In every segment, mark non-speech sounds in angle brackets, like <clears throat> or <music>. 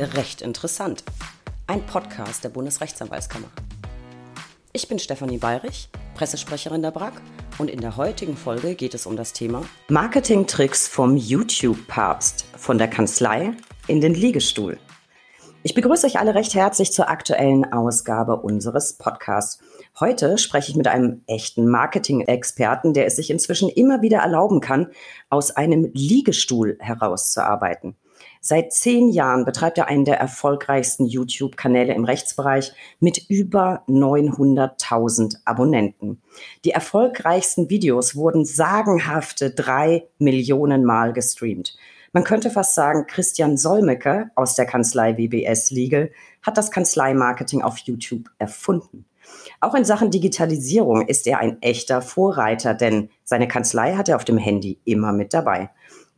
Recht interessant. Ein Podcast der Bundesrechtsanwaltskammer. Ich bin Stefanie Bayrich, Pressesprecherin der BRAG und in der heutigen Folge geht es um das Thema Marketing-Tricks vom YouTube-Papst von der Kanzlei in den Liegestuhl. Ich begrüße euch alle recht herzlich zur aktuellen Ausgabe unseres Podcasts. Heute spreche ich mit einem echten Marketing-Experten, der es sich inzwischen immer wieder erlauben kann, aus einem Liegestuhl herauszuarbeiten. Seit zehn Jahren betreibt er einen der erfolgreichsten YouTube-Kanäle im Rechtsbereich mit über 900.000 Abonnenten. Die erfolgreichsten Videos wurden sagenhafte drei Millionen Mal gestreamt. Man könnte fast sagen, Christian Solmecke aus der Kanzlei WBS Legal hat das Kanzleimarketing auf YouTube erfunden. Auch in Sachen Digitalisierung ist er ein echter Vorreiter, denn seine Kanzlei hat er auf dem Handy immer mit dabei.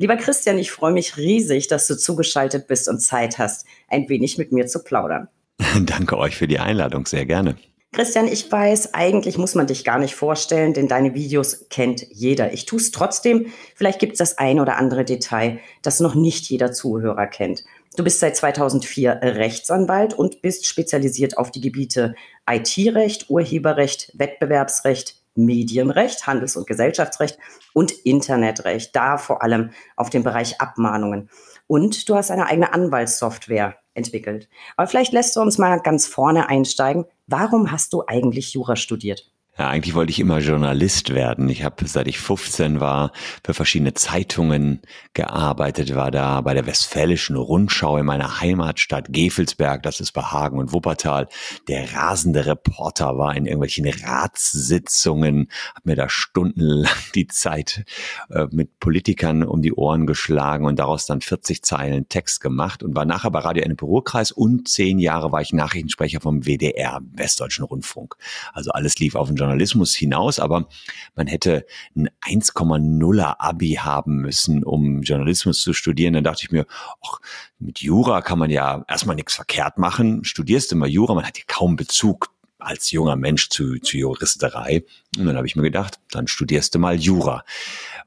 Lieber Christian, ich freue mich riesig, dass du zugeschaltet bist und Zeit hast, ein wenig mit mir zu plaudern. <laughs> Danke euch für die Einladung, sehr gerne. Christian, ich weiß, eigentlich muss man dich gar nicht vorstellen, denn deine Videos kennt jeder. Ich tue es trotzdem. Vielleicht gibt es das ein oder andere Detail, das noch nicht jeder Zuhörer kennt. Du bist seit 2004 Rechtsanwalt und bist spezialisiert auf die Gebiete IT-Recht, Urheberrecht, Wettbewerbsrecht, Medienrecht, Handels- und Gesellschaftsrecht und Internetrecht, da vor allem auf dem Bereich Abmahnungen. Und du hast eine eigene Anwaltssoftware entwickelt. Aber vielleicht lässt du uns mal ganz vorne einsteigen. Warum hast du eigentlich Jura studiert? Ja, eigentlich wollte ich immer Journalist werden. Ich habe, seit ich 15 war, für verschiedene Zeitungen gearbeitet, war da bei der Westfälischen Rundschau in meiner Heimatstadt Gefelsberg, das ist bei Hagen und Wuppertal. Der rasende Reporter war in irgendwelchen Ratssitzungen, habe mir da stundenlang die Zeit äh, mit Politikern um die Ohren geschlagen und daraus dann 40 Zeilen Text gemacht und war nachher bei Radio Enne Bürokreis und zehn Jahre war ich Nachrichtensprecher vom WDR, Westdeutschen Rundfunk. Also alles lief auf den Journalismus hinaus, aber man hätte ein 1,0er Abi haben müssen, um Journalismus zu studieren. Dann dachte ich mir, ach, mit Jura kann man ja erstmal nichts verkehrt machen. Studierst immer Jura, man hat ja kaum Bezug als junger Mensch zu, zu Juristerei. Und dann habe ich mir gedacht, dann studierst du mal Jura.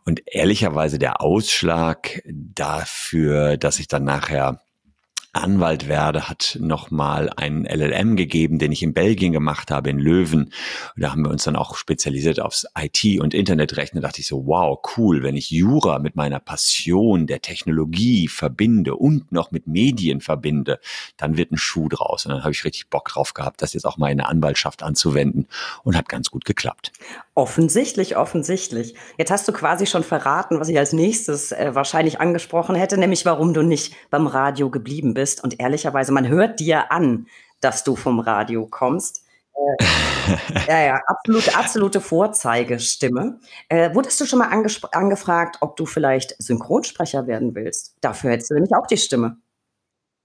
Und ehrlicherweise der Ausschlag dafür, dass ich dann nachher Anwalt werde, hat nochmal einen LLM gegeben, den ich in Belgien gemacht habe, in Löwen. Und da haben wir uns dann auch spezialisiert aufs IT- und Internetrecht. Da dachte ich so, wow, cool, wenn ich Jura mit meiner Passion der Technologie verbinde und noch mit Medien verbinde, dann wird ein Schuh draus. Und dann habe ich richtig Bock drauf gehabt, das jetzt auch mal in der Anwaltschaft anzuwenden und hat ganz gut geklappt. Offensichtlich, offensichtlich. Jetzt hast du quasi schon verraten, was ich als nächstes äh, wahrscheinlich angesprochen hätte, nämlich warum du nicht beim Radio geblieben bist bist. Und ehrlicherweise, man hört dir an, dass du vom Radio kommst. Äh, ja, ja, absolute, absolute Vorzeigestimme. Äh, wurdest du schon mal angefragt, ob du vielleicht Synchronsprecher werden willst? Dafür hättest du nämlich auch die Stimme.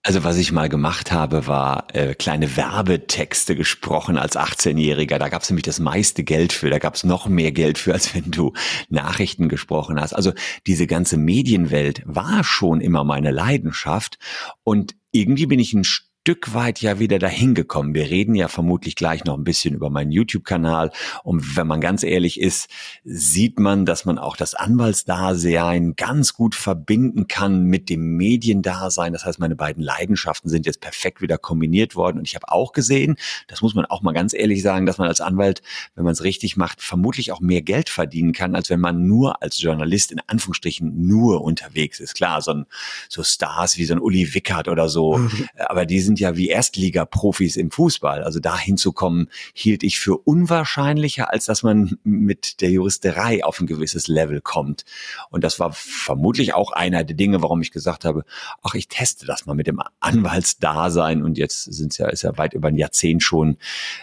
Also was ich mal gemacht habe, war äh, kleine Werbetexte gesprochen als 18-Jähriger. Da gab es nämlich das meiste Geld für. Da gab es noch mehr Geld für, als wenn du Nachrichten gesprochen hast. Also diese ganze Medienwelt war schon immer meine Leidenschaft. Und irgendwie bin ich ein Stück weit ja wieder dahin gekommen. Wir reden ja vermutlich gleich noch ein bisschen über meinen YouTube-Kanal. Und wenn man ganz ehrlich ist, sieht man, dass man auch das Anwaltsdasein ganz gut verbinden kann mit dem Mediendasein. Das heißt, meine beiden Leidenschaften sind jetzt perfekt wieder kombiniert worden. Und ich habe auch gesehen, das muss man auch mal ganz ehrlich sagen, dass man als Anwalt, wenn man es richtig macht, vermutlich auch mehr Geld verdienen kann, als wenn man nur als Journalist in Anführungsstrichen nur unterwegs ist. Klar, so, ein, so Stars wie so ein Uli Wickert oder so, aber die sind sind ja wie Erstliga-Profis im Fußball. Also da hinzukommen, hielt ich für unwahrscheinlicher, als dass man mit der Juristerei auf ein gewisses Level kommt. Und das war vermutlich auch einer der Dinge, warum ich gesagt habe, ach, ich teste das mal mit dem Anwaltsdasein. Und jetzt sind es ja, ist ja weit über ein Jahrzehnt schon,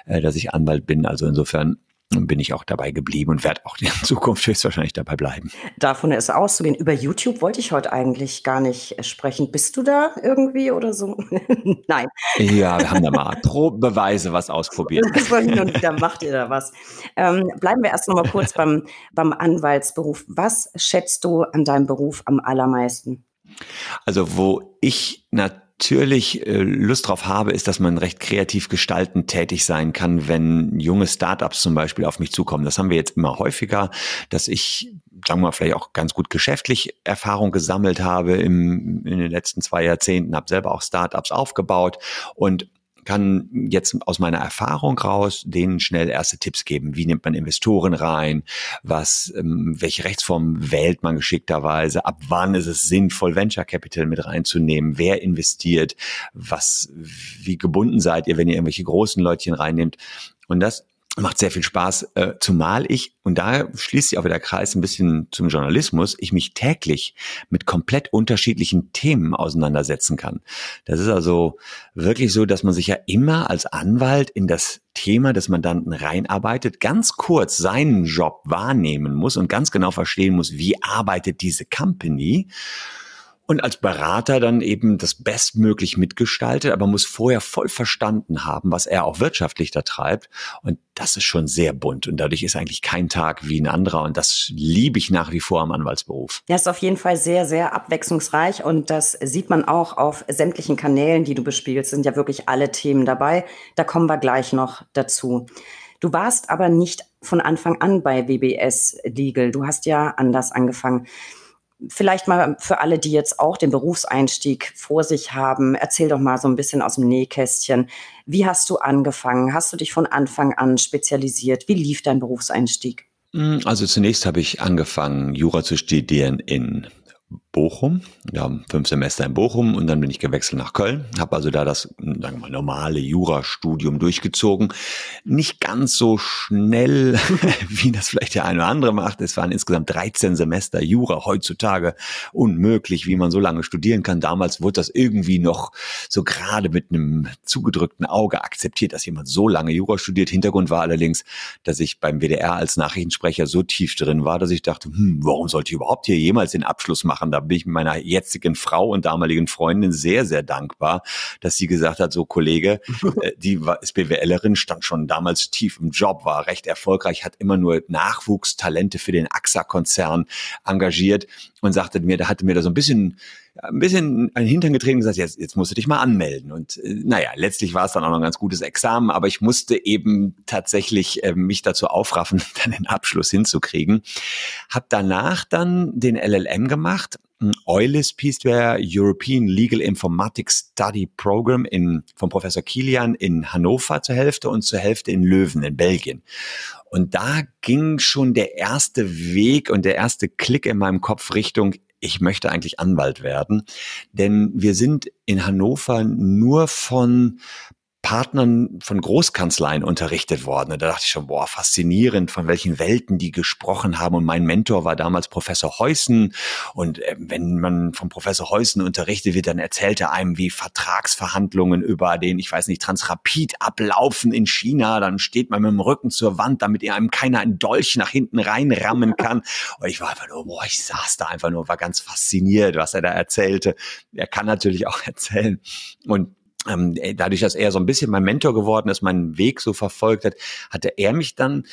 äh, dass ich Anwalt bin. Also insofern bin ich auch dabei geblieben und werde auch in <laughs> Zukunft höchstwahrscheinlich dabei bleiben. Davon ist auszugehen. Über YouTube wollte ich heute eigentlich gar nicht sprechen. Bist du da irgendwie oder so? <laughs> Nein. Ja, wir haben da mal Probeweise was ausprobiert. hin und wieder macht ihr da was. Ähm, bleiben wir erst noch mal kurz beim, beim Anwaltsberuf. Was schätzt du an deinem Beruf am allermeisten? Also, wo ich natürlich natürlich äh, Lust drauf habe, ist, dass man recht kreativ gestaltend tätig sein kann, wenn junge Startups zum Beispiel auf mich zukommen. Das haben wir jetzt immer häufiger, dass ich sagen wir mal, vielleicht auch ganz gut geschäftlich Erfahrung gesammelt habe im, in den letzten zwei Jahrzehnten, habe selber auch Startups aufgebaut und kann jetzt aus meiner Erfahrung raus denen schnell erste Tipps geben. Wie nimmt man Investoren rein? Was, ähm, welche Rechtsform wählt man geschickterweise? Ab wann ist es sinnvoll, Venture Capital mit reinzunehmen? Wer investiert? Was, wie gebunden seid ihr, wenn ihr irgendwelche großen Leutchen reinnehmt? Und das macht sehr viel Spaß, äh, zumal ich, und da schließt sich auch wieder der Kreis ein bisschen zum Journalismus, ich mich täglich mit komplett unterschiedlichen Themen auseinandersetzen kann. Das ist also wirklich so, dass man sich ja immer als Anwalt in das Thema des Mandanten reinarbeitet, ganz kurz seinen Job wahrnehmen muss und ganz genau verstehen muss, wie arbeitet diese Company und als Berater dann eben das bestmöglich mitgestaltet, aber muss vorher voll verstanden haben, was er auch wirtschaftlich da treibt. Und das ist schon sehr bunt und dadurch ist eigentlich kein Tag wie ein anderer und das liebe ich nach wie vor am Anwaltsberuf. Ja, ist auf jeden Fall sehr, sehr abwechslungsreich und das sieht man auch auf sämtlichen Kanälen, die du bespielst, sind ja wirklich alle Themen dabei. Da kommen wir gleich noch dazu. Du warst aber nicht von Anfang an bei WBS Legal. Du hast ja anders angefangen. Vielleicht mal für alle, die jetzt auch den Berufseinstieg vor sich haben, erzähl doch mal so ein bisschen aus dem Nähkästchen. Wie hast du angefangen? Hast du dich von Anfang an spezialisiert? Wie lief dein Berufseinstieg? Hm, also zunächst habe ich angefangen, Jura zu studieren in Bochum. Haben fünf Semester in Bochum und dann bin ich gewechselt nach Köln. Habe also da das sagen wir mal, normale Jurastudium durchgezogen. Nicht ganz so schnell, <laughs> wie das vielleicht der eine oder andere macht. Es waren insgesamt 13 Semester Jura. Heutzutage unmöglich, wie man so lange studieren kann. Damals wurde das irgendwie noch so gerade mit einem zugedrückten Auge akzeptiert, dass jemand so lange Jura studiert. Hintergrund war allerdings, dass ich beim WDR als Nachrichtensprecher so tief drin war, dass ich dachte, hm, warum sollte ich überhaupt hier jemals den Abschluss machen? Da bin ich meiner jetzigen Frau und damaligen Freundin sehr, sehr dankbar, dass sie gesagt hat, so Kollege, <laughs> äh, die war, ist BWLerin, stand schon damals tief im Job, war recht erfolgreich, hat immer nur Nachwuchstalente für den AXA-Konzern engagiert und sagte mir, da hatte mir da so ein bisschen ein bisschen an Hintern getreten und gesagt, jetzt, jetzt musst du dich mal anmelden. Und äh, naja, letztlich war es dann auch noch ein ganz gutes Examen, aber ich musste eben tatsächlich äh, mich dazu aufraffen, <laughs> dann den Abschluss hinzukriegen. Hab danach dann den LLM gemacht, EULIS Peaceware European Legal Informatics Study Program in, von Professor Kilian in Hannover zur Hälfte und zur Hälfte in Löwen in Belgien. Und da ging schon der erste Weg und der erste Klick in meinem Kopf Richtung, ich möchte eigentlich Anwalt werden. Denn wir sind in Hannover nur von Partnern von Großkanzleien unterrichtet worden. Und da dachte ich schon, boah, faszinierend, von welchen Welten die gesprochen haben. Und mein Mentor war damals Professor Heusen. Und äh, wenn man vom Professor Heusen unterrichtet wird, dann erzählt er einem, wie Vertragsverhandlungen über den, ich weiß nicht, Transrapid ablaufen in China. Dann steht man mit dem Rücken zur Wand, damit einem keiner einen Dolch nach hinten reinrammen kann. <laughs> Und ich war einfach nur, boah, ich saß da einfach nur, war ganz fasziniert, was er da erzählte. Er kann natürlich auch <laughs> erzählen. Und dadurch, dass er so ein bisschen mein Mentor geworden ist, meinen Weg so verfolgt hat, hatte er mich dann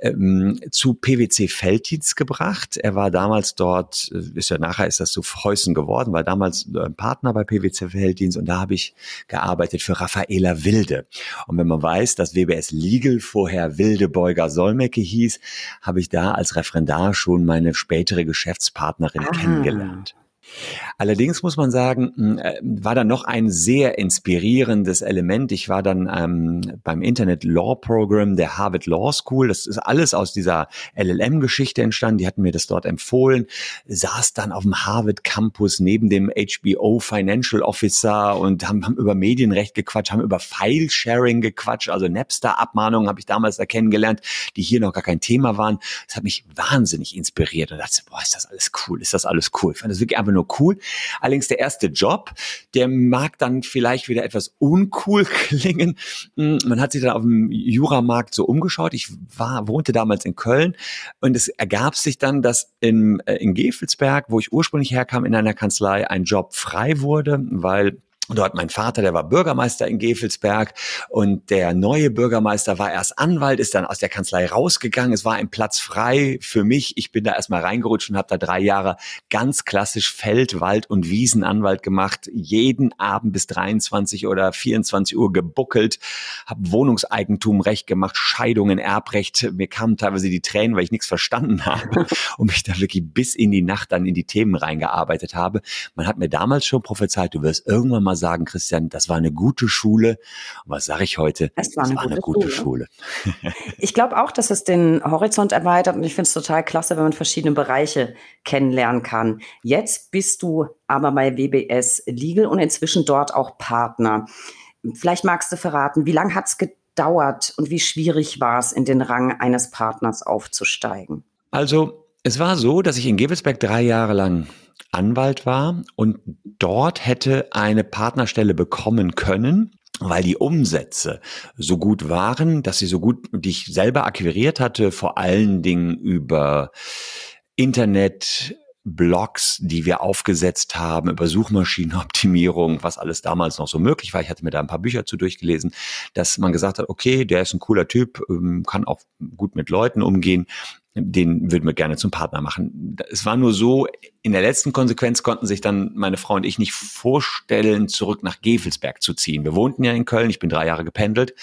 ähm, zu PwC Felddienst gebracht. Er war damals dort, äh, ist ja nachher ist das zu Heusen geworden, war damals äh, Partner bei PwC Felddienst und da habe ich gearbeitet für Raffaela Wilde. Und wenn man weiß, dass WBS Legal vorher Wilde Beuger Solmecke hieß, habe ich da als Referendar schon meine spätere Geschäftspartnerin Aha. kennengelernt. Allerdings muss man sagen, hm, äh, war da noch ein sehr inspirierendes Element. Ich war dann ähm, beim Internet Law Program der Harvard Law School. Das ist alles aus dieser LLM-Geschichte entstanden. Die hatten mir das dort empfohlen. Saß dann auf dem Harvard Campus neben dem HBO Financial Officer und haben, haben über Medienrecht gequatscht, haben über File-Sharing gequatscht. Also Napster-Abmahnungen habe ich damals da kennengelernt, die hier noch gar kein Thema waren. Das hat mich wahnsinnig inspiriert und dachte, boah, ist das alles cool, ist das alles cool. Ich fand das wirklich einfach nur cool. Allerdings der erste Job, der mag dann vielleicht wieder etwas uncool <laughs> klingen. Hm, man hat sich dann auf dem Juramarkt so umgeschaut. Ich war, wohnte damals in Köln und es ergab sich dann, dass in, äh, in Gefelsberg, wo ich ursprünglich herkam, in einer Kanzlei ein Job frei wurde, weil Dort mein Vater, der war Bürgermeister in Gefelsberg und der neue Bürgermeister war erst Anwalt, ist dann aus der Kanzlei rausgegangen. Es war ein Platz frei für mich. Ich bin da erstmal reingerutscht und habe da drei Jahre ganz klassisch Feld, Wald und Wiesenanwalt gemacht. Jeden Abend bis 23 oder 24 Uhr gebuckelt, habe Wohnungseigentum recht gemacht, Scheidungen, Erbrecht. Mir kamen teilweise die Tränen, weil ich nichts verstanden habe <laughs> und mich da wirklich bis in die Nacht dann in die Themen reingearbeitet habe. Man hat mir damals schon prophezeit, du wirst irgendwann mal sagen, Christian, das war eine gute Schule. Und was sage ich heute? Es war, eine, war gute eine, gute Schule. Schule. <laughs> ich glaube auch, dass es den Horizont erweitert und ich finde es total klasse, wenn man verschiedene Bereiche kennenlernen kann. Jetzt bist du aber bei WBS Legal und inzwischen dort auch Partner. Vielleicht magst du verraten, wie lange hat es gedauert und wie schwierig war es, in den Rang eines Partners aufzusteigen? Also es war so, dass ich in Gebelsberg drei Jahre lang Anwalt war und dort hätte eine Partnerstelle bekommen können, weil die Umsätze so gut waren, dass sie so gut, die ich selber akquiriert hatte, vor allen Dingen über Internet, Blogs, die wir aufgesetzt haben, über Suchmaschinenoptimierung, was alles damals noch so möglich war. Ich hatte mir da ein paar Bücher zu durchgelesen, dass man gesagt hat, okay, der ist ein cooler Typ, ähm, kann auch gut mit Leuten umgehen den würden wir gerne zum Partner machen. Es war nur so, in der letzten Konsequenz konnten sich dann meine Frau und ich nicht vorstellen, zurück nach Gevelsberg zu ziehen. Wir wohnten ja in Köln, ich bin drei Jahre gependelt.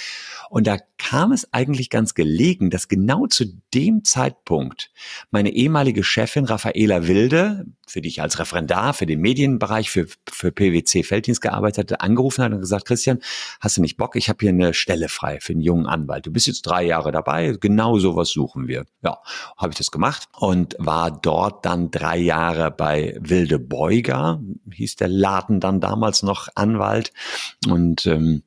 Und da kam es eigentlich ganz gelegen, dass genau zu dem Zeitpunkt meine ehemalige Chefin Raffaela Wilde, für die ich als Referendar für den Medienbereich für, für PwC Felddienst gearbeitet hatte, angerufen hat und gesagt, Christian, hast du nicht Bock? Ich habe hier eine Stelle frei für einen jungen Anwalt. Du bist jetzt drei Jahre dabei, genau sowas suchen wir. Ja, habe ich das gemacht und war dort dann drei Jahre bei Wilde Beuger, hieß der Laden dann damals noch Anwalt. Und ähm,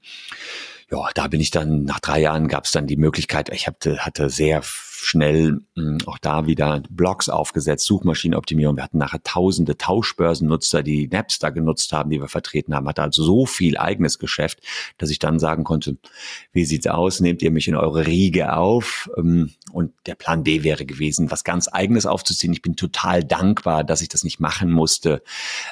ja, da bin ich dann, nach drei Jahren gab es dann die Möglichkeit, ich hatte, hatte sehr schnell mh, hm, auch da wieder Blogs aufgesetzt, Suchmaschinenoptimierung. Wir hatten nachher tausende Tauschbörsennutzer, die Napster genutzt haben, die wir vertreten haben. Hatte also so viel eigenes Geschäft, dass ich dann sagen konnte, wie sieht's aus? Nehmt ihr mich in eure Riege auf? Ähm, und der Plan B wäre gewesen, was ganz eigenes aufzuziehen. Ich bin total dankbar, dass ich das nicht machen musste,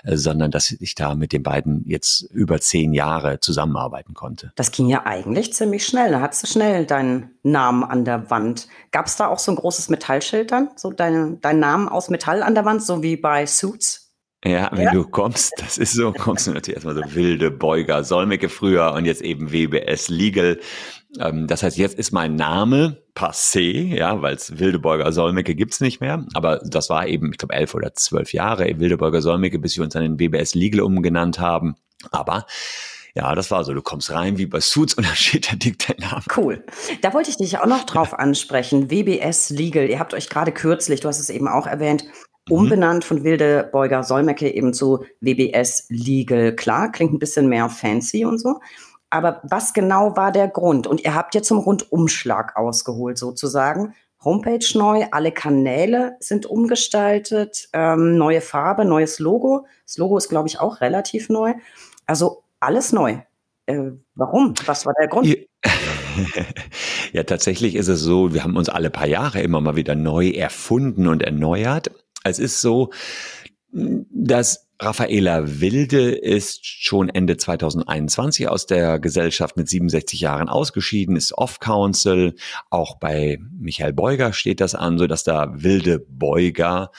äh, sondern dass ich da mit den beiden jetzt über zehn Jahre zusammenarbeiten konnte. Das ging ja eigentlich ziemlich schnell. Da hattest du schnell deinen Namen an der Wand. Gab es da auch so ein großes Metallschild dann? So dein, dein Namen aus Metall an der Wand, so wie bei Suits? Ja, wenn ja. du kommst, das ist so, <laughs> kommst du natürlich erstmal so wilde Beuger, Solmecke früher und jetzt eben WBS Legal. Ähm, das heißt, jetzt ist mein Name passé, ja, weil es Wildebeuger Solmecke gibt's nicht mehr. Aber das war eben, ich glaube, elf oder zwölf Jahre Wildebeuger Solmecke, bis wir uns dann in WBS Legal umgenannt haben. Aber ja, das war so. Du kommst rein wie bei Suits und <laughs> dann steht da dick dein Name. Cool. Da wollte ich dich auch noch drauf ansprechen. WBS Legal. Ihr habt euch gerade kürzlich, du hast es eben auch erwähnt, mhm. umbenannt von Wilde Beuger Solmecke eben zu WBS Legal. Klar, klingt ein bisschen mehr fancy und so. Aber was genau war der Grund? Und ihr habt jetzt zum Rundumschlag ausgeholt sozusagen. Homepage neu, alle Kanäle sind umgestaltet, ähm, neue Farbe, neues Logo. Das Logo ist, glaube ich, auch relativ neu. Also alles neu. Äh, warum? Was war der Grund? <laughs> Ja. tatsächlich ist es so, wir haben uns alle paar Jahre immer mal wieder neu erfunden und erneuert. Es ist so, dass Raffaela Wilde ist schon Ende 2021 aus der Gesellschaft mit 67 Jahren ausgeschieden, ist Off-Council. Auch bei Michael Beuger steht das an, so dass da Wilde Beuger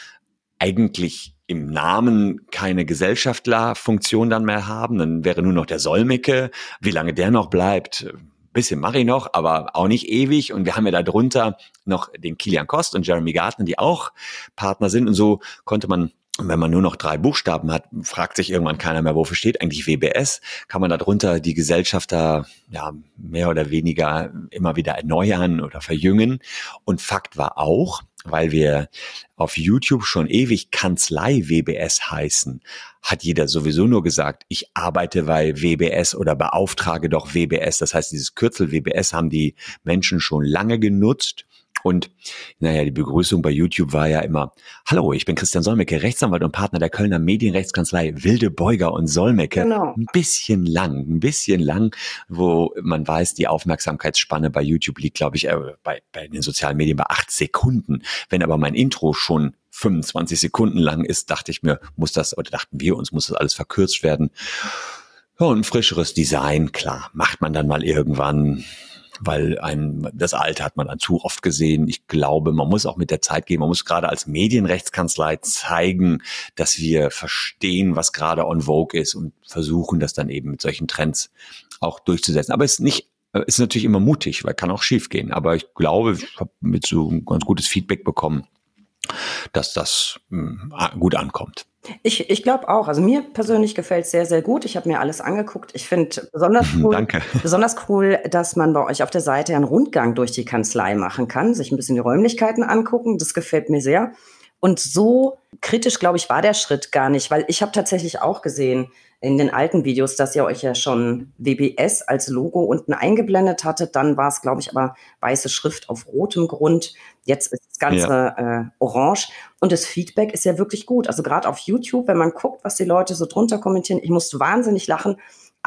eigentlich im Namen keine Gesellschaftlerfunktion dann mehr haben, dann wäre nur noch der Solmecke. Wie lange der noch bleibt, bisschen mache ich noch, aber auch nicht ewig. Und wir haben ja da drunter noch den Kilian Kost und Jeremy Gartner, die auch Partner sind. Und so konnte man wenn man nur noch drei Buchstaben hat, fragt sich irgendwann keiner mehr, wofür steht eigentlich WBS? Kann man darunter die Gesellschafter ja mehr oder weniger immer wieder erneuern oder verjüngen? Und Fakt war auch, weil wir auf YouTube schon ewig Kanzlei WBS heißen, hat jeder sowieso nur gesagt, ich arbeite bei WBS oder beauftrage doch WBS. Das heißt, dieses Kürzel WBS haben die Menschen schon lange genutzt und naja, die Begrüßung bei YouTube war ja immer, hallo, ich bin Christian Solmecke, Rechtsanwalt und Partner der Kölner Medienrechtskanzlei Wilde Beuger und Solmecke. Genau. Ein bisschen lang, ein bisschen lang, wo man weiß, die Aufmerksamkeitsspanne bei YouTube liegt, glaube ich, äh, bei, bei den sozialen Medien bei acht Sekunden. Wenn aber mein Intro schon 25 Sekunden lang ist, dachte ich mir, muss das, oder dachten wir uns, muss das alles verkürzt werden. Ja, und ein frischeres Design, klar, macht man dann mal irgendwann, weil ein, das Alte hat man dann zu oft gesehen. Ich glaube, man muss auch mit der Zeit gehen. Man muss gerade als Medienrechtskanzlei zeigen, dass wir verstehen, was gerade on vogue ist und versuchen, das dann eben mit solchen Trends auch durchzusetzen. Aber es ist nicht ist natürlich immer mutig, weil kann auch schief gehen. Aber ich glaube, ich habe mit so ein ganz gutes Feedback bekommen, dass das hm, gut ankommt. Ich, ich glaube auch. Also mir persönlich gefällt es sehr, sehr gut. Ich habe mir alles angeguckt. Ich finde besonders <laughs> cool, Danke. besonders cool, dass man bei euch auf der Seite einen Rundgang durch die Kanzlei machen kann, sich ein bisschen die Räumlichkeiten angucken. Das gefällt mir sehr. Und so kritisch, glaube ich, war der Schritt gar nicht, weil ich habe tatsächlich auch gesehen, in den alten Videos, dass ihr euch ja schon WBS als Logo unten eingeblendet hattet. Dann war es, glaube ich, aber weiße Schrift auf rotem Grund. Jetzt ist das Ganze ja. äh, orange. Und das Feedback ist ja wirklich gut. Also gerade auf YouTube, wenn man guckt, was die Leute so drunter kommentieren, ich musste wahnsinnig lachen.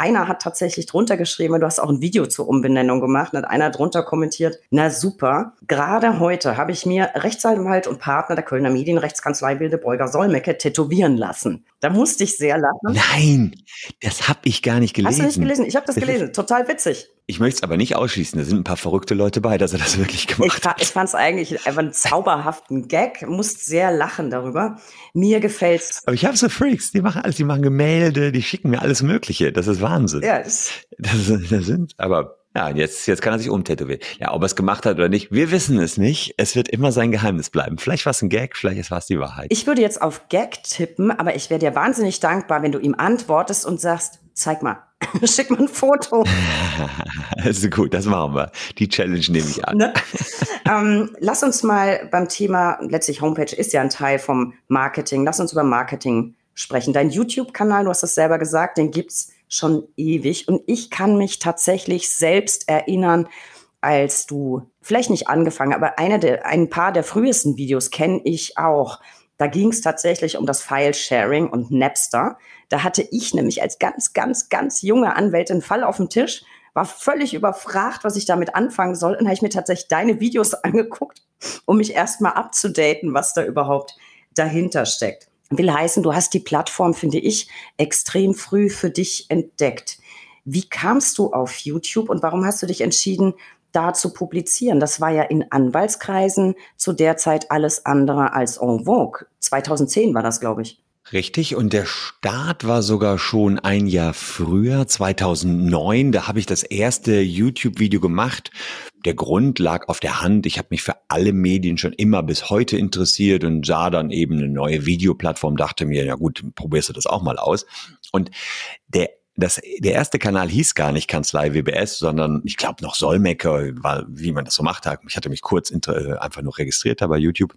Einer hat tatsächlich drunter geschrieben, du hast auch ein Video zur Umbenennung gemacht, hat einer drunter kommentiert, na super, gerade heute habe ich mir Rechtsanwalt und Partner der Kölner Medienrechtskanzlei Wilde Beuger Solmecke tätowieren lassen. Da musste ich sehr lachen. Nein, das habe ich gar nicht gelesen. Hast du nicht gelesen? Ich habe das gelesen. Total witzig. Ich möchte es aber nicht ausschließen. Da sind ein paar verrückte Leute bei, dass er das wirklich gemacht ich, hat. Ich fand es eigentlich einfach einen zauberhaften Gag. Musste sehr lachen darüber. Mir gefällt's. Aber ich habe so Freaks. Die machen alles. Die machen Gemälde. Die schicken mir alles Mögliche. Das ist Wahnsinn. Ja, das, das, das sind. Aber ja, jetzt, jetzt kann er sich umtätowieren. Ja, ob er es gemacht hat oder nicht, wir wissen es nicht. Es wird immer sein Geheimnis bleiben. Vielleicht war es ein Gag, vielleicht war es die Wahrheit. Ich würde jetzt auf Gag tippen, aber ich wäre dir wahnsinnig dankbar, wenn du ihm antwortest und sagst, zeig mal, schick mal ein Foto. das <laughs> ist gut, das machen wir. Die Challenge nehme ich an. Ne? ähm, lass uns mal beim Thema, letztlich Homepage ist ja ein Teil vom Marketing, lass uns über Marketing sprechen. Dein YouTube-Kanal, du hast es selber gesagt, den gibt's schon ewig. Und ich kann mich tatsächlich selbst erinnern, als du vielleicht nicht angefangen, aber eine der, ein paar der frühesten Videos kenne ich auch. Da ging es tatsächlich um das File-Sharing und Napster. Da hatte ich nämlich als ganz, ganz, ganz junge Anwältin einen Fall auf dem Tisch, war völlig überfragt, was ich damit anfangen soll. Und habe ich mir tatsächlich deine Videos <laughs> angeguckt, um mich erstmal abzudaten, was da überhaupt dahinter steckt. Will heißen, du hast die Plattform, finde ich, extrem früh für dich entdeckt. Wie kamst du auf YouTube und warum hast du dich entschieden, da zu publizieren. Das war ja in Anwaltskreisen zu der Zeit alles andere als en vogue. 2010 war das, glaube ich. Richtig, und der Start war sogar schon ein Jahr früher, 2009. Da habe ich das erste YouTube-Video gemacht. Der Grund lag auf der Hand. Ich habe mich für alle Medien schon immer bis heute interessiert und sah dann eben eine neue Videoplattform, dachte mir, ja gut, probierst du das auch mal aus. Und der das, der erste Kanal hieß gar nicht Kanzlei WBS, sondern ich glaube noch Solmecke, war, wie man das so macht. Ich hatte mich kurz äh, einfach nur registriert da bei YouTube.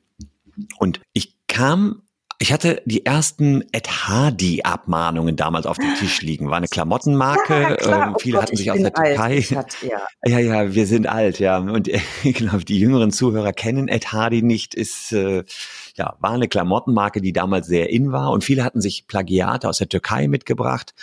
Und ich kam ich hatte die ersten Ed Hardy-Abmahnungen damals auf dem Tisch liegen. War eine Klamottenmarke. Ja, ähm, viele oh Gott, hatten sich aus der Türkei. Hat, ja. <laughs> ja. ja, wir sind alt, ja. Und äh, <laughs> ich glaube, die jüngeren Zuhörer kennen Ed Hardy nicht. Ist äh, ja war eine Klamottenmarke, die damals sehr in war. Und viele hatten sich Plagiate aus der Türkei mitgebracht.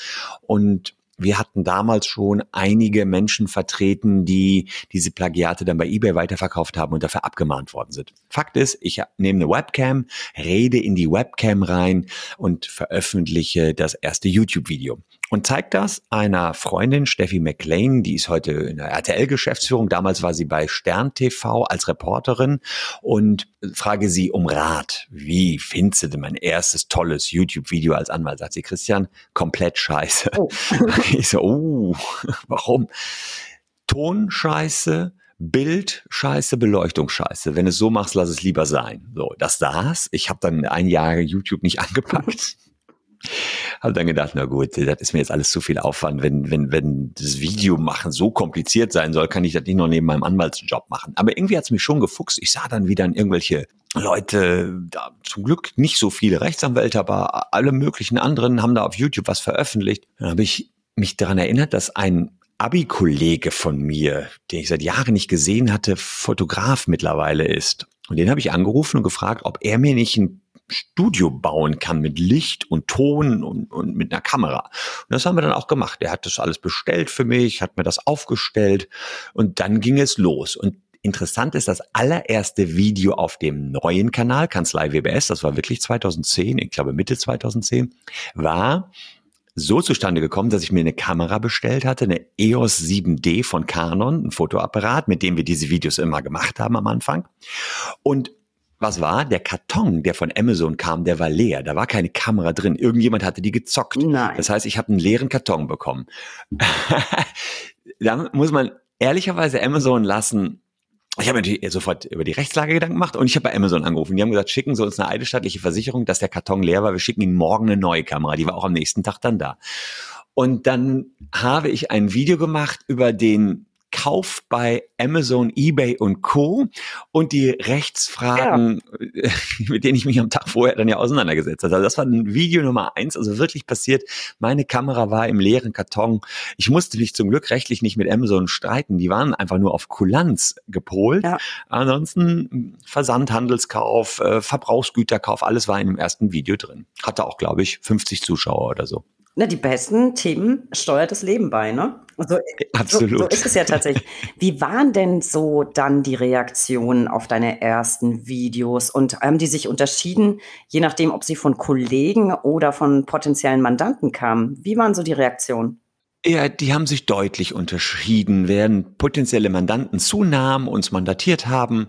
Und wir hatten damals schon einige Menschen vertreten, die diese Plagiate dann bei eBay weiterverkauft haben und dafür abgemahnt worden sind. Fakt ist, ich nehme eine Webcam, rede in die Webcam rein und veröffentliche das erste YouTube-Video und zeigt das einer Freundin, Steffi McLean, die ist heute in der RTL-Geschäftsführung. Damals war sie bei Stern TV als Reporterin und frage sie um Rat. Wie findest du denn mein erstes tolles YouTube-Video als Anwalt? Sagt sie, Christian, komplett scheiße. Oh. <laughs> ich so, oh, warum? Ton scheiße, Bild scheiße, Beleuchtung scheiße. Wenn du es so machst, lass es lieber sein. So, das das. Ich habe dann ein Jahr YouTube nicht angepackt. <laughs> Habe dann gedacht, na gut, das ist mir jetzt alles zu viel Aufwand. Wenn, wenn, wenn das Video machen so kompliziert sein soll, kann ich das nicht noch neben meinem Anwaltsjob machen. Aber irgendwie hat es mich schon gefuchst. Ich sah dann wieder in irgendwelche Leute, da zum Glück nicht so viele Rechtsanwälte, aber alle möglichen anderen haben da auf YouTube was veröffentlicht. Dann habe ich mich daran erinnert, dass ein Abi-Kollege von mir, den ich seit Jahren nicht gesehen hatte, Fotograf mittlerweile ist. Und den habe ich angerufen und gefragt, ob er mir nicht ein Studio bauen kann mit Licht und Ton und, und mit einer Kamera. Und das haben wir dann auch gemacht. Er hat das alles bestellt für mich, hat mir das aufgestellt und dann ging es los. Und interessant ist, das allererste Video auf dem neuen Kanal, Kanzlei WBS, das war wirklich 2010, ich glaube Mitte 2010, war so zustande gekommen, dass ich mir eine Kamera bestellt hatte, eine EOS 7D von Canon, ein Fotoapparat, mit dem wir diese Videos immer gemacht haben am Anfang. Und was war? Der Karton, der von Amazon kam, der war leer. Da war keine Kamera drin. Irgendjemand hatte die gezockt. Nein. Das heißt, ich habe einen leeren Karton bekommen. <laughs> da muss man ehrlicherweise Amazon lassen. Ich habe natürlich sofort über die Rechtslage Gedanken gemacht und ich habe bei Amazon angerufen. Die haben gesagt, schicken Sie uns eine eidesstattliche Versicherung, dass der Karton leer war. Wir schicken Ihnen morgen eine neue Kamera. Die war auch am nächsten Tag dann da. Und dann habe ich ein Video gemacht über den Kauf bei Amazon, eBay und Co. und die Rechtsfragen, ja. <laughs> mit denen ich mich am Tag vorher dann ja auseinandergesetzt habe. Also das war ein Video Nummer eins, also wirklich passiert. Meine Kamera war im leeren Karton. Ich musste mich zum Glück rechtlich nicht mit Amazon streiten. Die waren einfach nur auf Kulanz gepolt. Ja. Ansonsten Versandhandelskauf, äh, Verbrauchsgüterkauf, alles war in dem ersten Video drin. Hatte auch, glaube ich, 50 Zuschauer oder so. Na, die besten Themen steuert das Leben bei, ne? Also, <laughs> Absolut. So, so ist es ja tatsächlich. Wie waren denn so dann die Reaktionen auf deine ersten Videos und haben die sich unterschieden, je nachdem, ob sie von Kollegen oder von potenziellen Mandanten kamen? Wie waren so die Reaktionen? Ja, die haben sich deutlich unterschieden. Während potenzielle Mandanten zunahmen, uns mandatiert haben,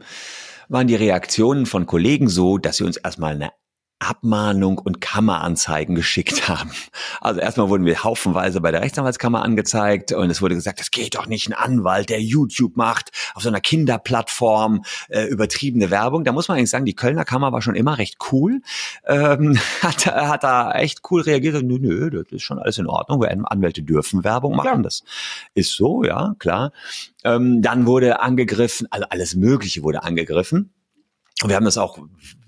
waren die Reaktionen von Kollegen so, dass sie uns erstmal eine Abmahnung und Kammeranzeigen geschickt <laughs> haben. Also erstmal wurden wir haufenweise bei der Rechtsanwaltskammer angezeigt und es wurde gesagt, das geht doch nicht ein Anwalt, der YouTube macht, auf so einer Kinderplattform, äh, übertriebene Werbung. Da muss man eigentlich sagen, die Kölner Kammer war schon immer recht cool, ähm, <laughs> hat, hat da echt cool reagiert. Nö, nö, das ist schon alles in Ordnung. Anwälte dürfen Werbung machen, ja. das ist so, ja, klar. Ähm, dann wurde angegriffen, also alles Mögliche wurde angegriffen. Wir haben das auch,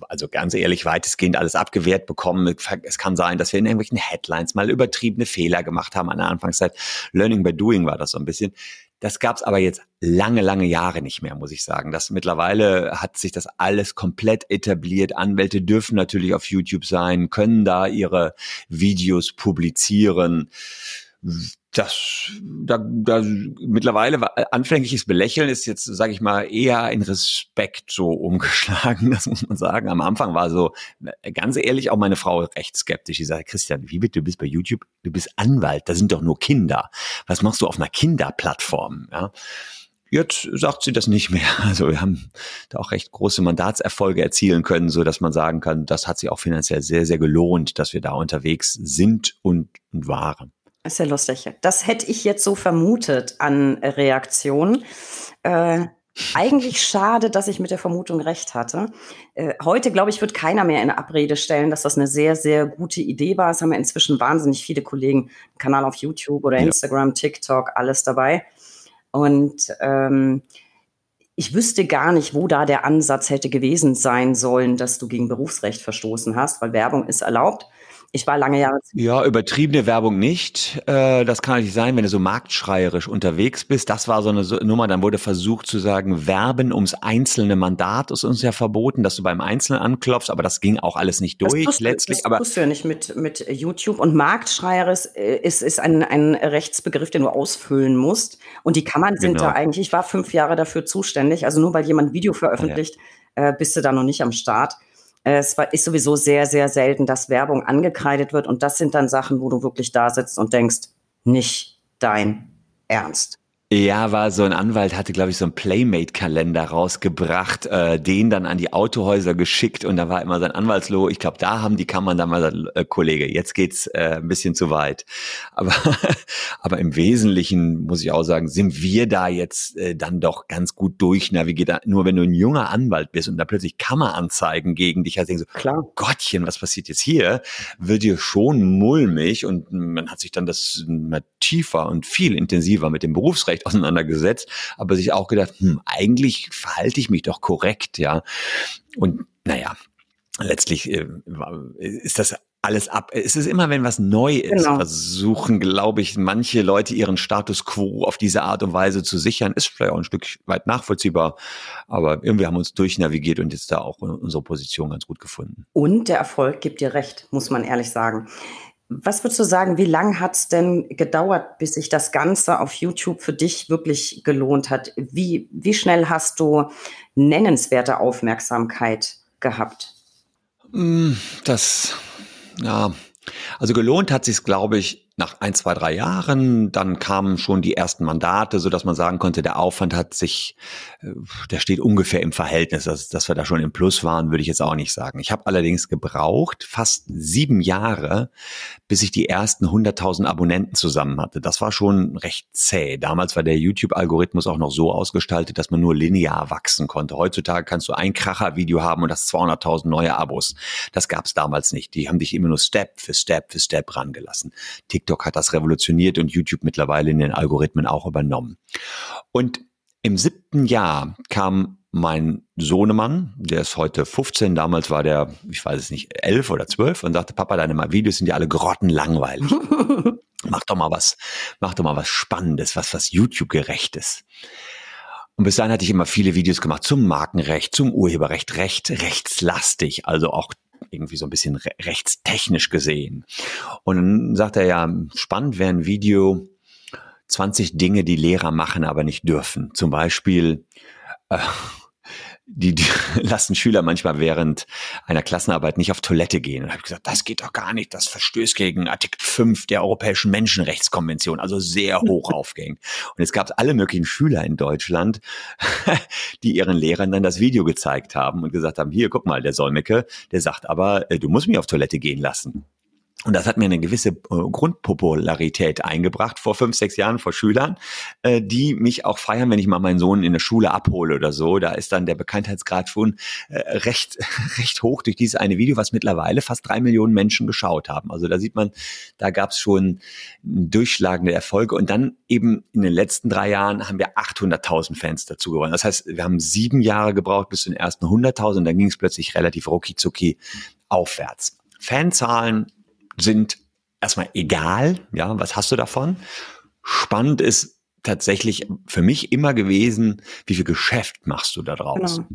also ganz ehrlich, weitestgehend alles abgewehrt bekommen. Es kann sein, dass wir in irgendwelchen Headlines mal übertriebene Fehler gemacht haben an der Anfangszeit. Learning by doing war das so ein bisschen. Das gab es aber jetzt lange, lange Jahre nicht mehr, muss ich sagen. Das mittlerweile hat sich das alles komplett etabliert. Anwälte dürfen natürlich auf YouTube sein, können da ihre Videos publizieren das da, da mittlerweile anfängliches Belächeln ist jetzt, sage ich mal, eher in Respekt so umgeschlagen, <laughs> das muss man sagen. Am Anfang war so, ganz ehrlich, auch meine Frau recht skeptisch. Die sagt, Christian, wie bitte, du bist bei YouTube, du bist Anwalt, da sind doch nur Kinder. Was machst du auf einer Kinderplattform? Ja? Jetzt sagt sie das nicht mehr. <laughs> Also wir haben da auch recht große Mandatserfolge erzielen können, so dass man sagen kann, das hat sich auch finanziell sehr, sehr gelohnt, dass wir da unterwegs sind und, und waren. Ist ja lustig. Das hätte ich jetzt so vermutet an Reaktionen. Äh, eigentlich schade, dass ich mit der Vermutung recht hatte. Äh, heute, glaube ich, wird keiner mehr in Abrede stellen, dass das eine sehr, sehr gute Idee war. Es haben ja inzwischen wahnsinnig viele Kollegen, Kanal auf YouTube oder Instagram, ja. TikTok, alles dabei. Und ähm, ich wüsste gar nicht, wo da der Ansatz hätte gewesen sein sollen, dass du gegen Berufsrecht verstoßen hast, weil Werbung ist erlaubt. Ich war lange Jahre. Ja, übertriebene Werbung nicht. Äh, das kann nicht sein, wenn du so marktschreierisch unterwegs bist. Das war so eine Nummer. Dann wurde versucht zu sagen, Werben ums einzelne Mandat ist uns ja verboten, dass du beim Einzelnen anklopfst. Aber das ging auch alles nicht durch das letztlich. Das aber tust du ja nicht mit, mit YouTube. Und marktschreierisch äh, ist, ist ein, ein Rechtsbegriff, den du ausfüllen musst. Und die Kammern sind genau. da eigentlich, ich war fünf Jahre dafür zuständig. Also nur weil jemand ein Video veröffentlicht, ja. äh, bist du da noch nicht am Start. Es ist sowieso sehr, sehr selten, dass Werbung angekreidet wird. Und das sind dann Sachen, wo du wirklich da sitzt und denkst, nicht dein Ernst. Ja, war so ein Anwalt, hatte, glaube ich, so einen Playmate-Kalender rausgebracht, äh, den dann an die Autohäuser geschickt und da war immer sein Anwaltslogo. Ich glaube, da haben die Kammern dann mal äh, Kollege, jetzt geht's äh, ein bisschen zu weit. <laughs> Aber, aber im Wesentlichen muss ich auch sagen, sind wir da jetzt äh, dann doch ganz gut durchnavigiert. Nur wenn du ein junger Anwalt bist und da plötzlich Kammeranzeigen gegen dich hast, denkst du, Klar. Gottchen, was passiert jetzt hier? Wird dir schon mulmig und man hat sich dann das mal tiefer und viel intensiver mit dem Berufsrecht auseinandergesetzt, aber sich auch gedacht, hm, eigentlich verhalte ich mich doch korrekt, ja. Und naja, letztlich äh, ist das alles ab. Es ist immer, wenn was neu ist, genau. versuchen, glaube ich, manche Leute ihren Status quo auf diese Art und Weise zu sichern. Ist vielleicht auch ein Stück weit nachvollziehbar, aber irgendwie haben wir uns durchnavigiert und jetzt da auch unsere Position ganz gut gefunden. Und der Erfolg gibt dir recht, muss man ehrlich sagen. Was würdest du sagen, wie lange hat es denn gedauert, bis sich das Ganze auf YouTube für dich wirklich gelohnt hat? Wie, wie schnell hast du nennenswerte Aufmerksamkeit gehabt? Mm, das, ja, also gelohnt hat sich glaube ich, nach ein, zwei, drei Jahren, dann kamen schon die ersten Mandate, so dass man sagen konnte, der Aufwand hat sich, äh, der steht ungefähr im Verhältnis. Dass, dass wir da schon im Plus waren, würde ich jetzt auch nicht sagen. Ich habe allerdings gebraucht, fast sieben Jahre, bis ich die ersten 100.000 Abonnenten zusammen hatte. Das war schon recht zäh. Damals war der YouTube-Algorithmus auch noch so ausgestaltet, dass man nur linear wachsen konnte. Heutzutage kannst du ein Kracher-Video haben und hast 200.000 neue Abos. Das gab es damals nicht. Die haben dich immer nur Step für Step für Step rangelassen. TikTok hat das revolutioniert und YouTube mittlerweile in den Algorithmen auch übernommen. Und im siebten Jahr kam mein Sohnemann, der ist heute 15, damals war der, ich weiß es nicht, 11 oder 12 und sagte, Papa, deine Videos sind ja alle grottenlangweilig. <laughs> mach doch mal was, mach doch mal was Spannendes, was, was YouTube gerecht ist. Und bis dahin hatte ich immer viele Videos gemacht zum Markenrecht, zum Urheberrecht, recht, rechtslastig, also auch irgendwie so ein bisschen rechtstechnisch gesehen. Und dann sagt er ja, spannend wäre ein Video 20 Dinge, die Lehrer machen, aber nicht dürfen. Zum Beispiel äh, die, die <laughs> lassen Schüler manchmal während einer Klassenarbeit nicht auf Toilette gehen. Und habe gesagt, das geht doch gar nicht, das verstößt gegen Artikel 5 der Europäischen Menschenrechtskonvention, also sehr <laughs> hoch aufgehängt. Und jetzt gab es alle möglichen Schüler in Deutschland, <laughs> die ihren Lehrern dann das Video gezeigt haben und gesagt haben, hier, guck mal, der Solmecke, der sagt aber, äh, du musst mich auf Toilette gehen lassen. Und das hat mir eine gewisse äh, Grundpopularität eingebracht vor fünf, sechs Jahren vor Schülern, äh, die mich auch feiern, wenn ich mal meinen Sohn in der Schule abhole oder so. Da ist dann der Bekanntheitsgrad schon äh, recht, <laughs> recht hoch durch dieses eine Video, was mittlerweile fast drei Millionen Menschen geschaut haben. Also da sieht man, da gab es schon durchschlagende Erfolge. Und dann eben in den letzten drei Jahren haben wir 800.000 Fans dazu gewonnen. Das heißt, wir haben sieben Jahre gebraucht bis zu den ersten 100.000. Dann ging es plötzlich relativ rucki zucki aufwärts. Fanzahlen sind erstmal egal, ja, was hast du davon? Spannend ist tatsächlich für mich immer gewesen, wie viel Geschäft machst du da draus? Genau.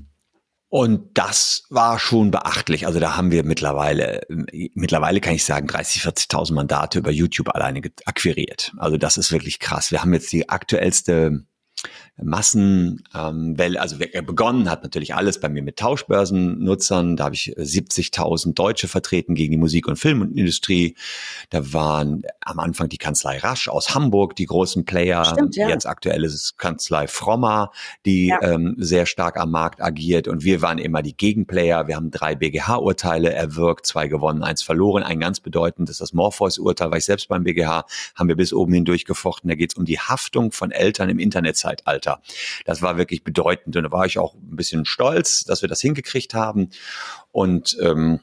Und das war schon beachtlich. Also da haben wir mittlerweile, mittlerweile kann ich sagen, 30, 40.000 Mandate über YouTube alleine akquiriert. Also das ist wirklich krass. Wir haben jetzt die aktuellste Massenwelle, ähm, also begonnen hat natürlich alles bei mir mit Tauschbörsennutzern. Da habe ich 70.000 Deutsche vertreten gegen die Musik- und Filmindustrie. Da waren am Anfang die Kanzlei Rasch aus Hamburg, die großen Player. Stimmt, ja. Jetzt aktuell ist es Kanzlei Frommer, die ja. ähm, sehr stark am Markt agiert. Und wir waren immer die Gegenplayer. Wir haben drei BGH-Urteile erwirkt, zwei gewonnen, eins verloren. Ein ganz bedeutendes, das Morpheus-Urteil, war ich selbst beim BGH, haben wir bis oben hindurch gefochten. Da geht es um die Haftung von Eltern im Internetzeitalter weiter. Das war wirklich bedeutend und da war ich auch ein bisschen stolz, dass wir das hingekriegt haben. Und ähm,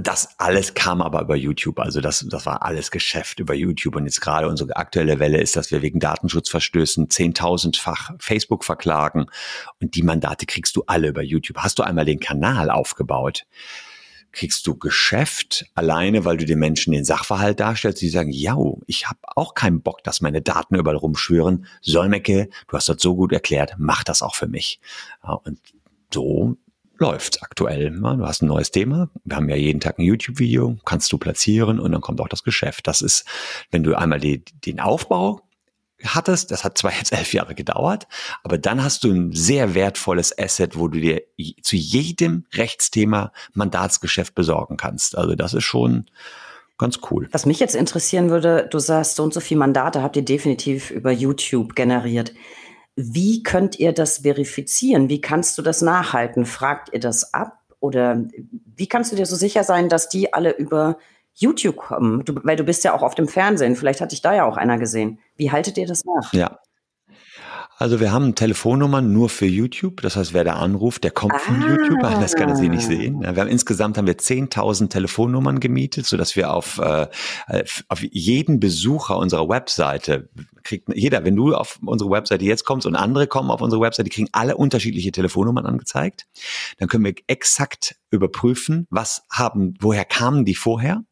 das alles kam aber über YouTube. Also das, das war alles Geschäft über YouTube. Und jetzt gerade unsere aktuelle Welle ist, dass wir wegen Datenschutzverstößen zehntausendfach Facebook verklagen. Und die Mandate kriegst du alle über YouTube. Hast du einmal den Kanal aufgebaut? Kriegst du Geschäft alleine, weil du den Menschen den Sachverhalt darstellst, die sagen, ja, ich habe auch keinen Bock, dass meine Daten überall rumschwören. Solmecke, du hast das so gut erklärt, mach das auch für mich. Und so läuft aktuell. Du hast ein neues Thema. Wir haben ja jeden Tag ein YouTube-Video, kannst du platzieren und dann kommt auch das Geschäft. Das ist, wenn du einmal die, den Aufbau hattest, das hat zwar jetzt elf Jahre gedauert, aber dann hast du ein sehr wertvolles Asset, wo du dir zu jedem Rechtsthema Mandatsgeschäft besorgen kannst. Also das ist schon ganz cool. Was mich jetzt interessieren würde, du sagst, so und so viele Mandate habt ihr definitiv über YouTube generiert. Wie könnt ihr das verifizieren? Wie kannst du das nachhalten? Fragt ihr das ab? Oder wie kannst du dir so sicher sein, dass die alle über YouTube kommen? Du, weil du bist ja auch auf dem Fernsehen. Vielleicht hat dich da ja auch einer gesehen. Wie haltet ihr das nach? Ja. Also wir haben Telefonnummern nur für YouTube. Das heißt, wer da anruft, der kommt ah. von YouTube. Das kann er sie nicht sehen. Wir haben insgesamt haben wir 10.000 Telefonnummern gemietet, so dass wir auf, äh, auf jeden Besucher unserer Webseite kriegt jeder, wenn du auf unsere Webseite jetzt kommst und andere kommen auf unsere Webseite, die kriegen alle unterschiedliche Telefonnummern angezeigt. Dann können wir exakt überprüfen, was haben, woher kamen die vorher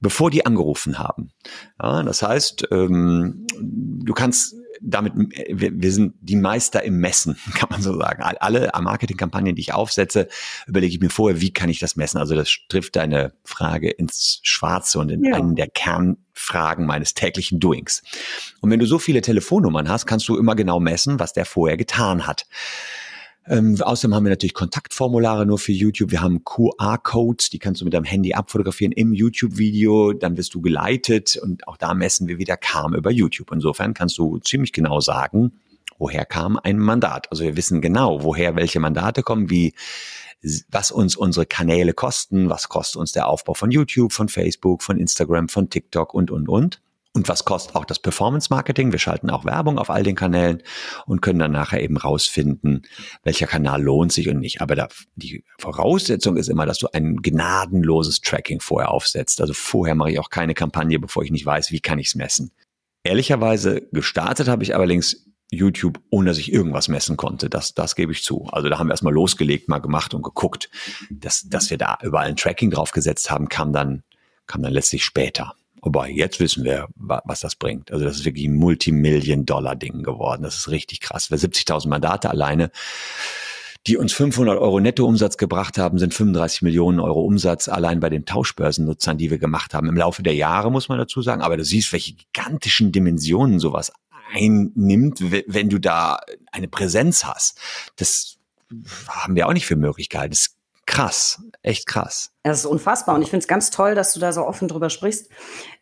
bevor die angerufen haben. Ja, das heißt, ähm, du kannst damit, wir, wir sind die Meister im Messen, <laughs> kann man so sagen. Alle Marketingkampagnen, die ich aufsetze, überlege ich mir vorher, wie kann ich das messen? Also das trifft deine Frage ins Schwarze und in ja. einen der Kernfragen meines täglichen Doings. Und wenn du so viele Telefonnummern hast, kannst du immer genau messen, was der vorher getan hat. Ähm, außerdem haben wir natürlich Kontaktformulare nur für YouTube. Wir haben QR-Codes, die kannst du mit deinem Handy abfotografieren im YouTube-Video. Dann wirst du geleitet und auch da messen wir wieder kam über YouTube. Insofern kannst du ziemlich genau sagen, woher kam ein Mandat. Also wir wissen genau, woher welche Mandate kommen, wie was uns unsere Kanäle kosten, was kostet uns der Aufbau von YouTube, von Facebook, von Instagram, von TikTok und, und, und. Und was kostet auch das Performance Marketing? Wir schalten auch Werbung auf all den Kanälen und können dann nachher eben rausfinden, welcher Kanal lohnt sich und nicht. Aber da, die Voraussetzung ist immer, dass du ein gnadenloses Tracking vorher aufsetzt. Also vorher mache ich auch keine Kampagne, bevor ich nicht weiß, wie kann ich es messen. Ehrlicherweise gestartet habe ich allerdings YouTube, ohne dass ich irgendwas messen konnte. Das, das gebe ich zu. Also da haben wir erstmal losgelegt, mal gemacht und geguckt. Dass, dass wir da überall ein Tracking draufgesetzt haben, kam dann, kam dann letztlich später. Aber jetzt wissen wir, was das bringt. Also das ist wirklich ein Multimillion-Dollar-Ding geworden. Das ist richtig krass. Für 70.000 Mandate alleine, die uns 500 Euro Nettoumsatz gebracht haben, sind 35 Millionen Euro Umsatz allein bei den Tauschbörsennutzern, die wir gemacht haben. Im Laufe der Jahre, muss man dazu sagen. Aber du siehst, welche gigantischen Dimensionen sowas einnimmt, wenn du da eine Präsenz hast. Das haben wir auch nicht für Möglichkeit. Das krass, echt krass. Das ist unfassbar und ich finde es ganz toll, dass du da so offen drüber sprichst,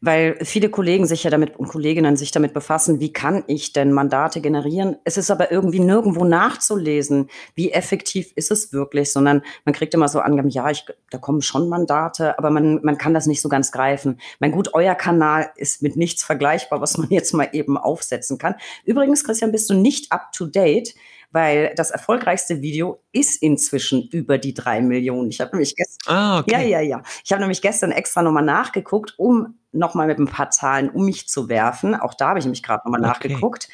weil viele Kollegen sich ja damit und Kolleginnen sich damit befassen, wie kann ich denn Mandate generieren? Es ist aber irgendwie nirgendwo nachzulesen, wie effektiv ist es wirklich, sondern man kriegt immer so Angaben, ja, ich, da kommen schon Mandate, aber man, man kann das nicht so ganz greifen. Mein gut, euer Kanal ist mit nichts vergleichbar, was man jetzt mal eben aufsetzen kann. Übrigens, Christian, bist du nicht up to date weil das erfolgreichste Video ist inzwischen über die drei Millionen. Ich habe nämlich gestern, ah, okay. ja, ja, ja, ich habe nämlich gestern extra nochmal nachgeguckt, um nochmal mit ein paar Zahlen um mich zu werfen. Auch da habe ich nämlich gerade nochmal okay. nachgeguckt.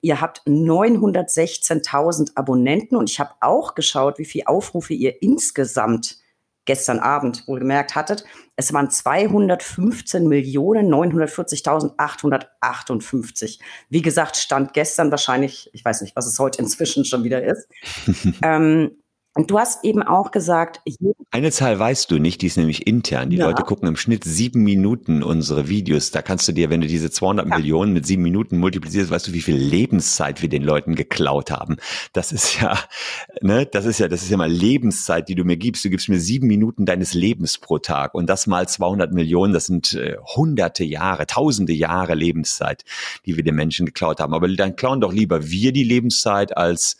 Ihr habt 916.000 Abonnenten und ich habe auch geschaut, wie viele Aufrufe ihr insgesamt gestern Abend wohlgemerkt hattet. Es waren 215 Millionen 940.858. Wie gesagt, stand gestern wahrscheinlich, ich weiß nicht, was es heute inzwischen schon wieder ist. <laughs> ähm, und du hast eben auch gesagt, eine Zahl weißt du nicht, die ist nämlich intern. Die ja. Leute gucken im Schnitt sieben Minuten unsere Videos. Da kannst du dir, wenn du diese 200 ja. Millionen mit sieben Minuten multiplizierst, weißt du, wie viel Lebenszeit wir den Leuten geklaut haben. Das ist ja, ne, das ist ja, das ist ja mal Lebenszeit, die du mir gibst. Du gibst mir sieben Minuten deines Lebens pro Tag und das mal 200 Millionen, das sind äh, hunderte Jahre, tausende Jahre Lebenszeit, die wir den Menschen geklaut haben. Aber dann klauen doch lieber wir die Lebenszeit als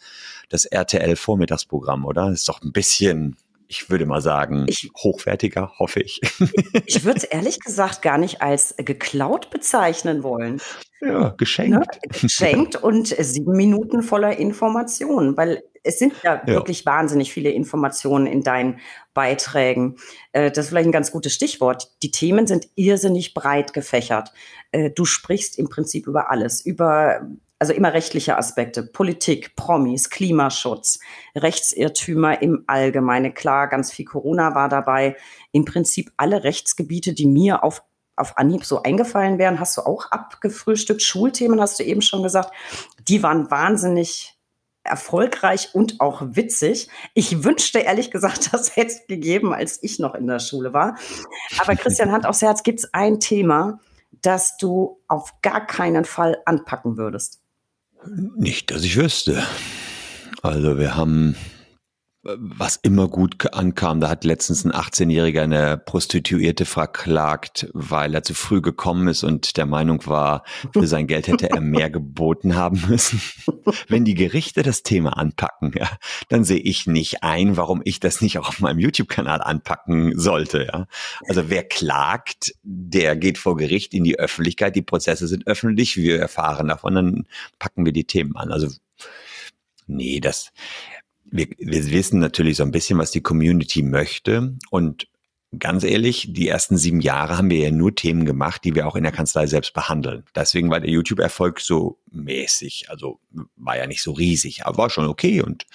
das RTL-Vormittagsprogramm, oder? Das ist doch ein bisschen, ich würde mal sagen, ich, hochwertiger, hoffe ich. <laughs> Ich würde es ehrlich gesagt gar nicht als geklaut bezeichnen wollen. Ja, geschenkt. Ne? Geschenkt <laughs> und sieben Minuten voller Informationen, weil es sind ja, ja, wirklich wahnsinnig viele Informationen in deinen Beiträgen. Äh, das ist vielleicht ein ganz gutes Stichwort. Die Themen sind irrsinnig breit gefächert. Äh, du sprichst im Prinzip über alles, über also immer rechtliche Aspekte, Politik, Promis, Klimaschutz, Rechtsirrtümer im Allgemeinen. Klar, ganz viel Corona war dabei. Im Prinzip alle Rechtsgebiete, die mir auf, auf Anhieb so eingefallen wären, hast du auch abgefrühstückt. Schulthemen hast du eben schon gesagt. Die waren wahnsinnig erfolgreich und auch witzig. Ich wünschte ehrlich gesagt, <laughs> das hätte es gegeben, als ich noch in der Schule war. Aber Christian Hand aufs Herz, gibt es ein Thema, das du auf gar keinen Fall anpacken würdest? Nicht, dass ich wüsste. Also wir haben was immer gut ankam. Da hat letztens ein 18-Jähriger eine Prostituierte verklagt, weil er zu früh gekommen ist und der Meinung war, für sein Geld hätte er mehr geboten haben müssen. <laughs> Wenn die Gerichte das Thema anpacken, ja, dann sehe ich nicht ein, warum ich das nicht auch auf meinem YouTube-Kanal anpacken sollte. Ja. Also wer klagt, der geht vor Gericht in die Öffentlichkeit. Die Prozesse sind öffentlich. Wir erfahren davon, dann packen wir die Themen an. Also nee, das wir, wir wissen natürlich so ein bisschen, was die Community möchte und ganz ehrlich, die ersten sieben Jahre haben wir ja nur Themen gemacht, die wir auch in der Kanzlei selbst behandeln. Deswegen war der YouTube-Erfolg so mäßig, also war ja nicht so riesig, aber war schon okay und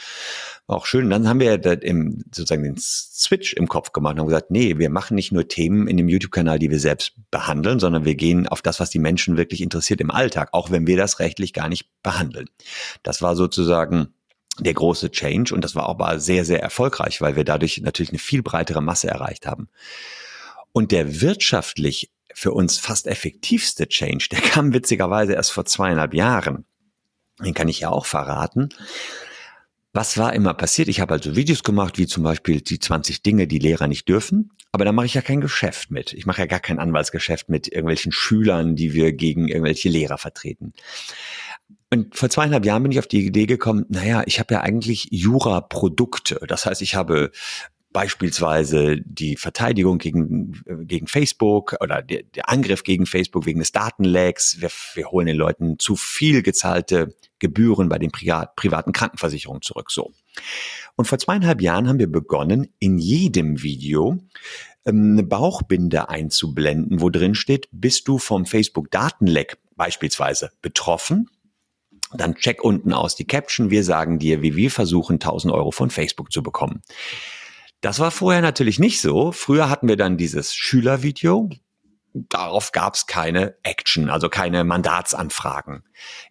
war auch schön. Dann haben wir ja sozusagen den Switch im Kopf gemacht und haben gesagt, nee, wir machen nicht nur Themen in dem YouTube-Kanal, die wir selbst behandeln, sondern wir gehen auf das, was die Menschen wirklich interessiert im Alltag, auch wenn wir das rechtlich gar nicht behandeln. Das war sozusagen der große Change und das war aber sehr, sehr erfolgreich, weil wir dadurch natürlich eine viel breitere Masse erreicht haben. Und der wirtschaftlich für uns fast effektivste Change, der kam witzigerweise erst vor zweieinhalb Jahren. Den kann ich ja auch verraten. was war immer passiert? Ich habe also Videos gemacht, wie zum Beispiel die 20 Dinge, die Lehrer nicht dürfen. Aber da mache ich ja kein Geschäft mit. Ich mache ja gar kein Anwaltsgeschäft mit irgendwelchen Schülern, die wir gegen irgendwelche Lehrer vertreten. Und vor zweieinhalb Jahren bin ich auf die Idee gekommen, naja, ich habe ja eigentlich Jura-Produkte. Das heißt, ich habe beispielsweise die Verteidigung gegen, gegen Facebook oder der, der Angriff gegen Facebook wegen des Datenlags. Wir, wir holen den Leuten zu viel gezahlte Gebühren bei den Privat, privaten Krankenversicherungen zurück. So. Und vor zweieinhalb Jahren haben wir begonnen, in jedem Video ähm, eine Bauchbinde einzublenden, wo drin steht, bist du vom Facebook-Datenleck beispielsweise betroffen? Dann check unten aus die Caption. Wir sagen dir, wie wir versuchen, 1000 Euro von Facebook zu bekommen. Das war vorher natürlich nicht so. Früher hatten wir dann dieses Schülervideo. Darauf gab es keine Action, also keine Mandatsanfragen.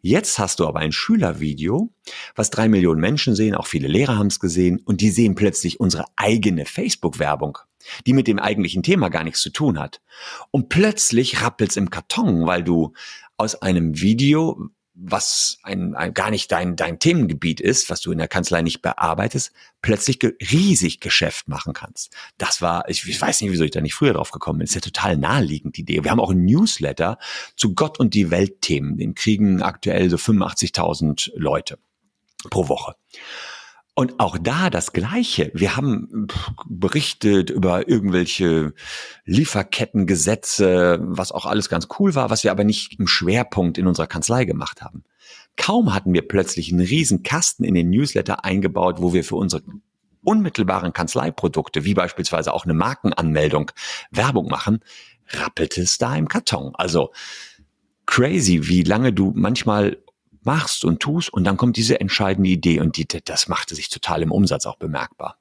Jetzt hast du aber ein Schülervideo, was drei Millionen Menschen sehen, auch viele Lehrer haben es gesehen, und die sehen plötzlich unsere eigene Facebook-Werbung, die mit dem eigentlichen Thema gar nichts zu tun hat. Und plötzlich rappelt's im Karton, weil du aus einem Video, was ein, ein, gar nicht dein, dein Themengebiet ist, was du in der Kanzlei nicht bearbeitest, plötzlich ge riesig Geschäft machen kannst. Das war, ich, ich weiß nicht, wieso ich da nicht früher drauf gekommen bin. Das ist ja total naheliegend, die Idee. Wir haben auch ein Newsletter zu Gott und die Welt-Themen. Den kriegen aktuell so 85.000 Leute pro Woche. Und auch da das Gleiche. Wir haben berichtet über irgendwelche Lieferkettengesetze, was auch alles ganz cool war, was wir aber nicht im Schwerpunkt in unserer Kanzlei gemacht haben. Kaum hatten wir plötzlich einen riesen Kasten in den Newsletter eingebaut, wo wir für unsere unmittelbaren Kanzleiprodukte, wie beispielsweise auch eine Markenanmeldung, Werbung machen, rappelte es da im Karton. Also crazy, wie lange du manchmal machst und tust und dann kommt diese entscheidende Idee und die, das machte sich total im Umsatz auch bemerkbar.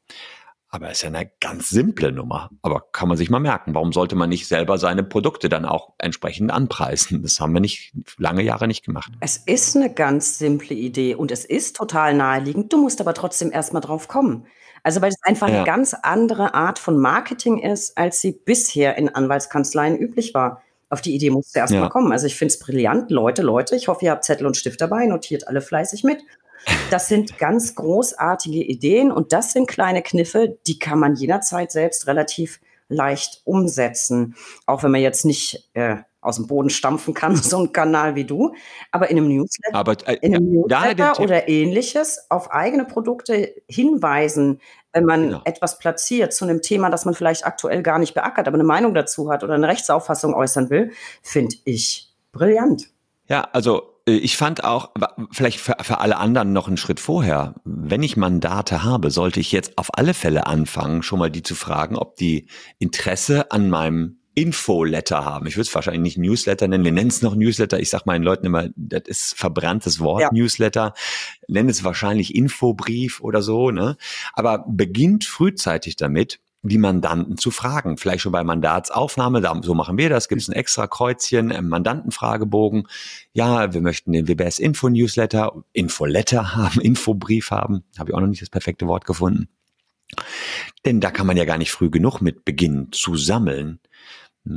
Aber es ist ja eine ganz simple Nummer. Aber kann man sich mal merken, warum sollte man nicht selber seine Produkte dann auch entsprechend anpreisen? Das haben wir nicht lange Jahre nicht gemacht. Es ist eine ganz simple Idee und es ist total naheliegend. Du musst aber trotzdem erstmal drauf kommen. Also weil es einfach ja. eine ganz andere Art von Marketing ist, als sie bisher in Anwaltskanzleien üblich war. Auf die Idee musst du erst ja. mal kommen. Also ich finde es brillant. Leute, Leute, ich hoffe, ihr habt Zettel und Stift dabei, notiert alle fleißig mit. Das sind <laughs> ganz großartige Ideen und das sind kleine Kniffe, die kann man jederzeit selbst relativ leicht umsetzen. Auch wenn man jetzt nicht äh, aus dem Boden stampfen kann, <laughs> so ein Kanal wie du, aber in einem Newsletter, aber, äh, in einem Newsletter oder ähnliches auf eigene Produkte hinweisen, wenn man genau. etwas platziert zu einem Thema, das man vielleicht aktuell gar nicht beackert, aber eine Meinung dazu hat oder eine Rechtsauffassung äußern will, finde ich brillant. Ja, also äh, ich fand auch, vielleicht für, für alle anderen noch einen Schritt vorher, wenn ich Mandate habe, sollte ich jetzt auf alle Fälle anfangen, schon mal die zu fragen, ob die Interesse an meinem Infoletter haben. Ich würde es wahrscheinlich nicht Newsletter nennen. Wir nennen es noch Newsletter. Ich sage meinen Leuten immer, das ist verbranntes Wort, ja. Newsletter. Nennen es wahrscheinlich Infobrief oder so. Ne? Aber beginnt frühzeitig damit, die Mandanten zu fragen. Vielleicht schon bei Mandatsaufnahme, so machen wir das, gibt es ein extra Kreuzchen, einen Mandantenfragebogen. Ja, wir möchten den WBS Info Newsletter, Infoletter haben, <laughs> Infobrief haben. Habe ich auch noch nicht das perfekte Wort gefunden. Denn da kann man ja gar nicht früh genug mit beginnen zu sammeln.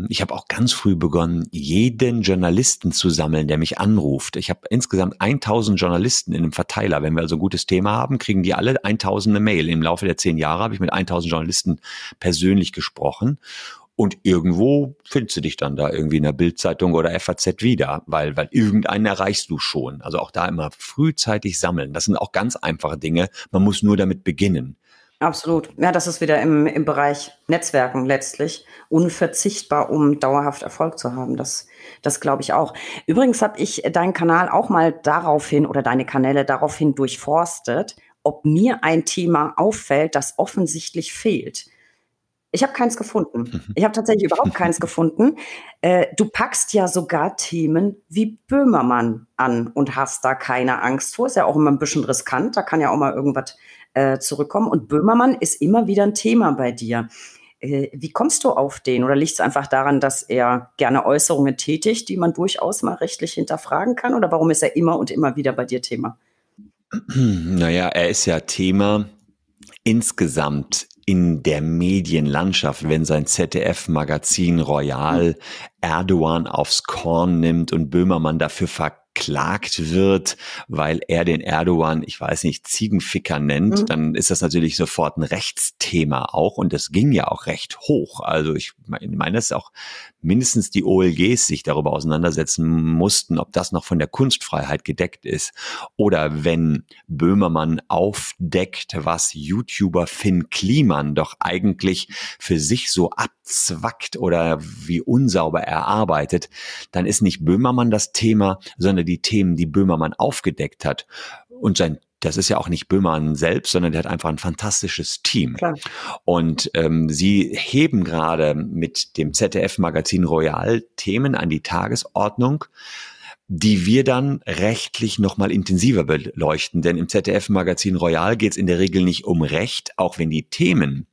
Ich habe auch ganz früh begonnen, jeden Journalisten zu sammeln, der mich anruft. Ich habe insgesamt 1000 Journalisten in einem Verteiler. Wenn wir also ein gutes Thema haben, kriegen die alle 1000 eine Mail. Im Laufe der zehn Jahre habe ich mit 1000 Journalisten persönlich gesprochen. Und irgendwo findest du dich dann da irgendwie in der Bildzeitung oder FAZ wieder, weil, weil irgendeinen erreichst du schon. Also auch da immer frühzeitig sammeln. Das sind auch ganz einfache Dinge. Man muss nur damit beginnen. Absolut. Ja, das ist wieder im, im Bereich Netzwerken letztlich unverzichtbar, um dauerhaft Erfolg zu haben. Das, das glaube ich auch. Übrigens habe ich deinen Kanal auch mal daraufhin oder deine Kanäle daraufhin durchforstet, ob mir ein Thema auffällt, das offensichtlich fehlt. Ich habe keins gefunden. Mhm. Ich habe tatsächlich überhaupt keins <laughs> gefunden. Äh, du packst ja sogar Themen wie Böhmermann an und hast da keine Angst vor. Ist ja auch immer ein bisschen riskant. Da kann ja auch mal irgendwas äh, zurückkommen. Und Böhmermann ist immer wieder ein Thema bei dir. Äh, wie kommst du auf den? Oder liegt es einfach daran, dass er gerne Äußerungen tätigt, die man durchaus mal rechtlich hinterfragen kann? Oder warum ist er immer und immer wieder bei dir Thema? <clears throat> Naja, er ist ja Thema insgesamt in der Medienlandschaft, wenn sein ZDF-Magazin Royal Erdogan aufs Korn nimmt und Böhmermann dafür ver verklagt wird, weil er den Erdogan, ich weiß nicht, Ziegenficker nennt, mhm. dann ist das natürlich sofort ein Rechtsthema auch und das ging ja auch recht hoch. Also ich meine, dass auch mindestens die OLGs sich darüber auseinandersetzen mussten, ob das noch von der Kunstfreiheit gedeckt ist oder wenn Böhmermann aufdeckt, was YouTuber Finn Kliman doch eigentlich für sich so abzwackt oder wie unsauber er arbeitet, dann ist nicht Böhmermann das Thema, sondern die Themen, die Böhmermann aufgedeckt hat. Und sein das ist ja auch nicht Böhmermann selbst, sondern der hat einfach ein fantastisches Team. Klar. Und ähm, sie heben gerade mit dem ZDF-Magazin Royal Themen an die Tagesordnung, die wir dann rechtlich nochmal intensiver beleuchten. Denn im ZDF-Magazin Royal geht es in der Regel nicht um Recht, auch wenn die Themen,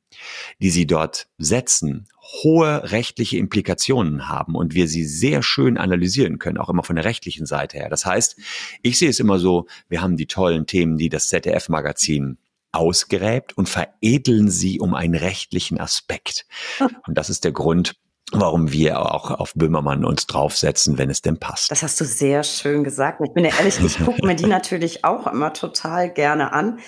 die sie dort setzen, hohe rechtliche Implikationen haben und wir sie sehr schön analysieren können, auch immer von der rechtlichen Seite her. Das heißt, ich sehe es immer so, wir haben die tollen Themen, die das ZDF-Magazin ausgräbt und veredeln sie um einen rechtlichen Aspekt. <laughs> Und das ist der Grund, warum wir auch auf Böhmermann uns draufsetzen, wenn es denn passt. Das hast du sehr schön gesagt. Ich bin ja ehrlich, ich <laughs> gucke mir die natürlich auch immer total gerne an.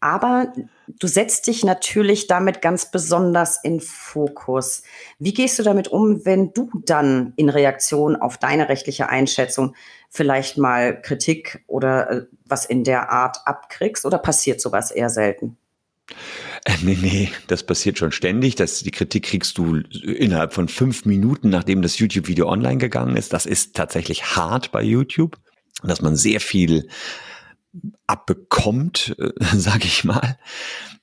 Aber du setzt dich natürlich damit ganz besonders in Fokus. Wie gehst du damit um, wenn du dann in Reaktion auf deine rechtliche Einschätzung vielleicht mal Kritik oder äh, was in der Art abkriegst? Oder passiert sowas eher selten? Äh, nee, nee, das passiert schon ständig. Das, die Kritik kriegst du innerhalb von fünf Minuten, nachdem das YouTube-Video online gegangen ist. Das ist tatsächlich hart bei YouTube, dass man sehr viel abbekommt, äh, <laughs> sage ich mal.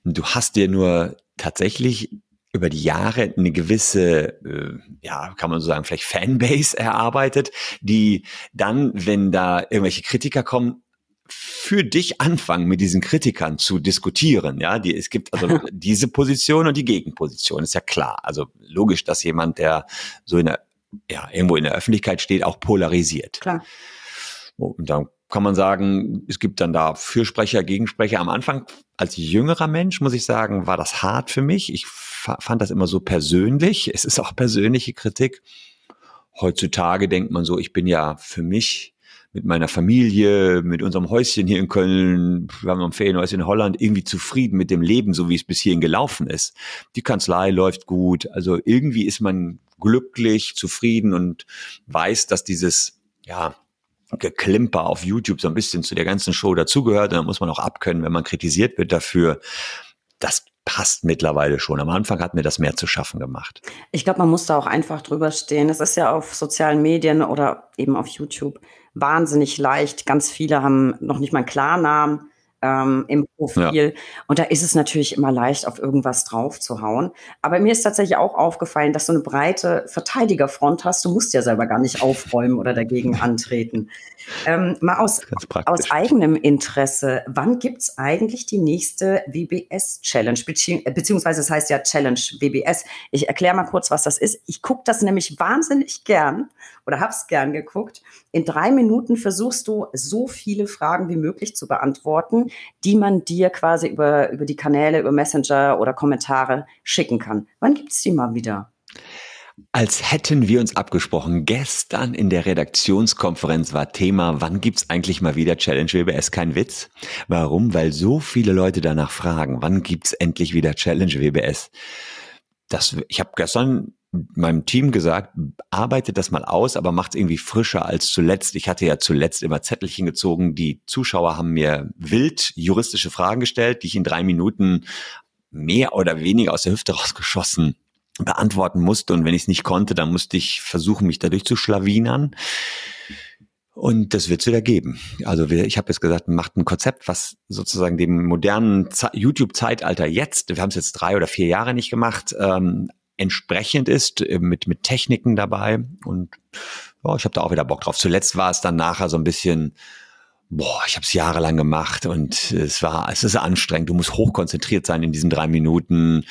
Du hast dir nur tatsächlich über die Jahre eine gewisse, äh, ja, kann man so sagen, vielleicht Fanbase erarbeitet, die dann, wenn da irgendwelche Kritiker kommen, für dich anfangen, mit diesen Kritikern zu diskutieren. Ja, die, es gibt also <laughs> diese Position und die Gegenposition, ist ja klar. Also logisch, dass jemand, der so in der, ja, irgendwo in der Öffentlichkeit steht, auch polarisiert. Klar. Und dann kann man sagen, es gibt dann da Fürsprecher, Gegensprecher. Am Anfang als jüngerer Mensch, muss ich sagen, war das hart für mich. Ich fand das immer so persönlich. <laughs> Es ist auch persönliche Kritik. Heutzutage denkt man so, ich bin ja für mich mit meiner Familie, mit unserem Häuschen hier in Köln, wir haben ein Ferienhäuschen in Holland, irgendwie zufrieden mit dem Leben, so wie es bis hierhin gelaufen ist. Die Kanzlei läuft gut. Also irgendwie ist man glücklich, zufrieden und weiß, dass dieses, ja, Geklimper auf YouTube so ein bisschen zu der ganzen Show dazugehört. Da muss man auch abkönnen, wenn man kritisiert wird dafür. Das passt mittlerweile schon. Am Anfang hat mir das mehr zu schaffen gemacht. Ich glaube, man muss da auch einfach drüber stehen. Es ist ja auf sozialen Medien oder eben auf YouTube wahnsinnig leicht. Ganz viele haben noch nicht mal einen Klarnamen ähm, im Profil. Ja. Und da ist es natürlich immer leicht, auf irgendwas drauf zu hauen. Aber mir ist tatsächlich auch aufgefallen, dass du eine breite Verteidigerfront hast. Du musst ja selber gar nicht aufräumen oder dagegen antreten. Ähm, mal aus, aus eigenem Interesse, wann gibt's eigentlich die nächste WBS-Challenge? Bezieh beziehungsweise es das heißt ja Challenge WBS. Ich erkläre mal kurz, was das ist. Ich gucke das nämlich wahnsinnig gern oder hab's gern geguckt. In drei Minuten versuchst du so viele Fragen wie möglich zu beantworten, die man dir quasi über, über die Kanäle, über Messenger oder Kommentare schicken kann. Wann gibt's die mal wieder? Als hätten wir uns abgesprochen. Gestern in der Redaktionskonferenz war Thema, wann gibt's eigentlich mal wieder Challenge WBS? Kein Witz. Warum? Weil so viele Leute danach fragen, wann gibt's endlich wieder Challenge WBS? Das, ich habe gestern meinem Team gesagt, arbeitet das mal aus, aber macht es irgendwie frischer als zuletzt. Ich hatte ja zuletzt immer Zettelchen gezogen. Die Zuschauer haben mir wild juristische Fragen gestellt, die ich in drei Minuten mehr oder weniger aus der Hüfte rausgeschossen beantworten musste. Und wenn ich es nicht konnte, dann musste ich versuchen, mich dadurch zu schlawinern. Und das wird es wieder geben. Also wir, ich habe jetzt gesagt, macht ein Konzept, was sozusagen dem modernen YouTube-Zeitalter jetzt, wir haben es jetzt drei oder vier Jahre nicht gemacht, ähm, entsprechend ist, äh, mit, mit Techniken dabei. Und ja, ich habe da auch wieder Bock drauf. Zuletzt war es dann nachher so ein bisschen, boah, ich habe es jahrelang gemacht und es war, es ist anstrengend. Du musst hochkonzentriert sein in diesen drei Minuten.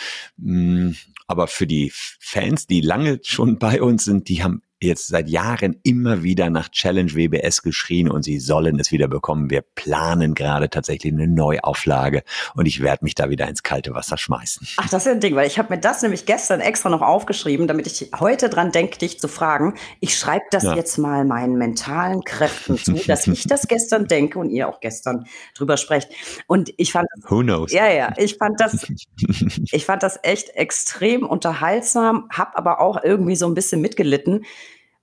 Aber für die Fans, die lange schon bei uns sind, die haben jetzt seit Jahren immer wieder nach Challenge WBS geschrien und sie sollen es wieder bekommen. Wir planen gerade tatsächlich eine Neuauflage und ich werde mich da wieder ins kalte Wasser schmeißen. Ach, das ist ein Ding, weil ich habe mir das nämlich gestern extra noch aufgeschrieben, damit ich heute dran denke, dich zu fragen. Ich schreibe das ja. jetzt mal meinen mentalen Kräften zu, dass ich das gestern denke und ihr auch gestern drüber sprecht. Und ich fand Who knows? Ja, ja, ich fand das <laughs> ich fand das echt extrem unterhaltsam, habe aber auch irgendwie so ein bisschen mitgelitten,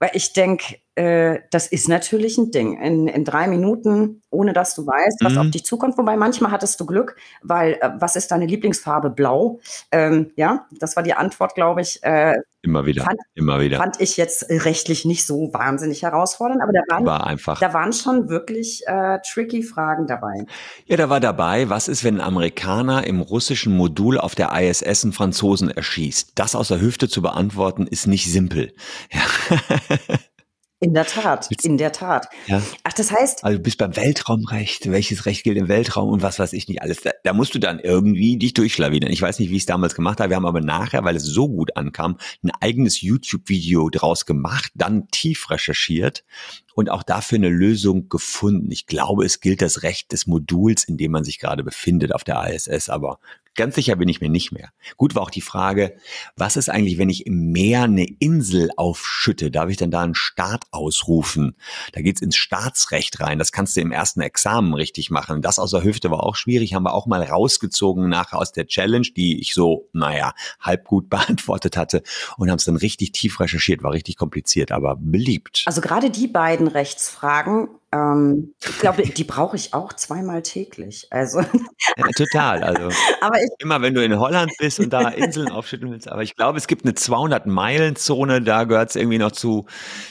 weil ich denke, äh, das ist natürlich ein Ding. In, in drei Minuten, ohne dass du weißt, was mhm. auf dich zukommt. Wobei manchmal hattest du Glück, weil äh, was ist deine Lieblingsfarbe? Blau. Ähm, ja, das war die Antwort, glaube ich. Äh, immer wieder, fand, immer wieder. Fand ich jetzt rechtlich nicht so wahnsinnig herausfordernd, aber da waren, war einfach. Da waren schon wirklich äh, tricky Fragen dabei. Ja, da war dabei, was ist, wenn ein Amerikaner im russischen Modul auf der ISS einen Franzosen erschießt? Das aus der Hüfte zu beantworten, ist nicht simpel. Ja. <laughs> In der Tat, in der Tat. Ja. Ach, das heißt. Also du bist beim Weltraumrecht, welches Recht gilt im Weltraum und was weiß ich nicht alles. Da, da musst du dann irgendwie dich durchschlawinern. Ich weiß nicht, wie ich es damals gemacht habe. Wir haben aber nachher, weil es so gut ankam, ein eigenes YouTube-Video draus gemacht, dann tief recherchiert und auch dafür eine Lösung gefunden. Ich glaube, es gilt das Recht des Moduls, in dem man sich gerade befindet auf der ISS, aber ganz sicher bin ich mir nicht mehr. Gut war auch die Frage, was ist eigentlich, wenn ich im Meer eine Insel aufschütte? Darf ich dann da einen Staat ausrufen? Da geht's ins Staatsrecht rein. Das kannst du im ersten Examen richtig machen. Das aus der Hüfte war auch schwierig, haben wir auch mal rausgezogen nachher aus der Challenge, die ich so, naja, halb gut <laughs> beantwortet hatte und haben es dann richtig tief recherchiert, war richtig kompliziert, aber beliebt. Also gerade die beiden Rechtsfragen. Ähm, <laughs> ich glaube, die brauche ich auch zweimal täglich. Also ja, total. Also <laughs> aber ich, immer, wenn du in Holland bist und da Inseln aufschütteln willst. Aber ich glaube, es gibt eine 200 Meilen Zone. Da gehört es irgendwie noch zu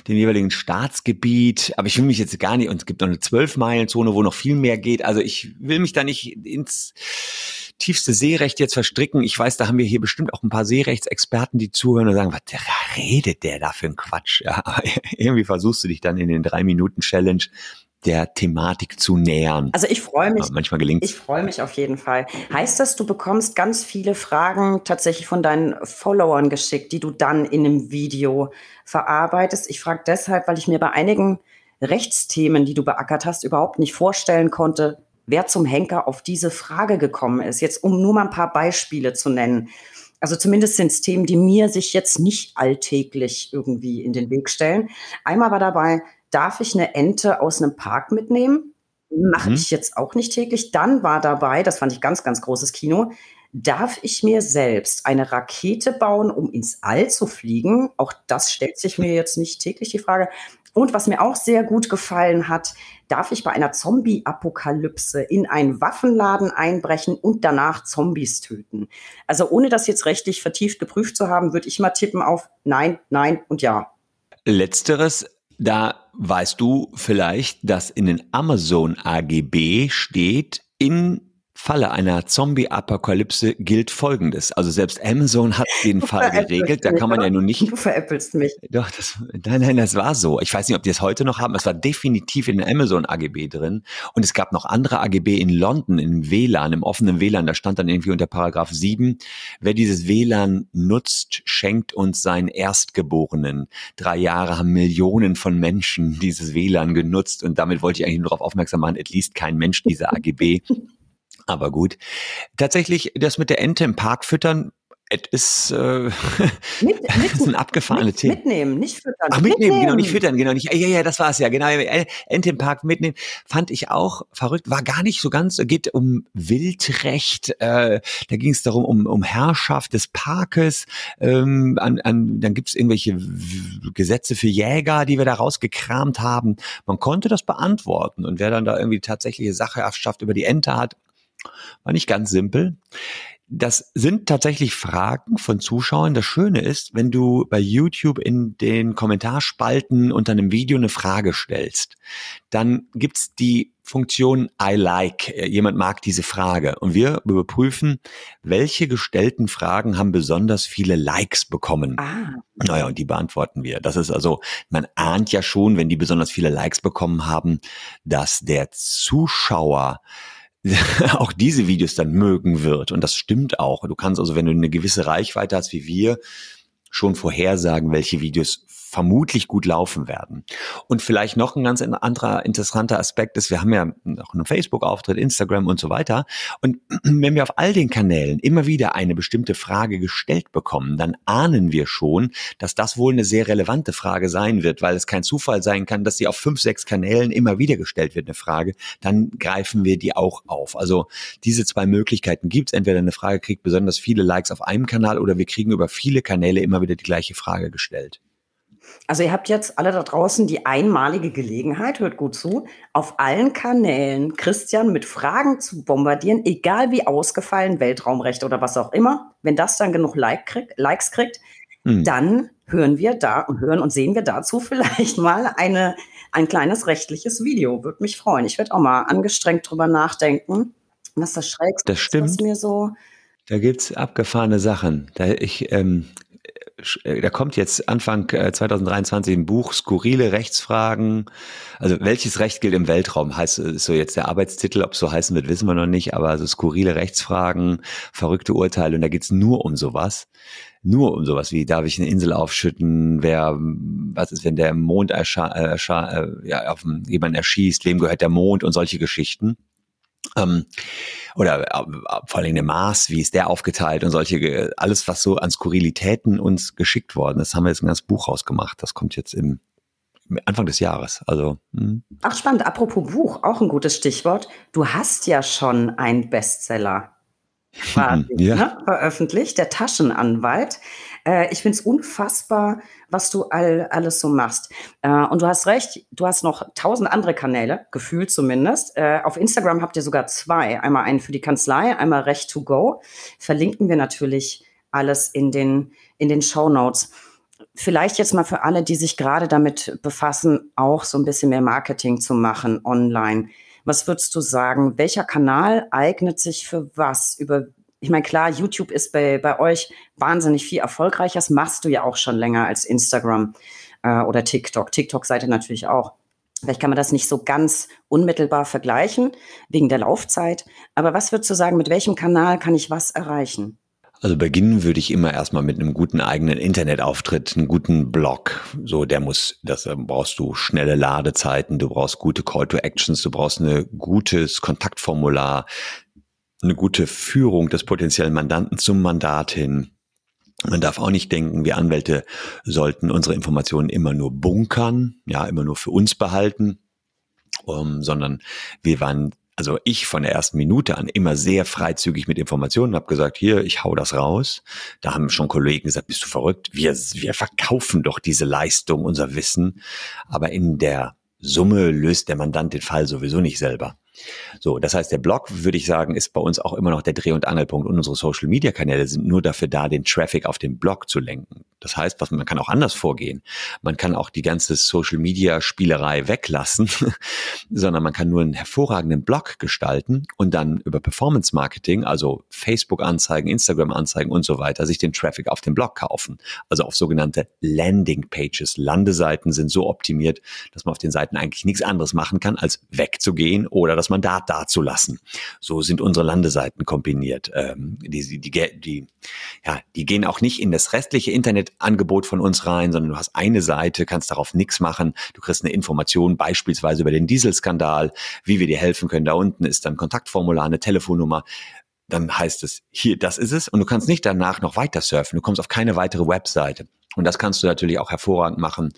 dem jeweiligen Staatsgebiet. Aber ich will mich jetzt gar nicht. Und es gibt noch eine 12 Meilen Zone, wo noch viel mehr geht. Also ich will mich da nicht ins tiefste Seerecht jetzt verstricken. Ich weiß, da haben wir hier bestimmt auch ein paar Seerechtsexperten, die zuhören und sagen, was redet der da für ein Quatsch? Ja, <laughs> irgendwie versuchst du dich dann in den drei Minuten Challenge der Thematik zu nähern. Also ich freue mich. Aber manchmal gelingt Ich freue mich auf jeden Fall. Heißt das, du bekommst ganz viele Fragen tatsächlich von deinen Followern geschickt, die du dann in einem Video verarbeitest? Ich frage deshalb, weil ich mir bei einigen Rechtsthemen, die du beackert hast, überhaupt nicht vorstellen konnte, wer zum Henker auf diese Frage gekommen ist. Jetzt, um nur mal ein paar Beispiele zu nennen. Also zumindest sind es Themen, die mir sich jetzt nicht alltäglich irgendwie in den Weg stellen. Einmal war dabei, darf ich eine Ente aus einem Park mitnehmen? Mache mhm. ich jetzt auch nicht täglich. Dann war dabei, das fand ich ganz, ganz großes Kino, darf ich mir selbst eine Rakete bauen, um ins All zu fliegen? Auch das stellt sich mir jetzt nicht täglich die Frage. Und was mir auch sehr gut gefallen hat, darf ich bei einer Zombie-Apokalypse in einen Waffenladen einbrechen und danach Zombies töten. Also ohne das jetzt rechtlich vertieft geprüft zu haben, würde ich mal tippen auf Nein, Nein und Ja. Letzteres, da weißt du vielleicht, dass in den Amazon AGB steht, in Falle einer Zombie-Apokalypse gilt Folgendes. Also selbst Amazon hat den Fall geregelt. Da kann man ja nun nicht. Du veräppelst mich. Doch, das, nein, nein, das war so. Ich weiß nicht, ob die es heute noch haben. Es war definitiv in den Amazon AGB drin. Und es gab noch andere AGB in London, im WLAN, im offenen WLAN. Da stand dann irgendwie unter Paragraph 7, wer dieses WLAN nutzt, schenkt uns seinen Erstgeborenen. Drei Jahre haben Millionen von Menschen dieses WLAN genutzt. Und damit wollte ich eigentlich nur darauf aufmerksam machen, at least kein Mensch dieser AGB aber gut. Tatsächlich, das mit der Ente im Park füttern, es ist, äh, mit, mit, <laughs> ein abgefahrene mit, Thema. Mitnehmen, nicht füttern. Ach, mitnehmen, mitnehmen, genau, nicht füttern, genau, nicht. Ja, ja, das war's ja, genau. Ente im Park mitnehmen, fand ich auch verrückt. War gar nicht so ganz, geht um Wildrecht. Äh, da ging es darum, um, um Herrschaft des Parkes. Ähm, an, an, dann gibt's irgendwelche Gesetze für Jäger, die wir da rausgekramt haben. Man konnte das beantworten. Und wer dann da irgendwie tatsächliche Sacherschaft über die Ente hat, war nicht ganz simpel. Das sind tatsächlich Fragen von Zuschauern. Das Schöne ist, wenn du bei YouTube in den Kommentarspalten unter einem Video eine Frage stellst, dann gibt's die Funktion I like. Jemand mag diese Frage. Und wir überprüfen, welche gestellten Fragen haben besonders viele Likes bekommen. Ah. Naja, und die beantworten wir. Das ist also, man ahnt ja schon, wenn die besonders viele Likes bekommen haben, dass der Zuschauer <laughs> auch diese Videos dann mögen wird. Und das stimmt auch. Du kannst also, wenn du eine gewisse Reichweite hast wie wir, schon vorhersagen, welche Videos vermutlich gut laufen werden. Und vielleicht noch ein ganz anderer interessanter Aspekt ist, wir haben ja noch einen Facebook-Auftritt, Instagram und so weiter. Und <clears throat> wenn wir auf all den Kanälen immer wieder eine bestimmte Frage gestellt bekommen, dann ahnen wir schon, dass das wohl eine sehr relevante Frage sein wird, weil es kein Zufall sein kann, dass sie auf fünf, sechs Kanälen immer wieder gestellt wird, eine Frage. Dann greifen wir die auch auf. Also diese zwei Möglichkeiten gibt es. Entweder eine Frage kriegt besonders viele Likes auf einem Kanal oder wir kriegen über viele Kanäle immer wieder die gleiche Frage gestellt. Also ihr habt jetzt alle da draußen die einmalige Gelegenheit, hört gut zu, auf allen Kanälen Christian mit Fragen zu bombardieren, egal wie ausgefallen, Weltraumrecht oder was auch immer. Wenn das dann genug like krieg, Likes kriegt, hm. dann hören wir da und hören und sehen wir dazu <laughs> vielleicht mal eine, ein kleines rechtliches Video. Würde mich freuen. Ich werde auch mal angestrengt drüber nachdenken, was das Schrägste das stimmt. was mir so. Da gibt's abgefahrene Sachen. Da ich, ähm, äh, da kommt jetzt Anfang 2023 äh, ein Buch, skurrile Rechtsfragen. Also welches Recht gilt im Weltraum, heißt ist so jetzt der Arbeitstitel, ob es so heißen wird, wissen wir noch nicht, aber so skurrile Rechtsfragen, verrückte Urteile. Und da geht's nur um sowas. Nur um sowas wie, darf ich eine Insel aufschütten, wer, was ist, wenn der Mond erscha äh, äh, ja, auf jemanden erschießt, wem gehört der Mond? Und solche Geschichten. Ähm, oder äh, vor allem der Mars, wie ist der aufgeteilt und solche, alles, was so an Skurrilitäten uns geschickt worden ist, haben wir jetzt ein ganzes Buch rausgemacht. Das kommt jetzt im Anfang des Jahres. Also. Hm. Ach, spannend. Apropos Buch, auch ein gutes Stichwort. Du hast ja schon einen Bestseller <laughs> quasi, ja. ne, veröffentlicht, der Taschenanwalt. Äh, ich finde es unfassbar, was du all, alles so machst. Äh, und du hast recht, du hast noch tausend andere Kanäle, gefühlt zumindest. Äh, auf Instagram habt ihr sogar zwei. Einmal einen für die Kanzlei, einmal Recht to Go. Verlinken wir natürlich alles in den, in den Show Notes. Vielleicht jetzt mal für alle, die sich gerade damit befassen, auch so ein bisschen mehr Marketing zu machen online. Was würdest du sagen? Welcher Kanal eignet sich für was? Über ich meine, klar, YouTube ist bei, bei euch wahnsinnig viel erfolgreicher. Das machst du ja auch schon länger als Instagram äh, oder TikTok. TikTok-Seite natürlich auch. Vielleicht kann man das nicht so ganz unmittelbar vergleichen, wegen der Laufzeit. Aber was würdest du sagen, mit welchem Kanal kann ich was erreichen? Also beginnen würde ich immer erstmal mit einem guten eigenen Internetauftritt, einen guten Blog. So, der muss, das brauchst du schnelle Ladezeiten, du brauchst gute Call to Actions, du brauchst ein gutes Kontaktformular, eine gute Führung des potenziellen Mandanten zum Mandat hin. Man darf auch nicht denken, wir Anwälte sollten unsere Informationen immer nur bunkern, ja, immer nur für uns behalten, um, sondern wir waren, also ich von der ersten Minute an immer sehr freizügig mit Informationen, habe gesagt, hier, ich hau das raus. Da haben schon Kollegen gesagt, bist du verrückt? Wir, wir verkaufen doch diese Leistung, unser Wissen. Aber in der Summe löst der Mandant den Fall sowieso nicht selber. So, das heißt, der Blog, würde ich sagen, ist bei uns auch immer noch der Dreh- und Angelpunkt und unsere Social-Media-Kanäle sind nur dafür da, den Traffic auf den Blog zu lenken. Das heißt, was, man kann auch anders vorgehen. Man kann auch die ganze Social-Media-Spielerei weglassen, <laughs> sondern man kann nur einen hervorragenden Blog gestalten und dann über Performance-Marketing, also Facebook-Anzeigen, Instagram-Anzeigen und so weiter, sich den Traffic auf den Blog kaufen. Also auf sogenannte Landing-Pages. Landeseiten sind so optimiert, dass man auf den Seiten eigentlich nichts anderes machen kann, als wegzugehen oder das Mandat dazulassen. So sind unsere Landeseiten kombiniert. Ähm, die, die, die, ja, die gehen auch nicht in das restliche Internetangebot von uns rein, sondern du hast eine Seite, kannst darauf nichts machen. Du kriegst eine Information beispielsweise über den Dieselskandal, wie wir dir helfen können. Da unten ist dann Kontaktformular, eine Telefonnummer dann heißt es, hier, das ist es. Und du kannst nicht danach noch weiter surfen. Du kommst auf keine weitere Webseite. Und das kannst du natürlich auch hervorragend machen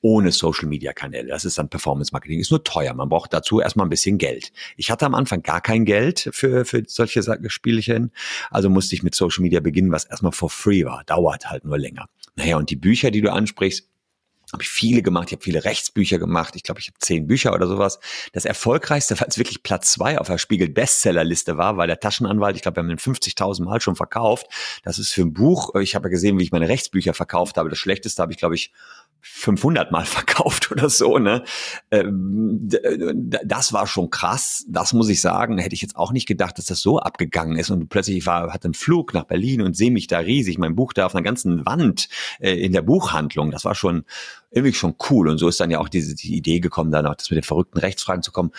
ohne Social Media Kanäle. Das ist dann Performance Marketing. Ist nur teuer. Man braucht dazu erstmal ein bisschen Geld. Ich hatte am Anfang gar kein Geld für, für solche Spielchen. Also musste ich mit Social Media beginnen, was erstmal for free war. Dauert halt nur länger. Naja, und die Bücher, die du ansprichst, habe ich viele gemacht. Ich habe viele Rechtsbücher gemacht. Ich glaube, ich habe zehn Bücher oder sowas. Das erfolgreichste, <laughs> weil es wirklich Platz zwei auf der Spiegel Bestsellerliste war, war der Taschenanwalt. Ich glaube, wir haben ihn 50.000 Mal schon verkauft. Das ist für ein Buch. Ich habe ja gesehen, wie ich meine Rechtsbücher verkauft habe. Das schlechteste habe ich, glaube ich, 500 Mal <laughs> verkauft oder so, ne? Ähm, das war schon krass. Das muss ich sagen. Hätte ich jetzt auch nicht gedacht, dass das so abgegangen ist. Und plötzlich war, hatte einen Flug nach Berlin und sehe mich da riesig. Mein Buch da auf einer ganzen Wand äh, in der Buchhandlung. Das war schon irgendwie schon cool. Und so ist dann ja auch diese die Idee gekommen, dann auch das mit den verrückten Rechtsfragen zu kommen.